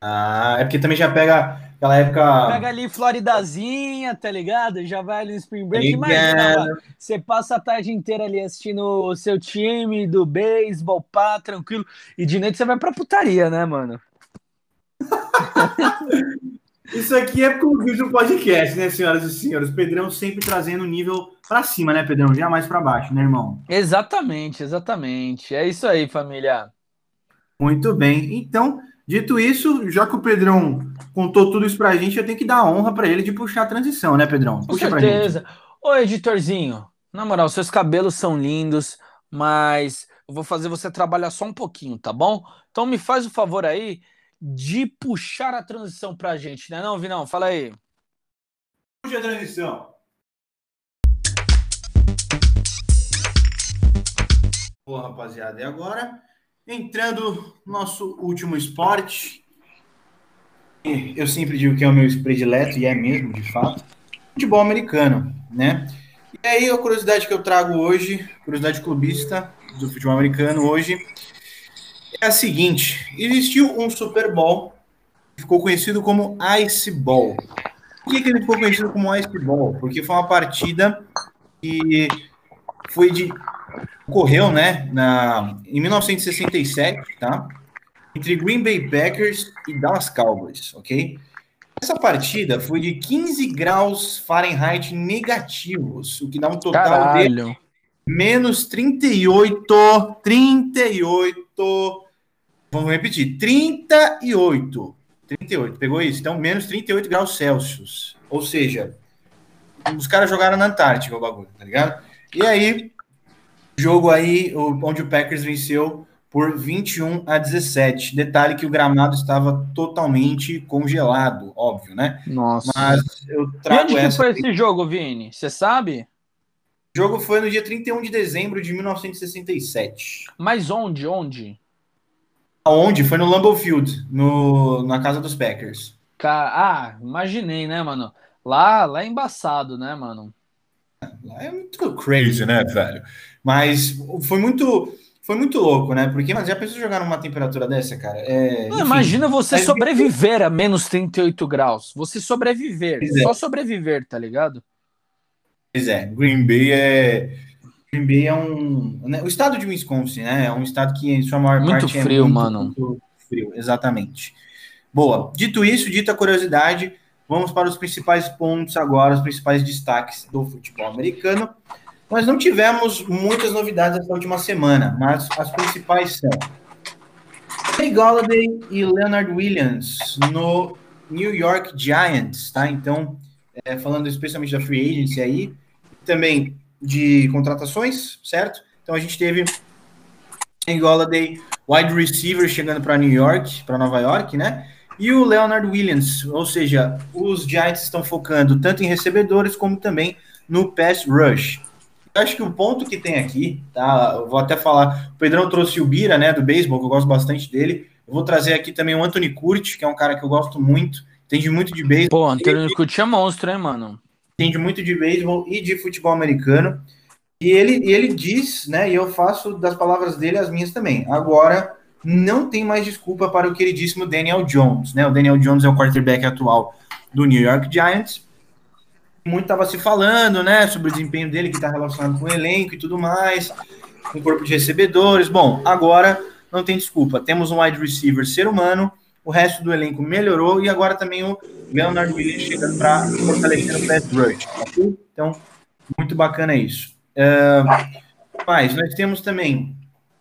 Ah, é porque também já pega aquela época. Pega ali Floridazinha, tá ligado? Já vai ali no Spring Break. Imagina, você passa a tarde inteira ali assistindo o seu time do beisebol, pá, tranquilo. E de noite você vai pra putaria, né, mano? Isso aqui é como vídeo do podcast, né, senhoras e senhores? Pedrão sempre trazendo o nível para cima, né, Pedrão? Jamais para baixo, né, irmão? Exatamente, exatamente. É isso aí, família. Muito bem. Então, Dito isso, já que o Pedrão contou tudo isso pra gente, eu tenho que dar honra para ele de puxar a transição, né, Pedrão? Puxa Com certeza. Ô, editorzinho, na moral, seus cabelos são lindos, mas eu vou fazer você trabalhar só um pouquinho, tá bom? Então me faz o favor aí de puxar a transição pra gente, né não, Vinão? Fala aí. Puxa a transição. Boa, rapaziada. E agora, entrando no nosso último esporte. Eu sempre digo que é o meu predileto, e é mesmo, de fato. Futebol americano, né? E aí, a curiosidade que eu trago hoje, curiosidade clubista do futebol americano hoje, é a seguinte: existiu um Super Bowl que ficou conhecido como Ice Bowl. Por que, que ele ficou conhecido como Ice Bowl? Porque foi uma partida que foi de ocorreu, né, na, em 1967, tá? Entre Green Bay Packers e Dallas Cowboys, ok? Essa partida foi de 15 graus Fahrenheit negativos, o que dá um total Caralho. de menos 38, 38, vamos repetir, 38, 38, pegou isso? Então, menos 38 graus Celsius, ou seja, os caras jogaram na Antártica o bagulho, tá ligado? E aí, jogo aí onde o Packers venceu por 21 a 17. Detalhe que o gramado estava totalmente congelado, óbvio, né? Nossa. Mas eu E trago onde que essa. foi esse jogo, Vini? Você sabe? O jogo foi no dia 31 de dezembro de 1967. Mas onde? Onde? Aonde? Foi no Lambeau Field, no, na casa dos Packers. Ca- Ah, imaginei, né, mano? Lá, lá é embaçado, né, mano? Lá é muito crazy, né, velho? Mas foi muito, foi muito louco, né? Porque, mas já pensou jogar numa temperatura dessa, cara? É, Não, enfim. imagina você mas- sobreviver a menos 38 graus. Você sobreviver. Pois é. Só sobreviver, tá ligado? Pois é, Green Bay é. Green Bay é um. né, O estado de Wisconsin, né? É um estado que, em sua maior Muito parte, frio, é muito, mano. muito frio, exatamente. Boa. Dito isso, dita a curiosidade, vamos para os principais pontos agora, os principais destaques do futebol americano. Nós não tivemos muitas novidades essa última semana, mas as principais são Kenny Golladay e Leonard Williams no New York Giants, tá? Então, é, falando especialmente da free agency aí, também de contratações, certo? Então a gente teve Kenny Golladay, wide receiver chegando para New York, para Nova York, né? E o Leonard Williams, ou seja, os Giants estão focando tanto em recebedores como também no pass rush. Eu acho que o ponto que tem aqui, tá? Eu vou até falar. O Pedrão trouxe o Bira, né, do beisebol, que eu gosto bastante dele. Eu vou trazer aqui também o Anthony Curti, que é um cara que eu gosto muito, entende muito de beisebol, Pô, Antônio Curti é monstro, hein, mano? entende muito de beisebol e de futebol americano. E ele, e ele diz, né, e eu faço das palavras dele as minhas também. Agora, não tem mais desculpa para o queridíssimo Daniel Jones, né? O Daniel Jones é o quarterback atual do New York Giants. Muito estava se falando, né, sobre o desempenho dele que está relacionado com o elenco e tudo mais, com o corpo de recebedores. Bom, agora não tem desculpa. Temos um wide receiver ser humano, o resto do elenco melhorou e agora também o Leonard Williams chegando para fortalecer o pass rush. Então, muito bacana isso. Uh, mas nós temos também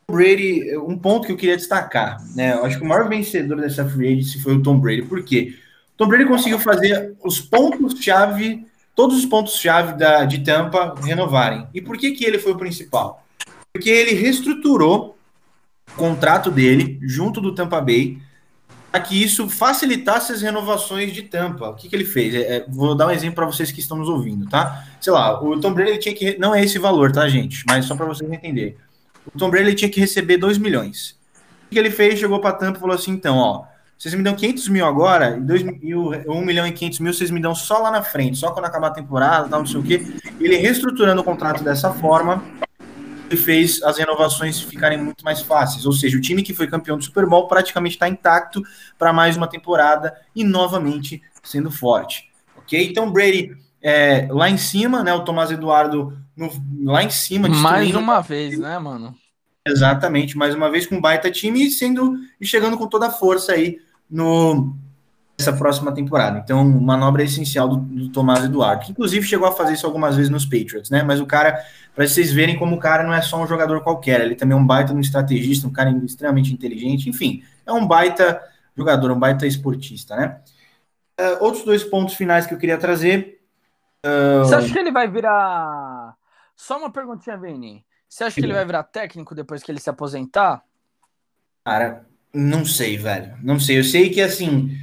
Tom Brady, um ponto que eu queria destacar, né? Eu acho que o maior vencedor dessa free agency foi o Tom Brady. Por quê? O Tom Brady conseguiu fazer os pontos-chave, todos os pontos-chave de Tampa renovarem. E por que, que ele foi o principal? Porque ele reestruturou o contrato dele junto do Tampa Bay para que isso facilitasse as renovações de Tampa. O que, que ele fez? É, é, vou dar um exemplo para vocês que estão nos ouvindo, tá? Sei lá, o Tom Brady tinha que. Não é esse valor, tá, gente? Mas só para vocês entenderem. O Tom Brady tinha que receber 2 milhões. O que ele fez? Chegou para Tampa e falou assim: então, ó, vocês me dão 500 mil agora, e, dois, e o 1 milhão e 500 mil vocês me dão só lá na frente, só quando acabar a temporada, tal, não sei o quê. Ele reestruturando o contrato dessa forma, ele fez as renovações ficarem muito mais fáceis. Ou seja, o time que foi campeão do Super Bowl praticamente está intacto para mais uma temporada e novamente sendo forte. Ok? Então, Brady é, lá em cima, né? O Tomás Eduardo no- lá em cima, Mais uma vez, né, mano? Exatamente, mais uma vez com um baita time e sendo e chegando com toda a força aí no essa próxima temporada. Então, manobra essencial do, do Tomás Eduardo, que inclusive chegou a fazer isso algumas vezes nos Patriots, né? Mas o cara, para vocês verem como o cara não é só um jogador qualquer, ele também é um baita um estrategista, um cara extremamente inteligente, enfim, é um baita jogador, um baita esportista, né? Eh, outros dois pontos finais que eu queria trazer. Você acha que ele vai virar. Só uma perguntinha, Vini. Você acha que ele vai virar técnico depois que ele se aposentar? Cara, Não sei, velho. Não sei. Eu sei que assim,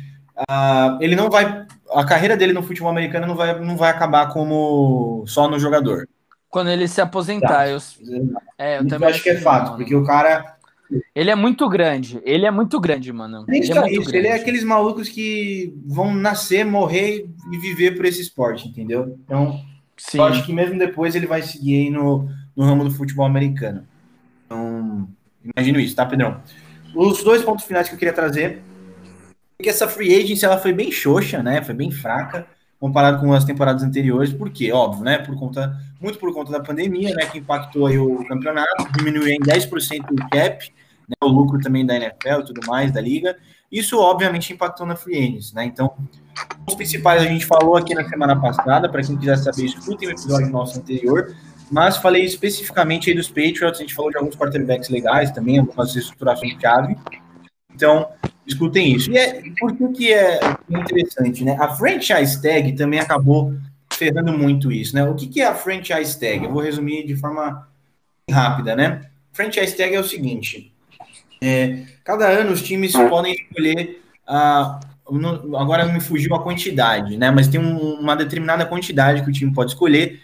uh, ele não vai. A carreira dele no futebol americano não vai, não vai acabar como só no jogador. Quando ele se aposentar, eu, é, eu também acho que é fato, não, porque o cara. Ele é muito grande, ele é muito grande, mano. Ele, é, isso, grande. ele é aqueles malucos que vão nascer, morrer e viver por esse esporte, entendeu? Então, Sim. eu acho que mesmo depois ele vai seguir aí no, no ramo do futebol americano. Então, imagino isso, tá, Pedrão? Os dois pontos finais que eu queria trazer é que essa free agency ela foi bem xoxa, né? Foi bem fraca comparado com as temporadas anteriores, porque, óbvio, né? Por conta, muito por conta da pandemia, né? Que impactou aí o campeonato, diminuiu em 10% o cap, né, o lucro também da NFL e tudo mais, da liga. Isso, obviamente, impactou na free agency, né? Então, os principais a gente falou aqui na semana passada, para quem quiser saber, escutem o episódio nosso anterior, mas falei especificamente aí dos Patriots, a gente falou de alguns quarterbacks legais também, algumas reestruturações chave. Então, escutem isso. E é, por que, que é interessante, né? A franchise tag também acabou ferrando muito isso, né? O que, que é a franchise tag? Eu vou resumir de forma rápida, né? Franchise tag é o seguinte: é, cada ano os times podem escolher a. Agora me fugiu a quantidade, né? Mas tem um, uma determinada quantidade que o time pode escolher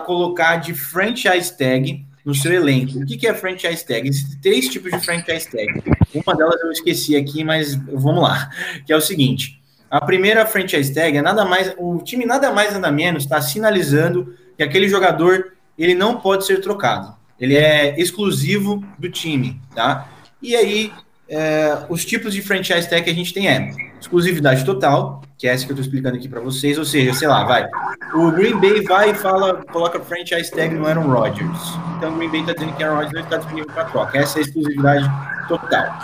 colocar de franchise tag no seu elenco. O que, que é franchise tag? Existem três tipos de franchise tag. Uma delas eu esqueci aqui, mas vamos lá. Que é o seguinte: a primeira franchise tag é nada mais, o time nada mais nada menos está sinalizando que aquele jogador ele não pode ser trocado. Ele é exclusivo do time, tá? E aí é, os tipos de franchise tag que a gente tem é exclusividade total, que é essa que eu estou explicando aqui para vocês, ou seja, sei lá, vai. O Green Bay vai e fala, coloca franchise tag no Aaron Rodgers. Então o Green Bay está dizendo que Aaron Rodgers está disponível para troca. Essa é a exclusividade total.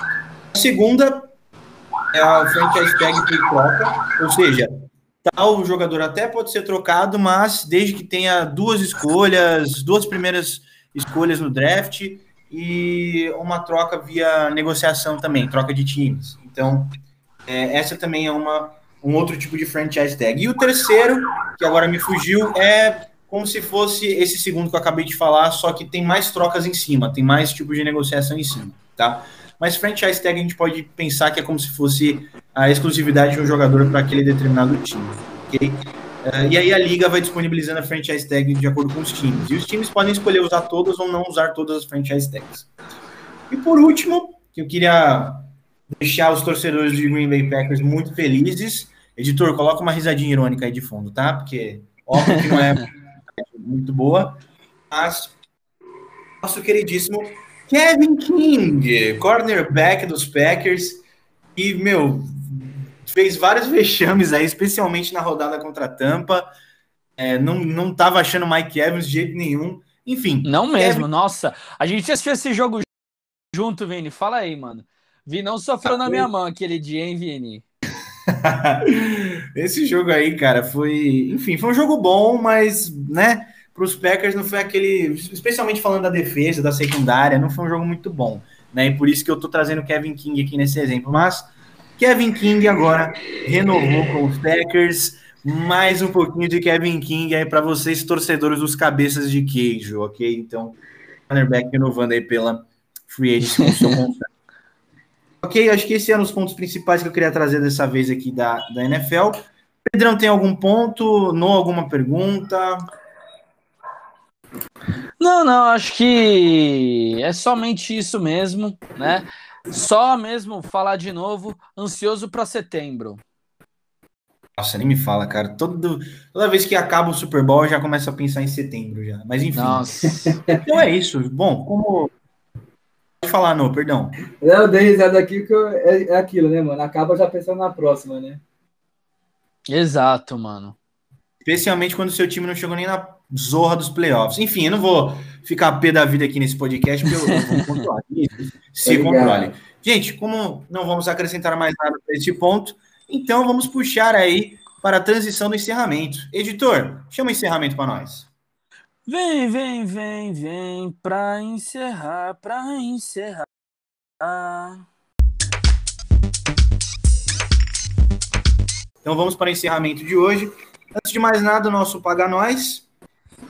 A segunda é a franchise tag que troca, ou seja, tal jogador até pode ser trocado, mas desde que tenha duas escolhas, duas primeiras escolhas no draft e uma troca via negociação também, troca de times. Então, é, essa também é uma, um outro tipo de franchise tag. E o terceiro, que agora me fugiu, é como se fosse esse segundo que eu acabei de falar, só que tem mais trocas em cima, tem mais tipos de negociação em cima, tá? Mas franchise tag a gente pode pensar que é como se fosse a exclusividade de um jogador para aquele determinado time, ok? Uh, e aí a liga vai disponibilizando a franchise tag de acordo com os times. E os times podem escolher usar todas ou não usar todas as franchise tags. E por último, que eu queria deixar os torcedores de Green Bay Packers muito felizes. Editor, coloca uma risadinha irônica aí de fundo, tá? Porque óbvio que não é muito boa. Mas nosso queridíssimo Kevin King, cornerback dos Packers, e, meu, fez vários vexames aí, especialmente na rodada contra a Tampa. É, não, não tava achando Mike Evans de jeito nenhum. Enfim. Não mesmo, Kevin... nossa. A gente assistiu esse jogo junto, Vini. Fala aí, mano. Vi não sofreu ah, na minha mão aquele dia, hein, Vini? esse jogo aí, cara, foi. Enfim, foi um jogo bom, mas, né, para os Packers não foi aquele. Especialmente falando da defesa, da secundária, não foi um jogo muito bom. Né, e por isso que eu tô trazendo Kevin King aqui nesse exemplo. Mas Kevin King agora renovou com os Packers. Mais um pouquinho de Kevin King aí para vocês, torcedores dos cabeças de queijo, ok? Então, cornerback renovando aí pela Free Agent com seu contrato. ok, acho que esses eram os pontos principais que eu queria trazer dessa vez aqui da, da NFL. Pedrão, tem algum ponto? Não alguma pergunta? Não, não, acho que é somente isso mesmo, né? Só mesmo falar de novo, ansioso para setembro. Nossa, nem me fala, cara. Todo, toda vez que acaba o Super Bowl, eu já começo a pensar em setembro já. Mas enfim. Nossa. então é isso. Bom, como. Pode falar, não, perdão. Eu dei risada aqui que eu... é, é aquilo, né, mano? Acaba já pensando na próxima, né? Exato, mano. Especialmente quando o seu time não chegou nem na zorra dos playoffs. Enfim, eu não vou ficar pé da vida aqui nesse podcast, porque eu, eu vou controlar. Se controle. Gente, como não vamos acrescentar mais nada para esse ponto, então vamos puxar aí para a transição do encerramento. Editor, chama o encerramento para nós. Vem, vem, vem, vem para encerrar, para encerrar. Então vamos para o encerramento de hoje. Antes de mais nada, o nosso Paga Nós.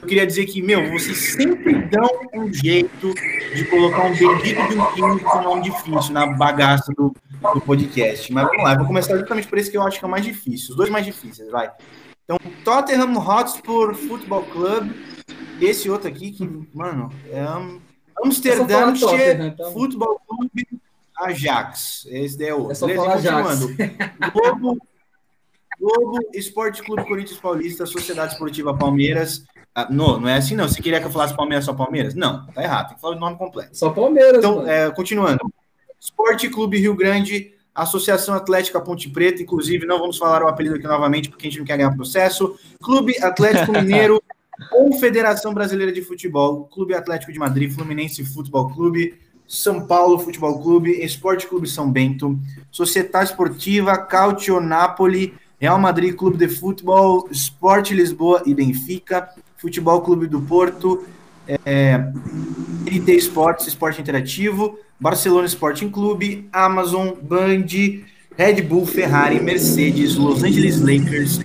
Eu queria dizer que, meu, vocês sempre dão um jeito de colocar um bendito de um time com nome difícil na bagaça do, do podcast. Mas vamos lá, vou começar justamente por esse que eu acho que é o mais difícil, os dois mais difíceis, vai. Então, Tottenham Hotspur Football Club, esse outro aqui, que, mano, é um Amsterdã então. Football Club Ajax. Esse daí é o. É só Beleza, continuando. Globo, Globo Esporte Clube Corinthians Paulista, Sociedade Esportiva Palmeiras. Ah, não, não é assim não. Você queria que eu falasse Palmeiras só Palmeiras? Não, tá errado. Tem que falar o nome completo. Só Palmeiras. Então, é, continuando. Esporte Clube Rio Grande, Associação Atlética Ponte Preta, inclusive, não vamos falar o apelido aqui novamente, porque a gente não quer ganhar processo. Clube Atlético Mineiro, Confederação Brasileira de Futebol, Clube Atlético de Madrid, Fluminense Futebol Clube, São Paulo Futebol Clube, Esporte Clube São Bento, Sociedade Esportiva, Cautio Napoli, Real Madrid Clube de Futebol, Esporte Lisboa e Benfica, Futebol Clube do Porto, é, IT Esportes, Esporte Interativo, Barcelona Sporting Clube, Amazon, Band, Red Bull, Ferrari, Mercedes, Los Angeles Lakers,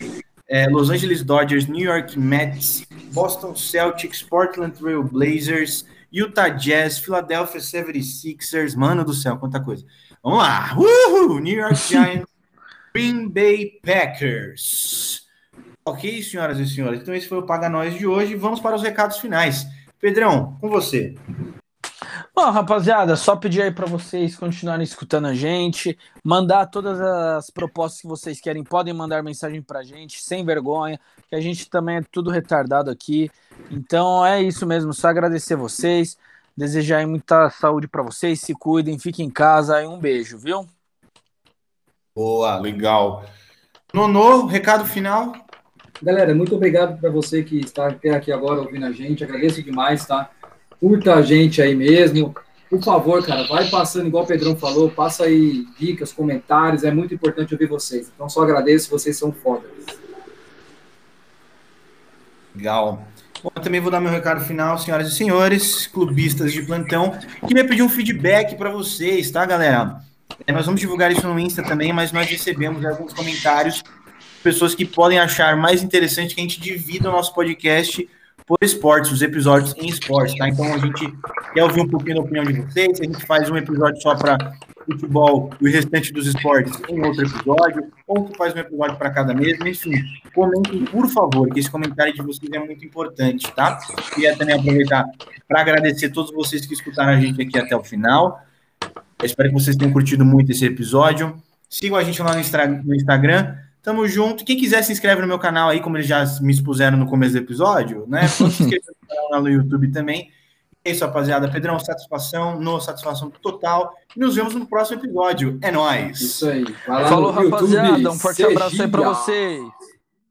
é, Los Angeles Dodgers, New York Mets, Boston Celtics, Portland Trail Blazers, Utah Jazz, Philadelphia 76ers, mano do céu, quanta coisa. Vamos lá, Uhul! New York Giants, Green Bay Packers. Ok, senhoras e senhores, então esse foi o Paga Nós de hoje. Vamos para os recados finais. Pedrão, com você. Bom, rapaziada, só pedir aí para vocês continuarem escutando a gente, mandar todas as propostas que vocês querem, podem mandar mensagem pra gente, sem vergonha, que a gente também é tudo retardado aqui. Então é isso mesmo, só agradecer vocês, desejar muita saúde para vocês, se cuidem, fiquem em casa e um beijo, viu? Boa, legal. Nono, recado final. Galera, muito obrigado para você que está aqui agora ouvindo a gente, agradeço demais, tá? curta a gente aí mesmo. Por favor, cara, vai passando, igual o Pedrão falou, passa aí dicas, comentários, é muito importante ouvir vocês. Então, só agradeço, vocês são fodas. Legal. Bom, eu também vou dar meu recado final, senhoras e senhores, clubistas de plantão. Queria pedir um feedback para vocês, tá, galera? É, nós vamos divulgar isso no Insta também, mas nós recebemos alguns comentários, pessoas que podem achar mais interessante que a gente divida o nosso podcast por esportes, os episódios em esportes, tá? Então a gente quer ouvir um pouquinho da opinião de vocês, a gente faz um episódio só para futebol e o restante dos esportes em outro episódio, ou faz um episódio para cada mês, enfim, comentem, por favor, que esse comentário de vocês é muito importante, tá? Queria também aproveitar para agradecer todos vocês que escutaram a gente aqui até o final. Eu espero que vocês tenham curtido muito esse episódio. Sigam a gente lá no Instagram, Tamo junto. Quem quiser se inscreve no meu canal aí, como eles já me expuseram no começo do episódio, né? Pode se inscrever no canal no YouTube também. É isso, rapaziada. Pedrão, satisfação, no satisfação total. E nos vemos no próximo episódio. É nóis. Isso aí. Falou, rapaziada. YouTube, um forte abraço aí pra vocês.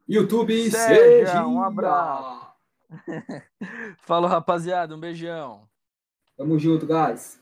YouTube, seja, seja. um abraço. Falou, rapaziada. Um beijão. Tamo junto, guys.